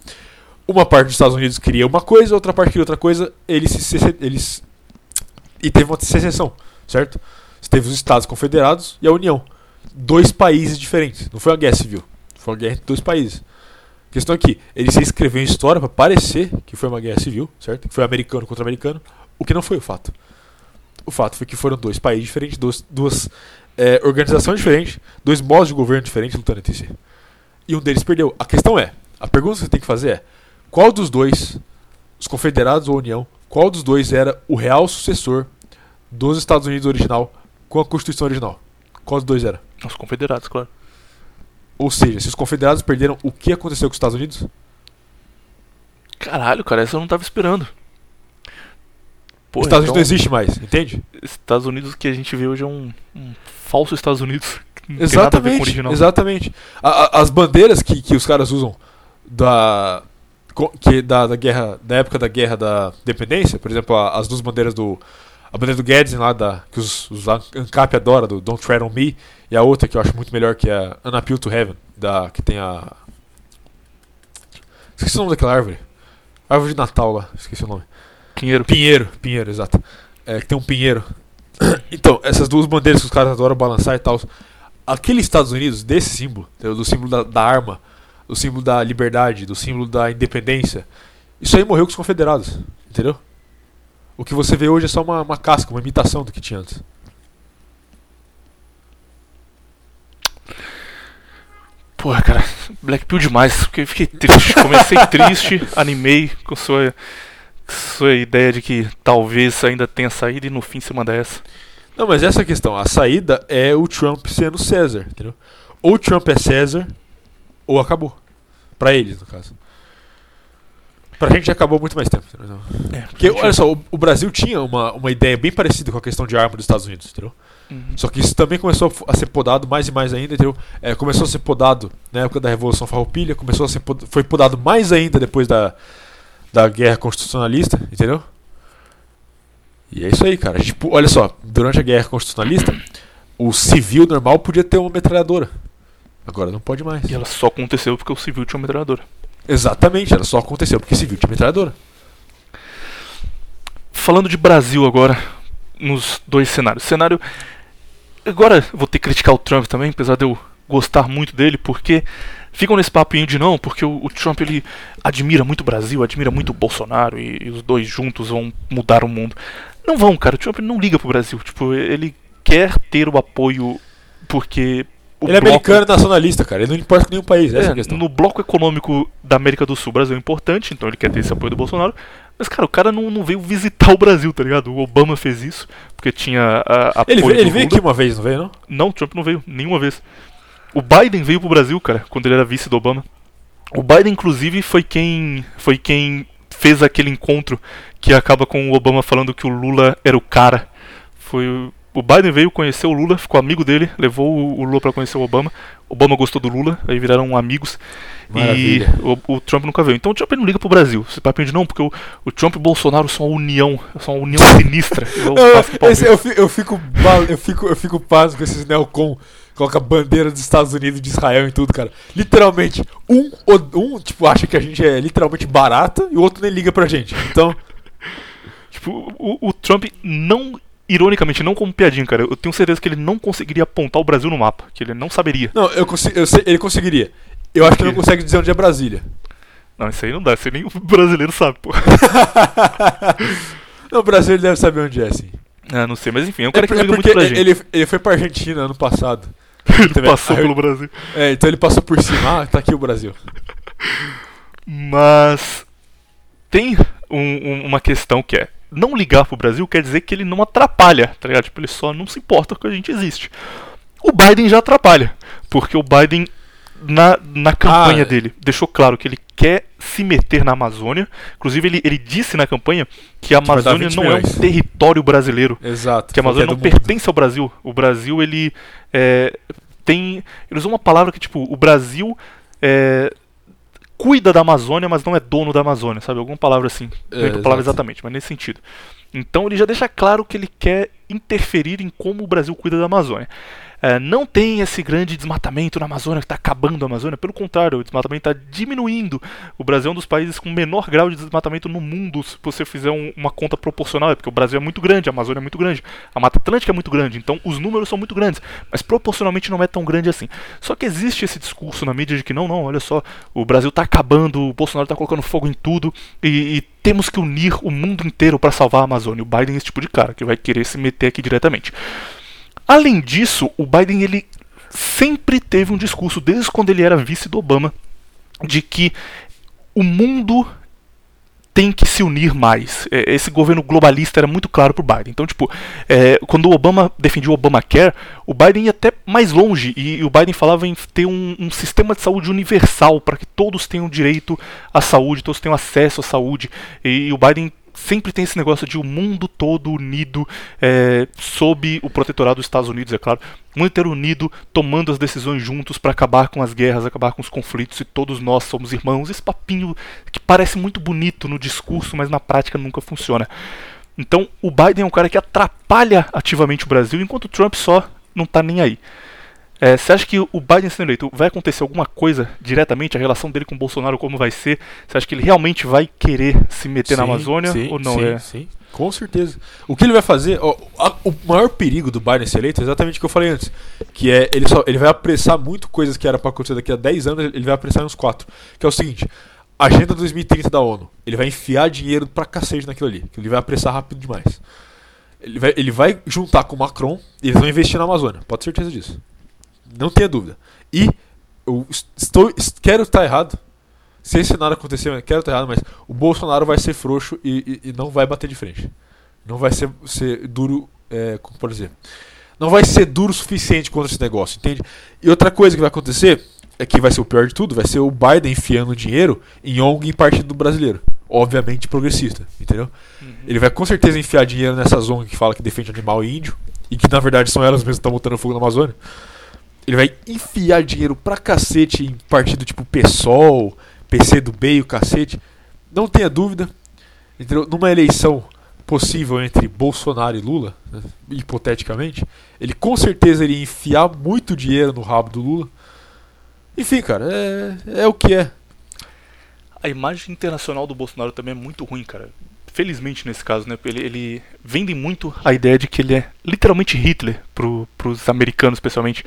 uma parte dos Estados Unidos queria uma coisa, outra parte queria outra coisa, eles, eles e teve uma secessão, certo? Teve os Estados Confederados e a União. Dois países diferentes. Não foi uma guerra civil. Foi uma guerra entre dois países. A questão é que ele se escreveu em história para parecer que foi uma guerra civil, certo? Que foi americano contra americano, o que não foi o fato. O fato foi que foram dois países diferentes, duas, duas é, organizações diferentes, dois modos de governo diferentes lutando entre si. E um deles perdeu. A questão é, a pergunta que você tem que fazer é, qual dos dois, os confederados ou a União, qual dos dois era o real sucessor dos Estados Unidos original com a Constituição original? Qual dos dois era? Os confederados, claro. Ou seja, se os confederados perderam, o que aconteceu com os Estados Unidos? Caralho, cara, essa eu não tava esperando. Porra, Estados então, Unidos não existe mais, entende? Estados Unidos que a gente vê hoje é um, um falso Estados Unidos. exatamente, exatamente. A, a, as bandeiras que, que os caras usam da, que, da, da guerra, da época da guerra da independência, por exemplo, as duas bandeiras do a bandeira do Guedes lá, da, que os, os ANCAP adoram, do Don't Tread on Me, e a outra que eu acho muito melhor, que é a Unappeal to Heaven, da, que tem a. Esqueci o nome daquela árvore. Árvore de Natal lá, esqueci o nome. Pinheiro. Pinheiro, Pinheiro, exato. É, que tem um pinheiro. então, essas duas bandeiras que os caras adoram balançar e tal. Aquele Estados Unidos, desse símbolo, do símbolo da, da arma, do símbolo da liberdade, do símbolo da independência, isso aí morreu com os confederados, entendeu? O que você vê hoje é só uma, uma casca, uma imitação do que tinha antes. Porra, cara, Blackpill demais, porque eu fiquei triste. Comecei triste, animei com sua, sua ideia de que talvez ainda tenha saído e no fim você manda essa. Não, mas essa é a questão. A saída é o Trump sendo César, entendeu? Ou o Trump é César, ou acabou. Pra eles, no caso. Pra gente já acabou muito mais tempo. Entendeu? É, Porque, olha só, o, o Brasil tinha uma, uma ideia bem parecida com a questão de arma dos Estados Unidos, entendeu? Uhum. Só que isso também começou a ser podado mais e mais ainda, entendeu? É, começou a ser podado na época da Revolução Farroupilha, começou a ser pod- foi podado mais ainda depois da, da Guerra Constitucionalista, entendeu? E é isso aí, cara. Tipo, olha só, durante a Guerra Constitucionalista, o civil normal podia ter uma metralhadora. Agora não pode mais. E ela só aconteceu porque o civil tinha uma metralhadora. Exatamente, ela só aconteceu porque civil tinha metralhadora. Falando de Brasil agora, nos dois cenários. Cenário. Agora vou ter que criticar o Trump também, apesar de eu gostar muito dele, porque ficam nesse papinho de não, porque o, o Trump ele admira muito o Brasil, admira muito o Bolsonaro e, e os dois juntos vão mudar o mundo. Não vão, cara. O Trump não liga pro Brasil. Tipo, ele quer ter o apoio porque. Ele é bloco- americano e nacionalista, cara. Ele não importa com nenhum país, essa é, é, a questão. no bloco econômico da América do Sul, o Brasil é importante, então ele quer ter esse apoio do Bolsonaro. Mas, cara, o cara não, não veio visitar o Brasil, tá ligado? O Obama fez isso, porque tinha a, Ele, apoio veio- ele veio aqui uma vez, não veio, não? Não, Trump não veio, nenhuma vez. O Biden veio pro Brasil, cara, quando ele era vice do Obama. O Biden, inclusive, foi quem, foi quem fez aquele encontro que acaba com o Obama falando que o Lula era o cara. Foi o- Biden veio conhecer o Lula, ficou amigo dele, levou o Lula pra conhecer o Obama. Obama gostou do Lula, aí viraram amigos. Maravilha. E o, o Trump nunca veio. Então o Trump não liga pro Brasil. Esse papinho de não, porque o, o Trump e o Bolsonaro são uma união, são uma união sinistra. e Eu, eu, eu fico eu fico eu fico pasmo com esses neocon coloca a bandeira dos Estados Unidos e de Israel em tudo, cara. Literalmente, um, um tipo acha que a gente é literalmente barata e o outro nem liga pra gente. Então, Tipo, o, o Trump não. Ironicamente, não como piadinha, cara. Eu tenho certeza que ele não conseguiria apontar o Brasil no mapa. Que ele não saberia. não, eu, consi- eu sei, ele conseguiria. Eu acho que ele não consegue dizer onde é Brasília. Não, isso aí não dá. Isso aí nem o brasileiro sabe, pô. Não, o Brasil ele deve saber onde é, sim. Ah, não sei, mas enfim, é um É, cara por- que é liga porque muito pra gente. ele, ele foi pra Argentina ano passado. Ele também- passou aí- pelo Brasil. É, então ele passou por cima. Ah, tá aqui o Brasil. Mas tem um- um- uma questão que é não ligar pro Brasil quer dizer que ele não atrapalha, tá ligado? Tipo, ele só não se importa que a gente existe. O Biden já atrapalha, porque o Biden na, na campanha Ah, dele deixou claro que ele quer se meter na Amazônia. Inclusive ele, ele disse na campanha que a Amazônia 20 não é um milhões. território brasileiro Exato. que a Amazônia é não do mundo. pertence ao Brasil. O Brasil, ele é, tem. Ele usou uma palavra que, tipo, o Brasil é, cuida da Amazônia, mas não é dono da Amazônia, sabe? Alguma palavra assim. É, Não lembro a palavra exatamente, mas nesse sentido. Então ele já deixa claro que ele quer interferir em como o Brasil cuida da Amazônia. É, não tem esse grande desmatamento na Amazônia que está acabando a Amazônia, pelo contrário, o desmatamento está diminuindo. O Brasil é um dos países com menor grau de desmatamento no mundo, se você fizer um- uma conta proporcional, é porque o Brasil é muito grande, a Amazônia é muito grande, a Mata Atlântica é muito grande, então os números são muito grandes, mas proporcionalmente não é tão grande assim. Só que existe esse discurso na mídia de que não, não, olha só, o Brasil está acabando, o Bolsonaro está colocando fogo em tudo e, e temos que unir o mundo inteiro para salvar a Amazônia. O Biden é esse tipo de cara que vai querer se meter aqui diretamente. Além disso, o Biden ele sempre teve um discurso desde quando ele era vice do Obama de que o mundo tem que se unir mais. É, Esse governo globalista era muito claro pro Biden. Então, tipo, é, quando o Obama defendia o Obamacare, o Biden ia até mais longe e, e o Biden falava em ter um, um sistema de saúde universal para que todos tenham direito à saúde, todos tenham acesso à saúde. E, e o Biden sempre tem esse negócio de o mundo todo unido é, sob o protetorado dos Estados Unidos, é claro, o mundo inteiro unido, tomando as decisões juntos para acabar com as guerras, acabar com os conflitos e todos nós somos irmãos. Esse papinho que parece muito bonito no discurso, mas na prática nunca funciona. Então, o Biden é um cara que atrapalha ativamente o Brasil, enquanto o Trump só não tá nem aí. É, você acha que o Biden sendo eleito vai acontecer alguma coisa diretamente? A relação dele com o Bolsonaro, como vai ser? Você acha que ele realmente vai querer se meter na Sim, Amazônia sim, ou não? Sim, é? sim, com certeza. O que ele vai fazer, ó, a- o maior perigo do Biden ser eleito é exatamente o que eu falei antes, que é ele só ele vai apressar muito coisas que era pra acontecer daqui a 10 anos, ele vai apressar uns 4. Que é o seguinte, Agenda 2030 da ONU. Ele vai enfiar dinheiro pra cacete naquilo ali, que ele vai apressar rápido demais. Ele vai, ele vai juntar com o Macron e eles vão investir na Amazônia, pode ter certeza disso. Não tenha dúvida. E eu estou quero estar errado, se esse cenário acontecer, eu quero estar errado, mas o Bolsonaro vai ser frouxo e, e- e não vai bater de frente. Não vai ser, ser duro é, como por exemplo, não vai ser duro o suficiente contra esse negócio, entende? E outra coisa que vai acontecer é que vai ser o pior de tudo, vai ser o Biden enfiando dinheiro em ONG e partido brasileiro. Obviamente progressista, entendeu? Ele vai com certeza enfiar dinheiro nessas ONG que fala que defende animal e índio, e que na verdade são elas mesmas que estão botando fogo na Amazônia. Ele vai enfiar dinheiro pra cacete em partido tipo PSOL, PC do o cacete. Não tenha dúvida, entendeu? numa eleição possível entre Bolsonaro e Lula, né, hipoteticamente, ele com certeza iria enfiar muito dinheiro no rabo do Lula. Enfim, cara, é, é o que é. A imagem internacional do Bolsonaro também é muito ruim, cara. Felizmente nesse caso, né? Ele, ele vende muito a ideia de que ele é literalmente Hitler pro, pros americanos, especialmente.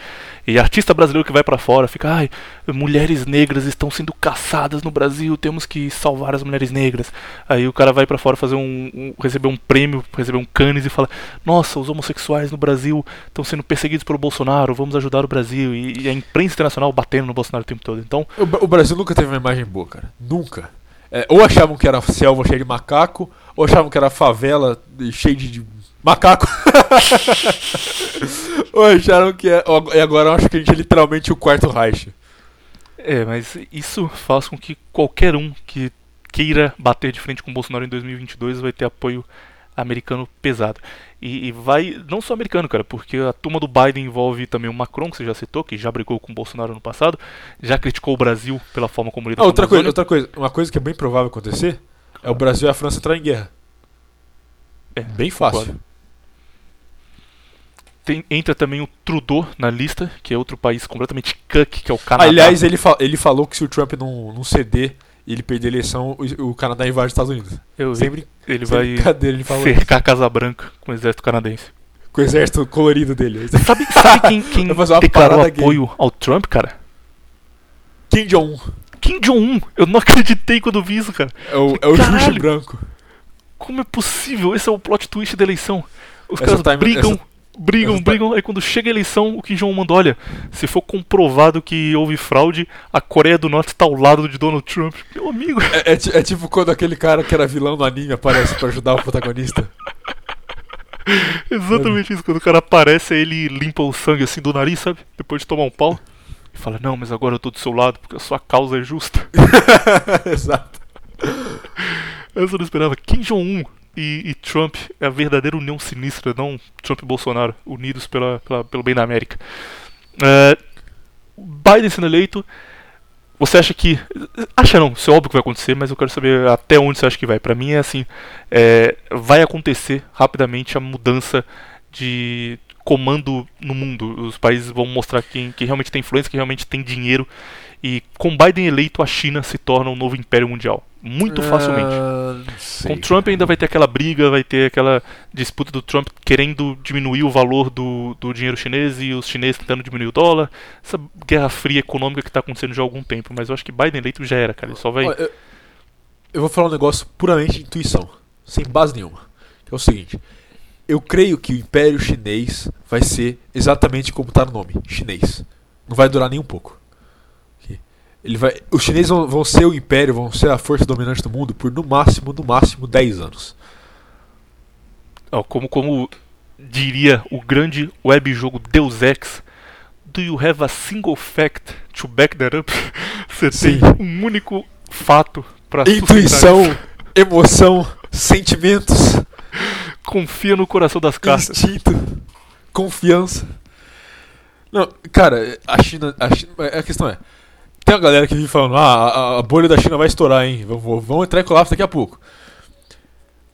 E artista brasileiro que vai para fora fica, ai, mulheres negras estão sendo caçadas no Brasil, temos que salvar as mulheres negras. Aí o cara vai para fora fazer um, um, receber um prêmio, receber um canis e fala, nossa, os homossexuais no Brasil estão sendo perseguidos pelo Bolsonaro, vamos ajudar o Brasil. E, e a imprensa internacional batendo no Bolsonaro o tempo todo. Então, O, o Brasil nunca teve uma imagem boa, cara. Nunca. É, ou achavam que era selva cheia de macaco, ou achavam que era favela cheia de, macaco. ou acharam que é. E agora acho que a gente é literalmente o quarto Reich. É, mas isso faz com que qualquer um que queira bater de frente com o Bolsonaro em 2022 vai ter apoio americano pesado. E, e vai, não só americano, cara, porque a turma do Biden envolve também o Macron, que você já citou, que já brigou com o Bolsonaro no passado, já criticou o Brasil pela forma como ele Ah, outra coisa, outra coisa, uma coisa que é bem provável acontecer é o Brasil e a França entrar em guerra. É, Bem fácil. Tem- entra também o Trudeau na lista, que é outro país completamente cuck, que é o Canadá. Aliás, ele, fa- ele falou que se o Trump não, não ceder e ele perder a eleição, o, o Canadá invade os Estados Unidos. Eu vi, Sem, brin ele sem vai ele cercar a Casa Branca com o exército canadense. com o exército colorido dele. Sabe, sabe quem, quem declarou gay. apoio ao Trump, cara? Kim Jong-un Kim Jong-un. Eu não acreditei quando vi isso, cara. é o, é o Caralho. Branco. Como é possível? Esse é o plot twist da eleição. Os Essa caras time- brigam, essa- brigam, essa ti- brigam. Aí quando chega a eleição, o Kim Jong-un manda, olha, se for comprovado que houve fraude, a Coreia do Norte está ao lado de Donald Trump. Meu amigo. É, é é tipo quando aquele cara que era vilão no anime aparece pra ajudar o protagonista. Exatamente isso. Quando o cara aparece, aí ele limpa o sangue assim do nariz, sabe? Depois de tomar um pau. E fala, não, mas agora eu tô do seu lado, porque a sua causa é justa. Exato. Essa eu não esperava. Kim Jong-un e, e Trump é a verdadeira união sinistra, não Trump e Bolsonaro, unidos pela, pela- pelo bem da América. É, Biden sendo eleito, você acha que. Acha não, isso é óbvio que vai acontecer, mas eu quero saber até onde você acha que vai. Pra mim é assim: é, vai acontecer rapidamente a mudança de comando no mundo. Os países vão mostrar quem, quem realmente tem influência, quem realmente tem dinheiro. E com Biden eleito, a China se torna um novo império mundial. Muito facilmente. Ah, não Com. Trump ainda vai ter aquela briga, vai ter aquela disputa do Trump querendo diminuir o valor do, do dinheiro chinês e os chineses tentando diminuir o dólar. Essa guerra fria econômica que está acontecendo já há algum tempo. Mas eu acho que Biden eleito já era, cara. Ele só vai. Eu, eu vou falar um negócio puramente de intuição, sem base nenhuma. Que é o seguinte: eu creio que o Império Chinês vai ser exatamente como está no nome, chinês. Não vai durar nem um pouco. Ele vai, os chineses vão, vão ser o império, vão ser a força dominante do mundo por no máximo, no máximo 10 anos. Como, como diria o grande web jogo Deus Ex. Do you have a single fact to back that up? Você Sim. tem um único fato para Intuição, emoção, sentimentos, Confia no coração das cartas. instinto, confiança. Não, cara, a China, a China. A questão é. Tem uma galera que vive falando, ah, a, a bolha da China vai estourar, hein? Vamos, vamos entrar em colapso daqui a pouco.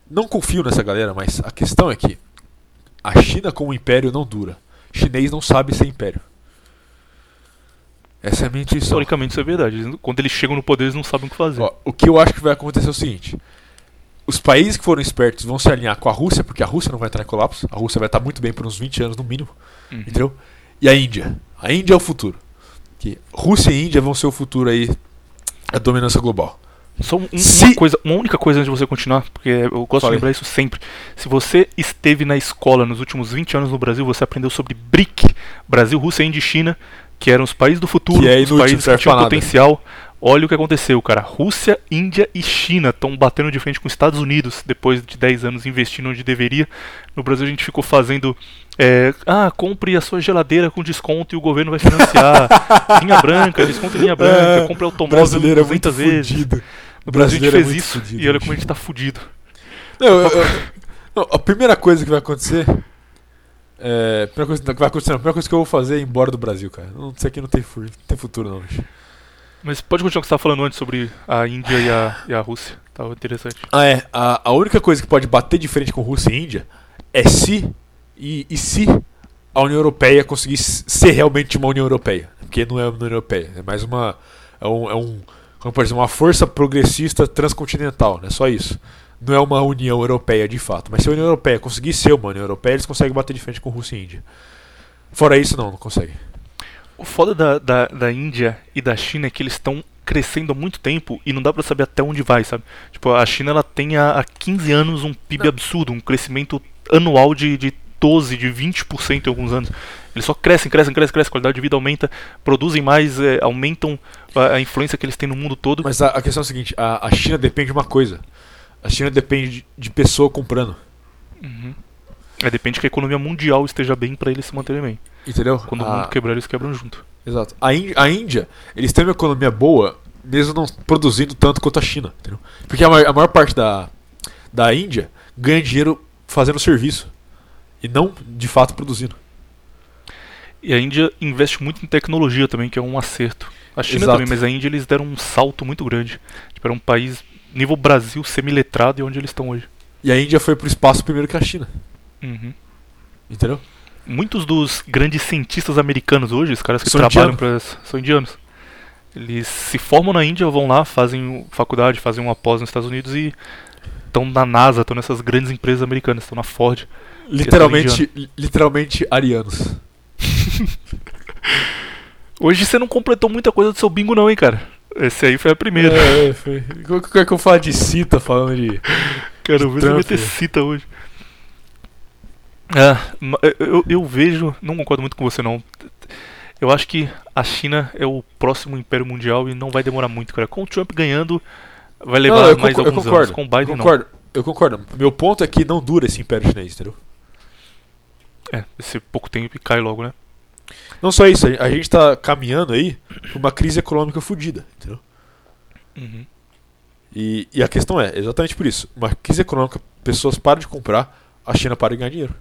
Não confio nessa galera, mas a questão é que a China como império não dura. Chinês não sabe ser império. Essa é a minha intuição. Historicamente isso é verdade. Quando eles chegam no poder, eles não sabem o que fazer. Ó, o que eu acho que vai acontecer é o seguinte: os países que foram espertos vão se alinhar com a Rússia, porque a Rússia não vai entrar em colapso. A Rússia vai estar muito bem por uns 20 anos no mínimo, Uhum. entendeu? E a Índia. A Índia é o futuro. Que Rússia e Índia vão ser o futuro aí, a dominância global. Só um- Se- uma, coisa, uma única coisa antes de você continuar, porque eu gosto Fala aí. de lembrar isso sempre. Se você esteve na escola nos últimos 20 anos no Brasil, você aprendeu sobre BRIC, Brasil, Rússia, Índia e China, que eram os países do futuro, é os inútil, países que tinham potencial, Olha o que aconteceu, cara. Rússia, Índia e China estão batendo de frente com os Estados Unidos depois de 10 anos investindo onde deveria. No Brasil a gente ficou fazendo. É, ah, compre a sua geladeira com desconto e o governo vai financiar. linha branca, desconto em linha branca, É, compre automóvel brasileiro é muito 200 vezes. fudido. No Brasil a gente é fez muito isso fudido, e olha como a gente tá fudido. Não, eu- eu- não, a primeira coisa que vai acontecer. É, a primeira coisa que vai acontecer, não, a primeira coisa que eu vou fazer é ir embora do Brasil, cara. Não, isso aqui não tem, não tem futuro, não, bicho. Mas pode continuar o que você estava falando antes sobre a Índia e a, e a Rússia. Tava interessante. Ah, é. A, a única coisa que pode bater de frente com Rússia e Índia é se. E, e se a União Europeia conseguir s- ser realmente uma União Europeia. Porque não é uma União Europeia. É mais uma. É um. É um como pode dizer, uma força progressista transcontinental, né? Só isso. Não é uma União Europeia de fato. Mas se a União Europeia conseguir ser uma União Europeia, eles conseguem bater de frente com Rússia e Índia. Fora isso, não, não consegue. O foda da, da, da Índia e da China é que eles estão crescendo há muito tempo e não dá pra saber até onde vai, sabe? Tipo, a China ela tem há, há 15 anos um PIB absurdo, um crescimento anual de, de 12, de 20% em alguns anos. Eles só crescem, crescem, crescem, crescem, a qualidade de vida aumenta, produzem mais, é, aumentam a, a influência que eles têm no mundo todo. Mas a, a questão é a seguinte: a, a China depende de uma coisa. A China depende de, de pessoa comprando. Uhum. É, depende que a economia mundial esteja bem pra eles se manterem bem. Entendeu? Quando o mundo quebrar, eles quebram junto. Exato. A Índia, a Índia, eles têm uma economia boa, mesmo não produzindo tanto quanto a China. Entendeu? Porque a maior, a maior parte da, da Índia ganha dinheiro fazendo serviço. E não, de fato, produzindo. E a Índia investe muito em tecnologia também, que é um acerto. A China Exato. também, mas a Índia eles deram um salto muito grande. Tipo, era um país, nível Brasil, semi-letrado e onde eles estão hoje. E a Índia foi pro espaço primeiro que a China. Uhum. Entendeu? Muitos dos grandes cientistas americanos hoje, os caras que São trabalham para são indianos. Eles se formam na Índia, vão lá, fazem faculdade, fazem uma pós nos Estados Unidos e estão na NASA, estão nessas grandes empresas americanas, estão na Ford. Literalmente, literalmente arianos. Hoje você não completou muita coisa do seu bingo não, hein, cara. Esse aí foi a primeira. É, é, foi. Como que é que eu falo de cita falando de. Quero ver se vai ter cita hoje. Ah, eu, eu vejo, não concordo muito com você não. Eu acho que a China é o próximo império mundial e não vai demorar muito, cara. Com o Trump ganhando, vai levar Não, eu mais eu alguns concordo, anos. Com o Biden eu concordo, eu concordo. Meu ponto é que não dura esse império chinês, entendeu? É, esse pouco tempo e cai logo, né? Não só isso, a gente tá caminhando aí pra uma crise econômica fodida, entendeu? Uhum. E, e a questão é, exatamente por isso, uma crise econômica, pessoas param de comprar, a China para de ganhar dinheiro.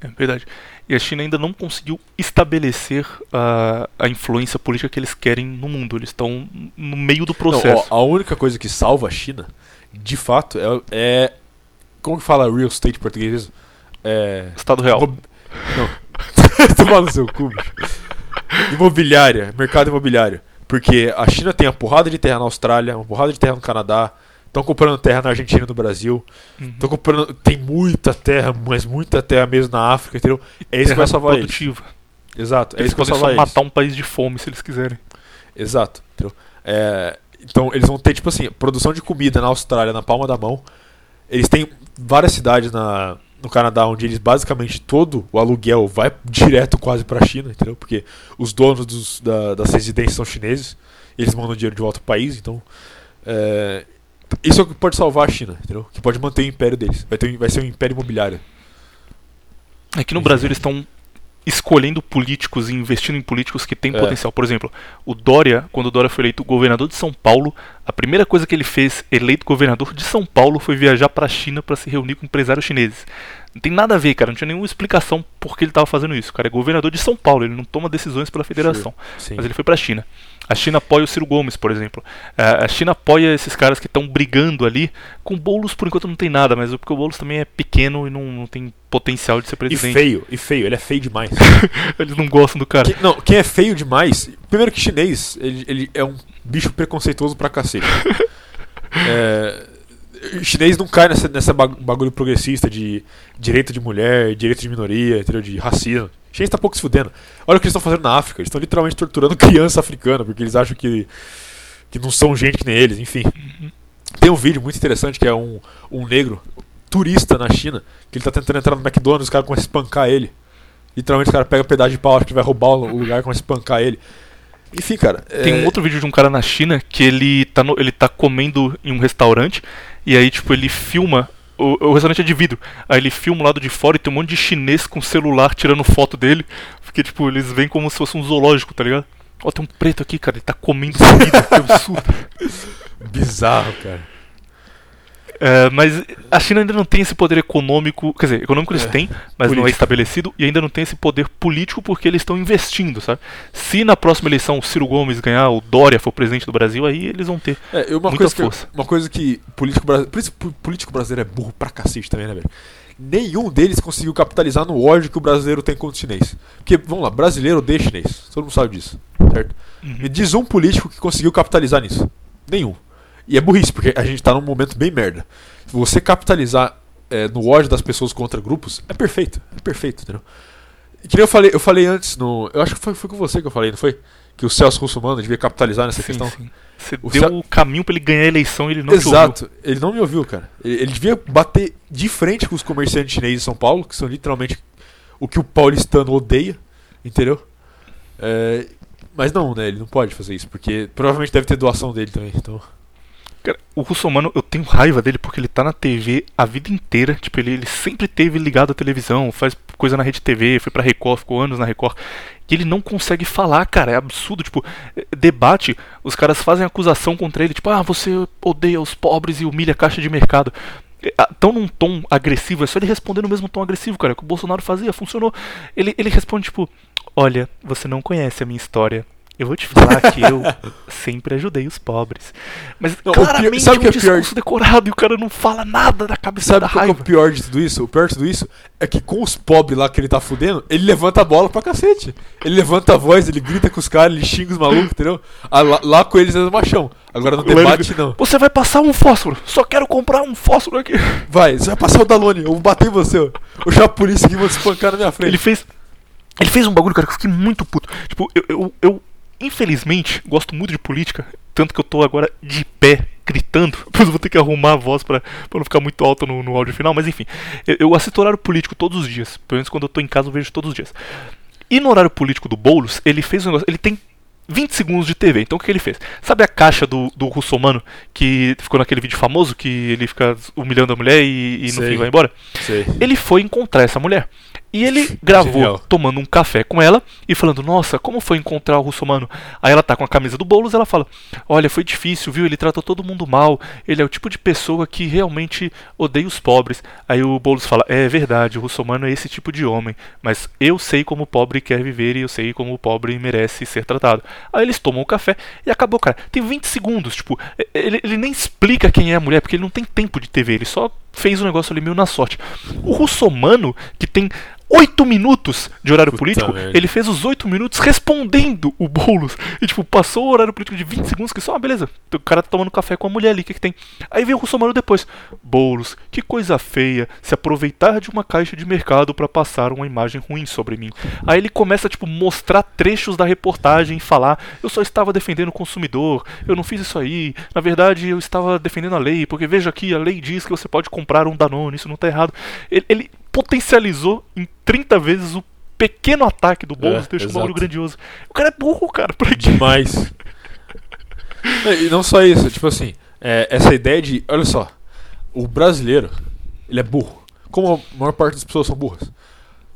É verdade. E a China ainda não conseguiu estabelecer a, a influência política que eles querem no mundo. Eles estão no meio do processo. Não, ó, a única coisa que salva a China, de fato, é. é como que fala real estate português? É. Estado real. Imob- Não. Tomar no seu cu, bicho. Imobiliária, mercado imobiliário. Porque a China tem uma porrada de terra na Austrália, uma porrada de terra no Canadá. Estão comprando terra na Argentina e no Brasil. Uhum. Estão comprando. Tem muita terra, mas muita terra mesmo na África, entendeu? É isso que vai salvar eles. produtiva. Exato, é Eles isso que vai salvar só eles. matar um país de fome se eles quiserem. Exato. Entendeu? É, então eles vão ter, tipo assim, produção de comida na Austrália, na palma da mão. Eles têm várias cidades na, no Canadá onde eles basicamente todo o aluguel vai direto quase pra China, entendeu? Porque os donos dos- da- das residências são chineses, eles mandam dinheiro de volta pro país, então. é, isso é o que pode salvar a China, entendeu? Que pode manter o império deles. Vai, ter, vai ser um império imobiliário. Aqui no Brasil eles estão escolhendo políticos e investindo em políticos que têm É. potencial. Por exemplo, o Dória, quando o Dória foi eleito governador de São Paulo, a primeira coisa que ele fez, eleito governador de São Paulo, foi viajar para a China para se reunir com empresários chineses. Não tem nada a ver, cara. Não tinha nenhuma explicação por que ele estava fazendo isso. O cara é governador de São Paulo, ele não toma decisões pela federação. Sim. Mas ele foi para a China. A China apoia o Ciro Gomes, por exemplo. É, A China apoia esses caras que estão brigando ali. Com o Boulos, por enquanto, não tem nada, mas porque o Boulos também é pequeno e não, não tem potencial de ser E presidente. feio, e feio, ele é feio demais. Eles não gostam do cara. Que- não, quem é feio demais. Primeiro que chinês, ele, ele é um bicho preconceituoso pra cacete. É, o chinês não cai nessa, nessa bag- bagulho progressista de direito de mulher, direito de minoria, entendeu? de racismo. O chinês tá pouco se fudendo. Olha o que eles estão fazendo na África. Eles estão literalmente torturando criança africana, porque eles acham que, que não são gente que nem eles, enfim. Tem um vídeo muito interessante que é um, um negro turista na China, que ele tá tentando entrar no McDonald's e os caras começam a espancar ele. Literalmente o cara pega um pedaço de pau, acha que vai roubar o lugar e começa a espancar ele. Enfim, cara. Tem é, um outro vídeo de um cara na China que ele tá, no- ele tá comendo em um restaurante e aí, tipo, ele filma. O, o restaurante é de vidro. Aí ele filma o lado de fora e tem um monte de chinês com celular tirando foto dele. Porque, tipo, eles veem como se fosse um zoológico, tá ligado? Ó, tem um preto aqui, cara, ele tá comendo comida, que absurdo. Bizarro, cara. É, mas a China ainda não tem esse poder econômico, quer dizer, econômico eles É, têm, mas não é político. estabelecido e ainda não tem esse poder político porque eles estão investindo, sabe? Se na próxima eleição o Ciro Gomes ganhar, o Dória for presidente do Brasil, aí eles vão ter. É, uma Muita coisa, que, força. uma coisa que político, por isso po- político brasileiro é burro pra cacete também, né, velho? Nenhum deles conseguiu capitalizar no ódio que o brasileiro tem contra o chinês. Porque, vamos lá, brasileiro odeia chinês. Todo mundo sabe disso, certo? Me diz um político que conseguiu capitalizar nisso. Nenhum. E é burrice, porque a gente tá num momento bem merda. Você capitalizar é, no ódio das pessoas contra grupos, é perfeito. É perfeito, entendeu? E que nem eu falei, eu falei antes no. Eu acho que foi, foi com você que eu falei, não foi? Que o Celso Russomano devia capitalizar nessa Sim, questão. sim. Você O deu Cel- o caminho pra ele ganhar a eleição e ele não. Exato, ele não me ouviu, cara. Ele, ele devia bater de frente com os comerciantes chineses de São Paulo, que são literalmente o que o paulistano odeia, entendeu? É, mas não, né? Ele não pode fazer isso, porque provavelmente deve ter doação dele também. Então, Cara, o russomano, eu tenho raiva dele porque ele tá na TV a vida inteira. Tipo, ele, ele sempre teve ligado à televisão, faz coisa na rede TV, foi pra Record, ficou anos na Record. E ele não consegue falar, cara. É absurdo. Tipo, eh, debate, os caras fazem acusação contra ele. Tipo, ah, você odeia os pobres e humilha a caixa de mercado. Ah, Tão num tom agressivo, é só ele responder no mesmo tom agressivo, cara. Que o Bolsonaro fazia, funcionou. Ele, ele responde, tipo, olha, você não conhece a minha história. Eu vou te falar que eu sempre ajudei os pobres. Mas Não, o pior- claramente sabe é um que é pior? discurso decorado e o cara não fala nada da cabeça da sabe qual que é raiva. o pior de tudo isso? O pior de tudo isso é que com os pobres lá que ele tá fudendo, ele levanta a bola pra cacete. Ele levanta a voz, ele grita com os caras, ele xinga os malucos, entendeu? Ah, lá, lá com eles é machão. Agora no debate, não. Você vai passar um fósforo. Só quero comprar um fósforo aqui. Vai, você vai passar o Dalone, eu vou bater em você, ó. Eu chamo a polícia aqui e vou te espancar na minha frente. Ele fez. Ele fez um bagulho, cara, que eu fiquei muito puto. Tipo, eu, eu, eu, infelizmente, gosto muito de política. Tanto que eu tô agora de pé, gritando. Depois vou ter que arrumar a voz pra não ficar muito alta no, no áudio final. Mas enfim, eu, eu assisto horário político todos os dias. Pelo menos quando eu tô em casa eu vejo todos os dias. E no horário político do Boulos, ele fez um negócio. Ele tem 20 segundos de TV. Então o que ele fez? Sabe a caixa do, do russomano que ficou naquele vídeo famoso que ele fica humilhando a mulher e, e no Sei. fim vai embora? Sei. ele foi encontrar essa mulher. E ele gravou Genial. tomando um café com ela e falando: Nossa, como foi encontrar o russomano? Aí ela tá com a camisa do Boulos ela fala: Olha, foi difícil, viu? Ele tratou todo mundo mal. Ele é o tipo de pessoa que realmente odeia os pobres. Aí o Boulos fala: É verdade, o russomano é esse tipo de homem. Mas eu sei como o pobre quer viver e eu sei como o pobre merece ser tratado. Aí eles tomam o café e acabou, cara. Tem 20 segundos, tipo, ele, ele nem explica quem é a mulher, porque ele não tem tempo de TV, ele só fez o negócio ali meio na sorte. O russomano, que tem 8 minutos de horário Puta político, ele fez os 8 minutos respondendo o Boulos. E, tipo, passou o horário político de 20 segundos, que só, ah, beleza, o cara tá tomando café com a mulher ali, o que que tem? Aí vem o russomano depois. Boulos, que coisa feia se aproveitar de uma caixa de mercado pra passar uma imagem ruim sobre mim. Aí ele começa, tipo, mostrar trechos da reportagem e falar: eu só estava defendendo o consumidor, eu não fiz isso aí, na verdade eu estava defendendo a lei, porque veja aqui, a lei diz que você pode comprar um Danone, isso não tá errado. Ele, ele potencializou em 30 vezes o pequeno ataque do Boulos, É, deixa um exato. bagulho grandioso. O cara é burro, cara, pra quê? Demais. e não só isso, tipo assim, é, essa ideia de. Olha só, o brasileiro, ele é burro. Como a maior parte das pessoas são burras.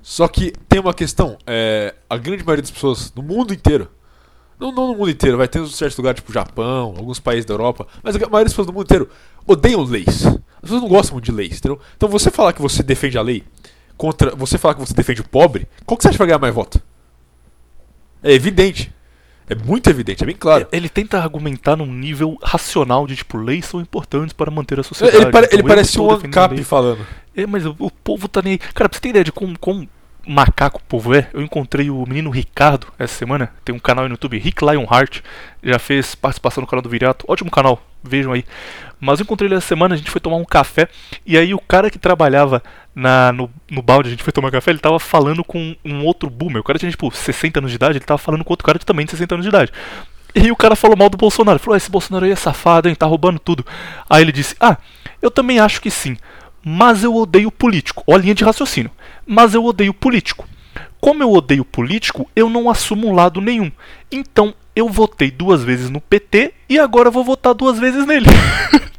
Só que tem uma questão, é, a grande maioria das pessoas no mundo inteiro, não, não no mundo inteiro, vai ter uns certos lugares tipo Japão, alguns países da Europa, mas a maioria das pessoas do mundo inteiro odeiam leis. As pessoas não gostam muito de leis, entendeu? Então você falar que você defende a lei contra você falar que você defende o pobre, qual que você acha que vai ganhar mais voto? É evidente. É muito evidente, é bem claro. Ele tenta argumentar num nível racional de tipo, leis são importantes para manter a sociedade. Ele, pare- então ele parece um ANCAP falando. É, mas o, o povo tá nem aí. Cara, pra você ter ideia de como, como macaco o povo é, eu encontrei o menino Ricardo essa semana. Tem um canal no YouTube, Rick Lionheart. Já fez participação no canal do Viriato. Ótimo canal, vejam aí. Mas eu encontrei ele essa semana, a gente foi tomar um café. E aí o cara que trabalhava na, no, no balde, a gente foi tomar café, ele tava falando com um outro boomer. O cara tinha tipo 60 anos de idade, ele tava falando com outro cara de também de 60 anos de idade. E o cara falou mal do Bolsonaro. Falou, "Ah, esse Bolsonaro aí é safado, hein? Tá roubando tudo. Aí ele disse, ah, eu também acho que sim. Mas eu odeio político. Ó a linha de raciocínio. Mas eu odeio político. Como eu odeio político, eu não assumo um lado nenhum. Então, eu votei duas vezes no PT e agora vou votar duas vezes nele.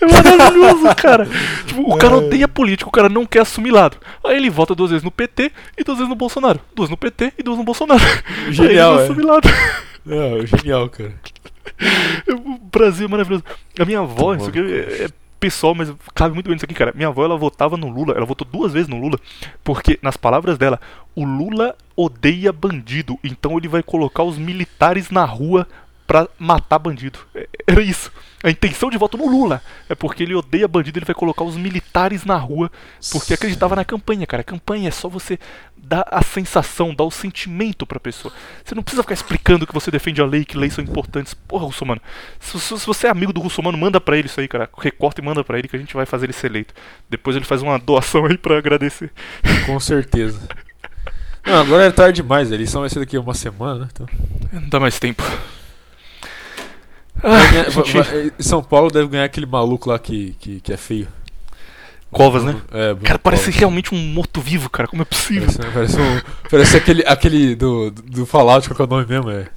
É maravilhoso, cara. Tipo, o cara odeia político, o cara não quer assumir lado. Aí ele vota duas vezes no PT e duas vezes no Bolsonaro. Duas no PT e duas no Bolsonaro. Genial, Aí ele não é. lado. Não, genial, cara. O Brasil é maravilhoso. A minha avó, Tá isso aqui é, é pessoal, mas cabe muito bem nisso aqui, cara. Minha avó, ela votava no Lula, ela votou duas vezes no Lula, porque, nas palavras dela, o Lula odeia bandido, então ele vai colocar os militares na rua pra matar bandido. É- Era isso. A intenção de voto no Lula é porque ele odeia bandido, ele vai colocar os militares na rua, porque acreditava na campanha, cara. A campanha é só você dar a sensação, dar o sentimento pra pessoa. Você não precisa ficar explicando que você defende a lei, que leis são importantes. Porra, Russomano. Se, se, se você é amigo do Russomano, manda pra ele isso aí, cara. Recorta e manda pra ele que a gente vai fazer ele ser eleito. Depois ele faz uma doação aí pra agradecer. Com certeza. Não, agora é tarde demais, a eleição vai ser daqui a uma semana, né? Então... Não dá mais tempo. Ganhar- São Paulo deve ganhar aquele maluco lá que, que, que é feio. Covas, né? É, Cara, parece Covas. realmente um morto-vivo, cara. Como é possível? Parece, parece, um, parece aquele, aquele do, do Fallout, qual que é o nome mesmo? É.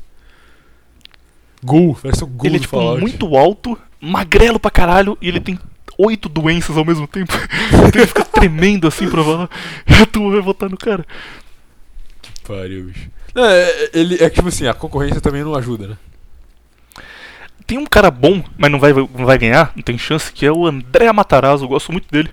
Ghoul, parece um Ghoul ele é tipo Fallout. muito alto, magrelo pra caralho, e ele tem oito doenças ao mesmo tempo. Então ele fica tremendo assim pra falar. E turma vai votar no cara. Pariu, bicho. Não, é, ele, é que, tipo assim, a concorrência também não ajuda, né? Tem um cara bom, mas não vai, não vai ganhar, não tem chance, que é o André Matarazzo, eu gosto muito dele.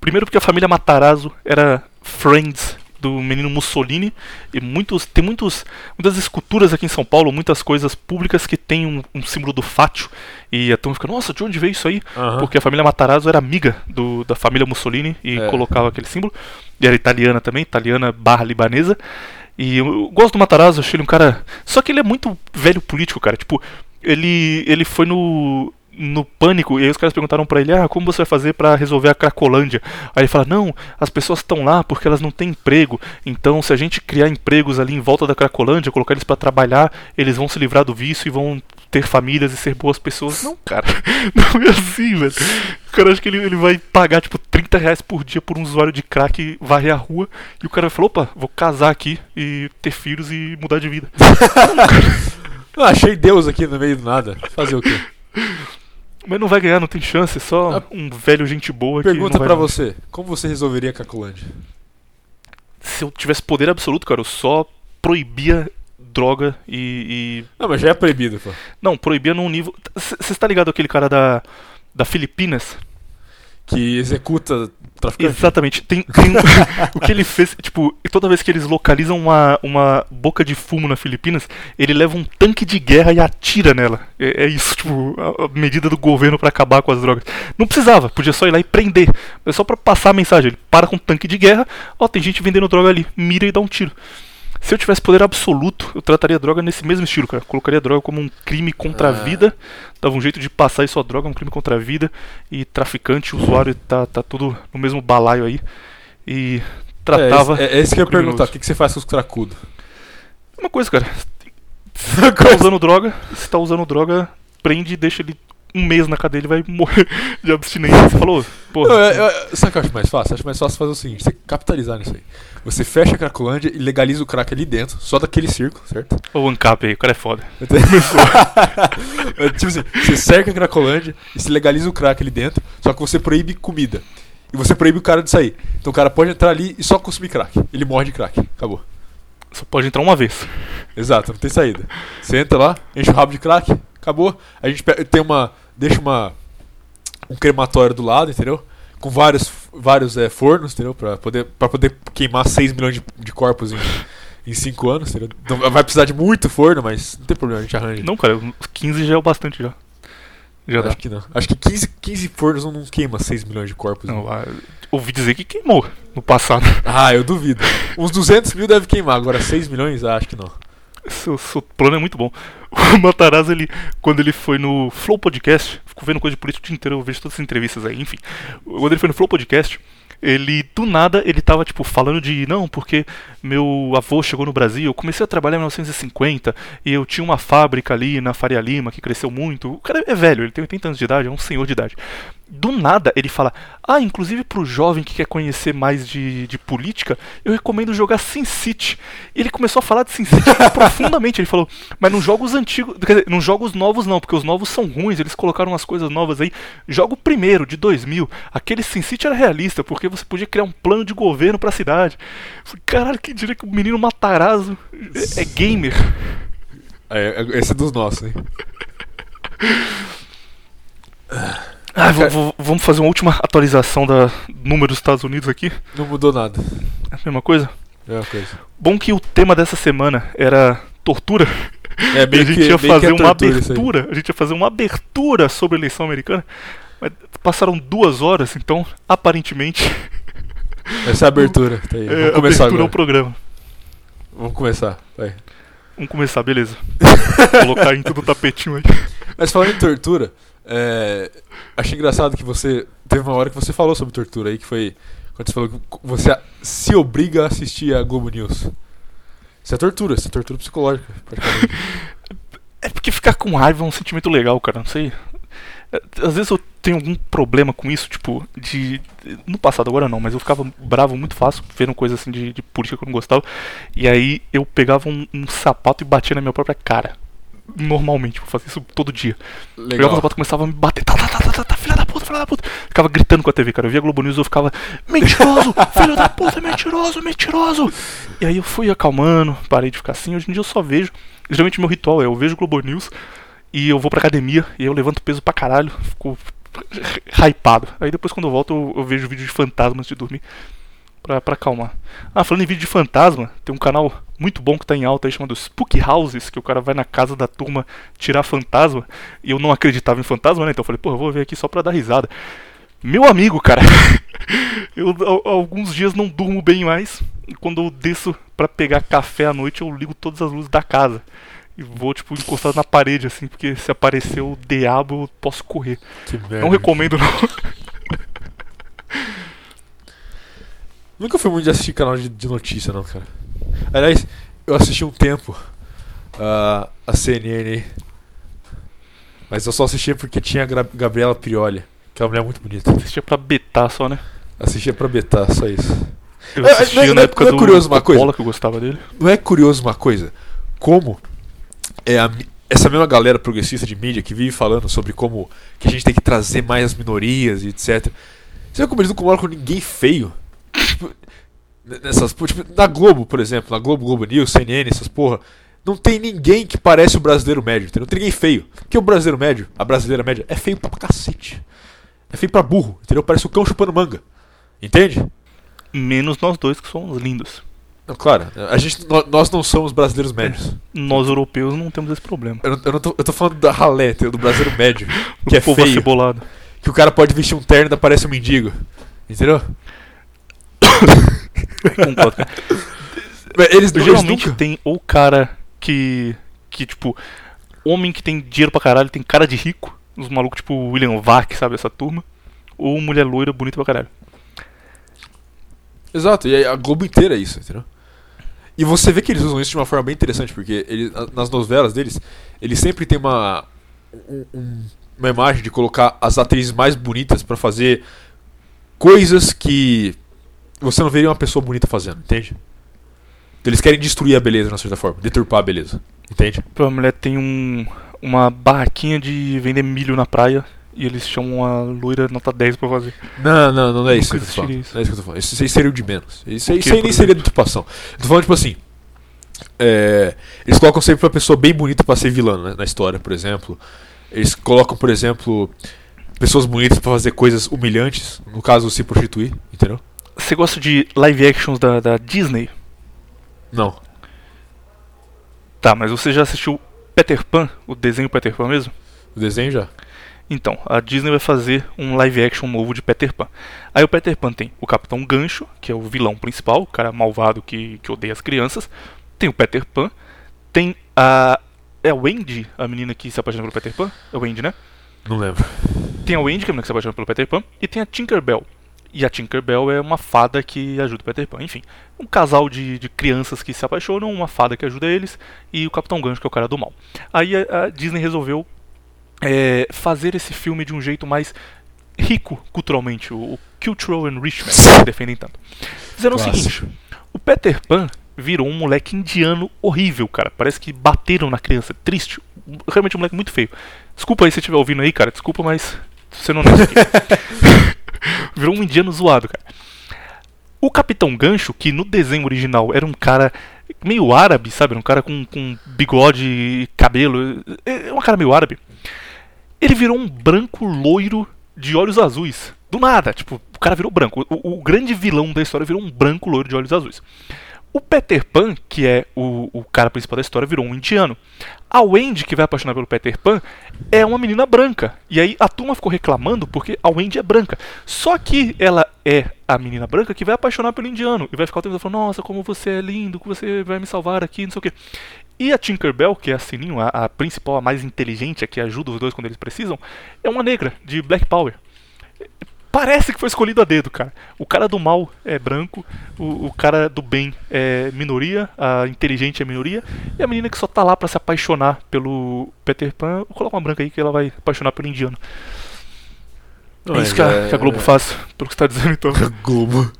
Primeiro porque a família Matarazzo era friends do menino Mussolini e muitos tem muitos muitas esculturas aqui em São Paulo, muitas coisas públicas que tem um, um símbolo do fátio e a turma fica, nossa, de onde veio isso aí? Aham. Porque a família Matarazzo era amiga do, da família Mussolini e É. colocava aquele símbolo. E era italiana também, italiana barra libanesa. E eu, eu gosto do Matarazzo, achei ele um cara. Só que ele é muito velho político, cara. Tipo, ele, ele foi no. No pânico, e aí os caras perguntaram pra ele: Ah, como você vai fazer pra resolver a Cracolândia? Aí ele fala: Não, as pessoas estão lá porque elas não têm emprego. Então, se a gente criar empregos ali em volta da Cracolândia, colocar eles pra trabalhar, eles vão se livrar do vício e vão ter famílias e ser boas pessoas. Não, cara, não é assim, velho. O cara acha que ele, ele vai pagar, tipo, 30 reais por dia por um usuário de crack varrer a rua. E o cara vai falar, opa, vou casar aqui e ter filhos e mudar de vida. Ah, achei Deus aqui no meio do nada. Fazer o quê? Mas não vai ganhar, não tem chance, é só um velho gente boa Pergunta longe. você: como você resolveria a Cacolândia? Se eu tivesse poder absoluto, cara, eu só proibia droga e... e- Não, mas já é proibido, pô. Não, proibia num nível... Você está ligado aquele cara da... Da Filipinas? Que executa traficante. Exatamente. Tem, tem o que ele fez, tipo, toda vez que eles localizam uma, uma boca de fumo na Filipinas, ele leva um tanque de guerra e atira nela. É, é isso, tipo, a, a medida do governo pra acabar com as drogas. Não precisava, podia só ir lá e prender. É só pra passar a mensagem. Ele para com um tanque de guerra, ó, tem gente vendendo droga ali, mira e dá um tiro. Se eu tivesse poder absoluto, eu trataria a droga nesse mesmo estilo, cara. Colocaria a droga como um crime contra a Ah. vida, dava um jeito de passar isso a droga, um crime contra a vida, e traficante, usuário, tá, tá tudo no mesmo balaio aí. E tratava. É, é, é isso que eu ia perguntar: o que, que você faz com os cracudos? Uma coisa, cara. Se tá usando droga, se tá usando droga, prende e deixa ele um mês na cadeia, ele vai morrer de abstinência. Você falou, pô. Não, é- é- sabe o que eu acho mais fácil? Acho mais fácil fazer o seguinte: você capitalizar nisso aí. Você fecha a Cracolândia e legaliza o crack ali dentro, só daquele círculo, certo? O ANCAP aí, o cara é foda. É, tipo assim, você cerca a Cracolândia e se legaliza o crack ali dentro, só que você proíbe comida. E você proíbe o cara de sair. Então o cara pode entrar ali e só consumir crack. Ele morre de crack. Acabou. Só pode entrar uma vez. Exato, não tem saída. Você entra lá, enche o rabo de crack, acabou. A gente tem uma. Deixa uma. Um crematório do lado, entendeu? Com vários, vários é, fornos, entendeu? Pra poder, pra poder queimar 6 milhões de, de corpos em, em 5 anos, entendeu? Então vai precisar de muito forno, mas não tem problema, a gente arranja. Não, cara, 15 já é o bastante já. Já dá. Acho que não. Acho que 15, 15 fornos não, não queima 6 milhões de corpos. Não, né? ah, ouvi dizer que queimou no passado. Ah, eu duvido. Uns 200 mil deve queimar, agora 6 milhões, ah, acho que não. Seu, seu plano é muito bom. O Matarazzo, ele, quando ele foi no Flow Podcast, fico vendo coisa de política o dia inteiro, eu vejo todas as entrevistas aí, enfim. Quando ele foi no Flow Podcast, ele, do nada, ele tava, tipo, falando de, não, porque meu avô chegou no Brasil, eu comecei a trabalhar em 1950, e eu tinha uma fábrica ali na Faria Lima, que cresceu muito. O cara é velho, ele tem 80 anos de idade, é um senhor de idade. Do nada ele fala: Ah, inclusive pro jovem que quer conhecer mais de, de política, eu recomendo jogar SimCity. E ele começou a falar de SimCity profundamente. Ele falou: Mas nos jogos antigos, quer dizer, nos jogos novos não, porque os novos são ruins, eles colocaram umas coisas novas aí. Joga o primeiro, de 2000. Aquele SimCity era realista, porque você podia criar um plano de governo pra cidade. Eu falei, Caralho, que diria que o menino Matarazzo é, é gamer. É, é- esse é dos nossos, hein? Ah, vamos fazer uma última atualização da número dos Estados Unidos aqui. Não mudou nada. É a mesma coisa? É uma coisa. Bom que o tema dessa semana era tortura. É, E a gente que- ia que fazer é uma abertura. A gente ia fazer uma abertura sobre a eleição americana. Mas passaram duas horas, então aparentemente Essa é a abertura. Tá aí. é, Vamos começar abertura agora. ao programa. Vamos começar. Vai. Vamos começar, beleza. Colocar em tudo o tapetinho aí. Mas falando em tortura, é, achei engraçado que você. Teve uma hora que você falou sobre tortura aí, que foi. Quando você falou que você se obriga a assistir a Globo News. Isso é tortura, isso é tortura psicológica. É porque ficar com raiva é um sentimento legal, cara. Não sei. É, Às vezes eu tenho algum problema com isso, tipo, de. No passado, agora não, mas eu ficava bravo muito fácil vendo coisa assim de, de política que eu não gostava. E aí eu pegava um, um sapato e batia na minha própria cara. Normalmente, eu fazia isso todo dia. Legal. sapato e começava a me bater. Tá, tá, tá, tá, tá, tá, filha da puta, filha da puta. Ficava gritando com a TV, cara. Eu via Globo News eu ficava, mentiroso, filho da puta, mentiroso, mentiroso. E aí eu fui acalmando, parei de ficar assim. Hoje em dia eu só vejo. Geralmente meu ritual é eu vejo Globo News e eu vou pra academia e eu levanto peso pra caralho, fico hypado. Aí depois quando eu volto eu, eu vejo vídeo de fantasma antes de dormir. Pra, pra acalmar. Ah, falando em vídeo de fantasma, tem um canal muito bom que tá em alta aí chamado Spook Houses, que o cara vai na casa da turma tirar fantasma. E eu não acreditava em fantasma, né? Então eu falei, pô, eu vou ver aqui só pra dar risada. Meu amigo, cara, eu alguns dias não durmo bem mais. E quando eu desço pra pegar café à noite, eu ligo todas as luzes da casa. E vou, tipo, encostado na parede, assim, porque se aparecer o diabo, eu posso correr. Que. Não recomendo, não. Nunca fui muito de assistir canal de, de notícia, não, cara. Aliás, eu assisti um tempo ah, a CNN aí. Mas eu só assistia porque tinha a Gra- Gabriela Prioli, que é uma mulher muito bonita. Assistia pra betar só, né? Assistia pra betar, só isso. Eu É, assistia não é- na época não é do curioso uma coisa? Bola que eu gostava dele. Não é curioso uma coisa? Como é a essa mesma galera progressista de mídia que vive falando sobre como que a gente tem que trazer mais as minorias e etc. Você como eles não colocam ninguém feio? Tipo, nessas, pô, tipo, na Globo, por exemplo, na Globo, Globo News, CNN, essas porra, não tem ninguém que parece o brasileiro médio, entendeu? Não tem ninguém feio. Porque o brasileiro médio, a brasileira média, é feio pra cacete. É feio pra burro, entendeu? Parece o cão chupando manga. Entende? Menos nós dois que somos lindos. Não, claro, a gente, nó- nós não somos brasileiros médios. Nós europeus não temos esse problema. Eu eu tô, eu tô falando da ralé, do brasileiro médio, que o é feio, acebolado. que o cara pode vestir um terno e ainda parece um mendigo. Entendeu? Concordo, cara. Eles, Geralmente nunca... tem ou cara que. que, tipo, homem que tem dinheiro pra caralho, tem cara de rico. Os malucos tipo William Vac, sabe, essa turma. Ou mulher loira bonita pra caralho. Exato, e a Globo inteira é isso, entendeu? E você vê que eles usam isso de uma forma bem interessante, porque eles, na- nas novelas deles, eles sempre tem uma, um- um- uma imagem de colocar as atrizes mais bonitas pra fazer coisas que você não veria uma pessoa bonita fazendo, entende? Eles querem destruir a beleza, de uma certa forma, deturpar a beleza, entende? Tipo, a mulher tem um. uma barraquinha de vender milho na praia. E eles chamam a loira nota 10 pra fazer. Não, não, não é isso que eu tô falando. isso. Não é isso que eu tô falando. Isso aí seria o de menos. Isso aí, isso aí nem seria deturpação. Eu tô falando, tipo assim. é, eles colocam sempre uma pessoa bem bonita pra ser vilã né, na história, por exemplo. Eles colocam, por exemplo, pessoas bonitas pra fazer coisas humilhantes. No caso, se prostituir, entendeu? Você gosta de live actions da, da Disney? Não. Tá, mas você já assistiu Peter Pan? O desenho Peter Pan mesmo? O desenho já. Então, a Disney vai fazer um live action novo de Peter Pan. Aí o Peter Pan tem o Capitão Gancho, que é o vilão principal, o cara malvado que, que odeia as crianças. Tem o Peter Pan. Tem a. É a Wendy, a menina que se apaixona pelo Peter Pan? É a Wendy, né? Não lembro. Tem a Wendy, que é a menina que se apaixona pelo Peter Pan. E tem a Tinkerbell. E a Tinkerbell é uma fada que ajuda o Peter Pan. Enfim, um casal de, de crianças que se apaixonam, uma fada que ajuda eles, e o Capitão Gancho, que é o cara do mal. Aí a, a Disney resolveu é, fazer esse filme de um jeito mais rico culturalmente, o, o Cultural Enrichment, que eles defendem tanto. Fizeram o seguinte: o Peter Pan virou um moleque indiano horrível, cara. Parece que bateram na criança. Triste. Realmente um moleque muito feio. Desculpa aí se você estiver ouvindo aí, cara. Desculpa, mas você não honesto aqui. virou um indiano zoado, cara. O Capitão Gancho, que no desenho original era um cara meio árabe, sabe? Um cara com, com bigode e cabelo. É é um cara meio árabe. Ele virou um branco loiro de olhos azuis. Do nada, tipo, o cara virou branco. O, o grande vilão da história virou um branco loiro de olhos azuis. O Peter Pan, que é o, o cara principal da história, virou um indiano. A Wendy, que vai apaixonar pelo Peter Pan, é uma menina branca. E aí a turma ficou reclamando porque a Wendy é branca. Só que ela é a menina branca que vai apaixonar pelo indiano. E vai ficar o tempo todo falando, nossa, como você é lindo, que você vai me salvar aqui, não sei o quê. E a Tinkerbell, que é a Sininho, a, a principal, a mais inteligente, a que ajuda os dois quando eles precisam, é uma negra, de Black Power. Parece que foi escolhido a dedo, cara. O cara do mal é branco, o, o cara do bem é minoria, a inteligente é minoria, e a menina que só tá lá pra se apaixonar pelo Peter Pan, coloca uma branca aí que ela vai apaixonar pelo indiano. Não, é isso que a, que a Globo faz, pelo que você tá dizendo então. Globo.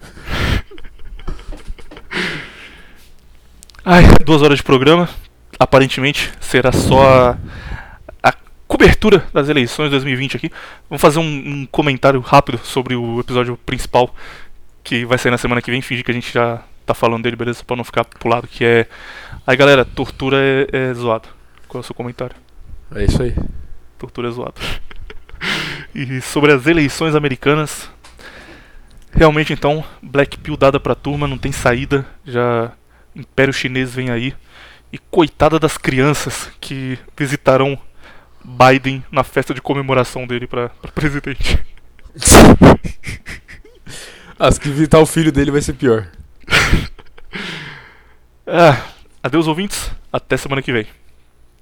Ai, duas horas de programa. Aparentemente será só a, a cobertura das eleições de 2020 aqui. Vamos fazer um, um comentário rápido sobre o episódio principal que vai sair na semana que vem. Fingir que a gente já tá falando dele, beleza? Pra não ficar pulado. Que é. Aí galera, tortura é, é zoado. Qual é o seu comentário? É isso aí. Tortura é zoado. e sobre as eleições americanas. Realmente então, Black Pill dada pra turma, não tem saída. Já. Império Chinês vem aí. E coitada das crianças que visitarão Biden na festa de comemoração dele pra, pra presidente. Ah, se visitar o filho dele vai ser pior. Ah, adeus ouvintes, até semana que vem.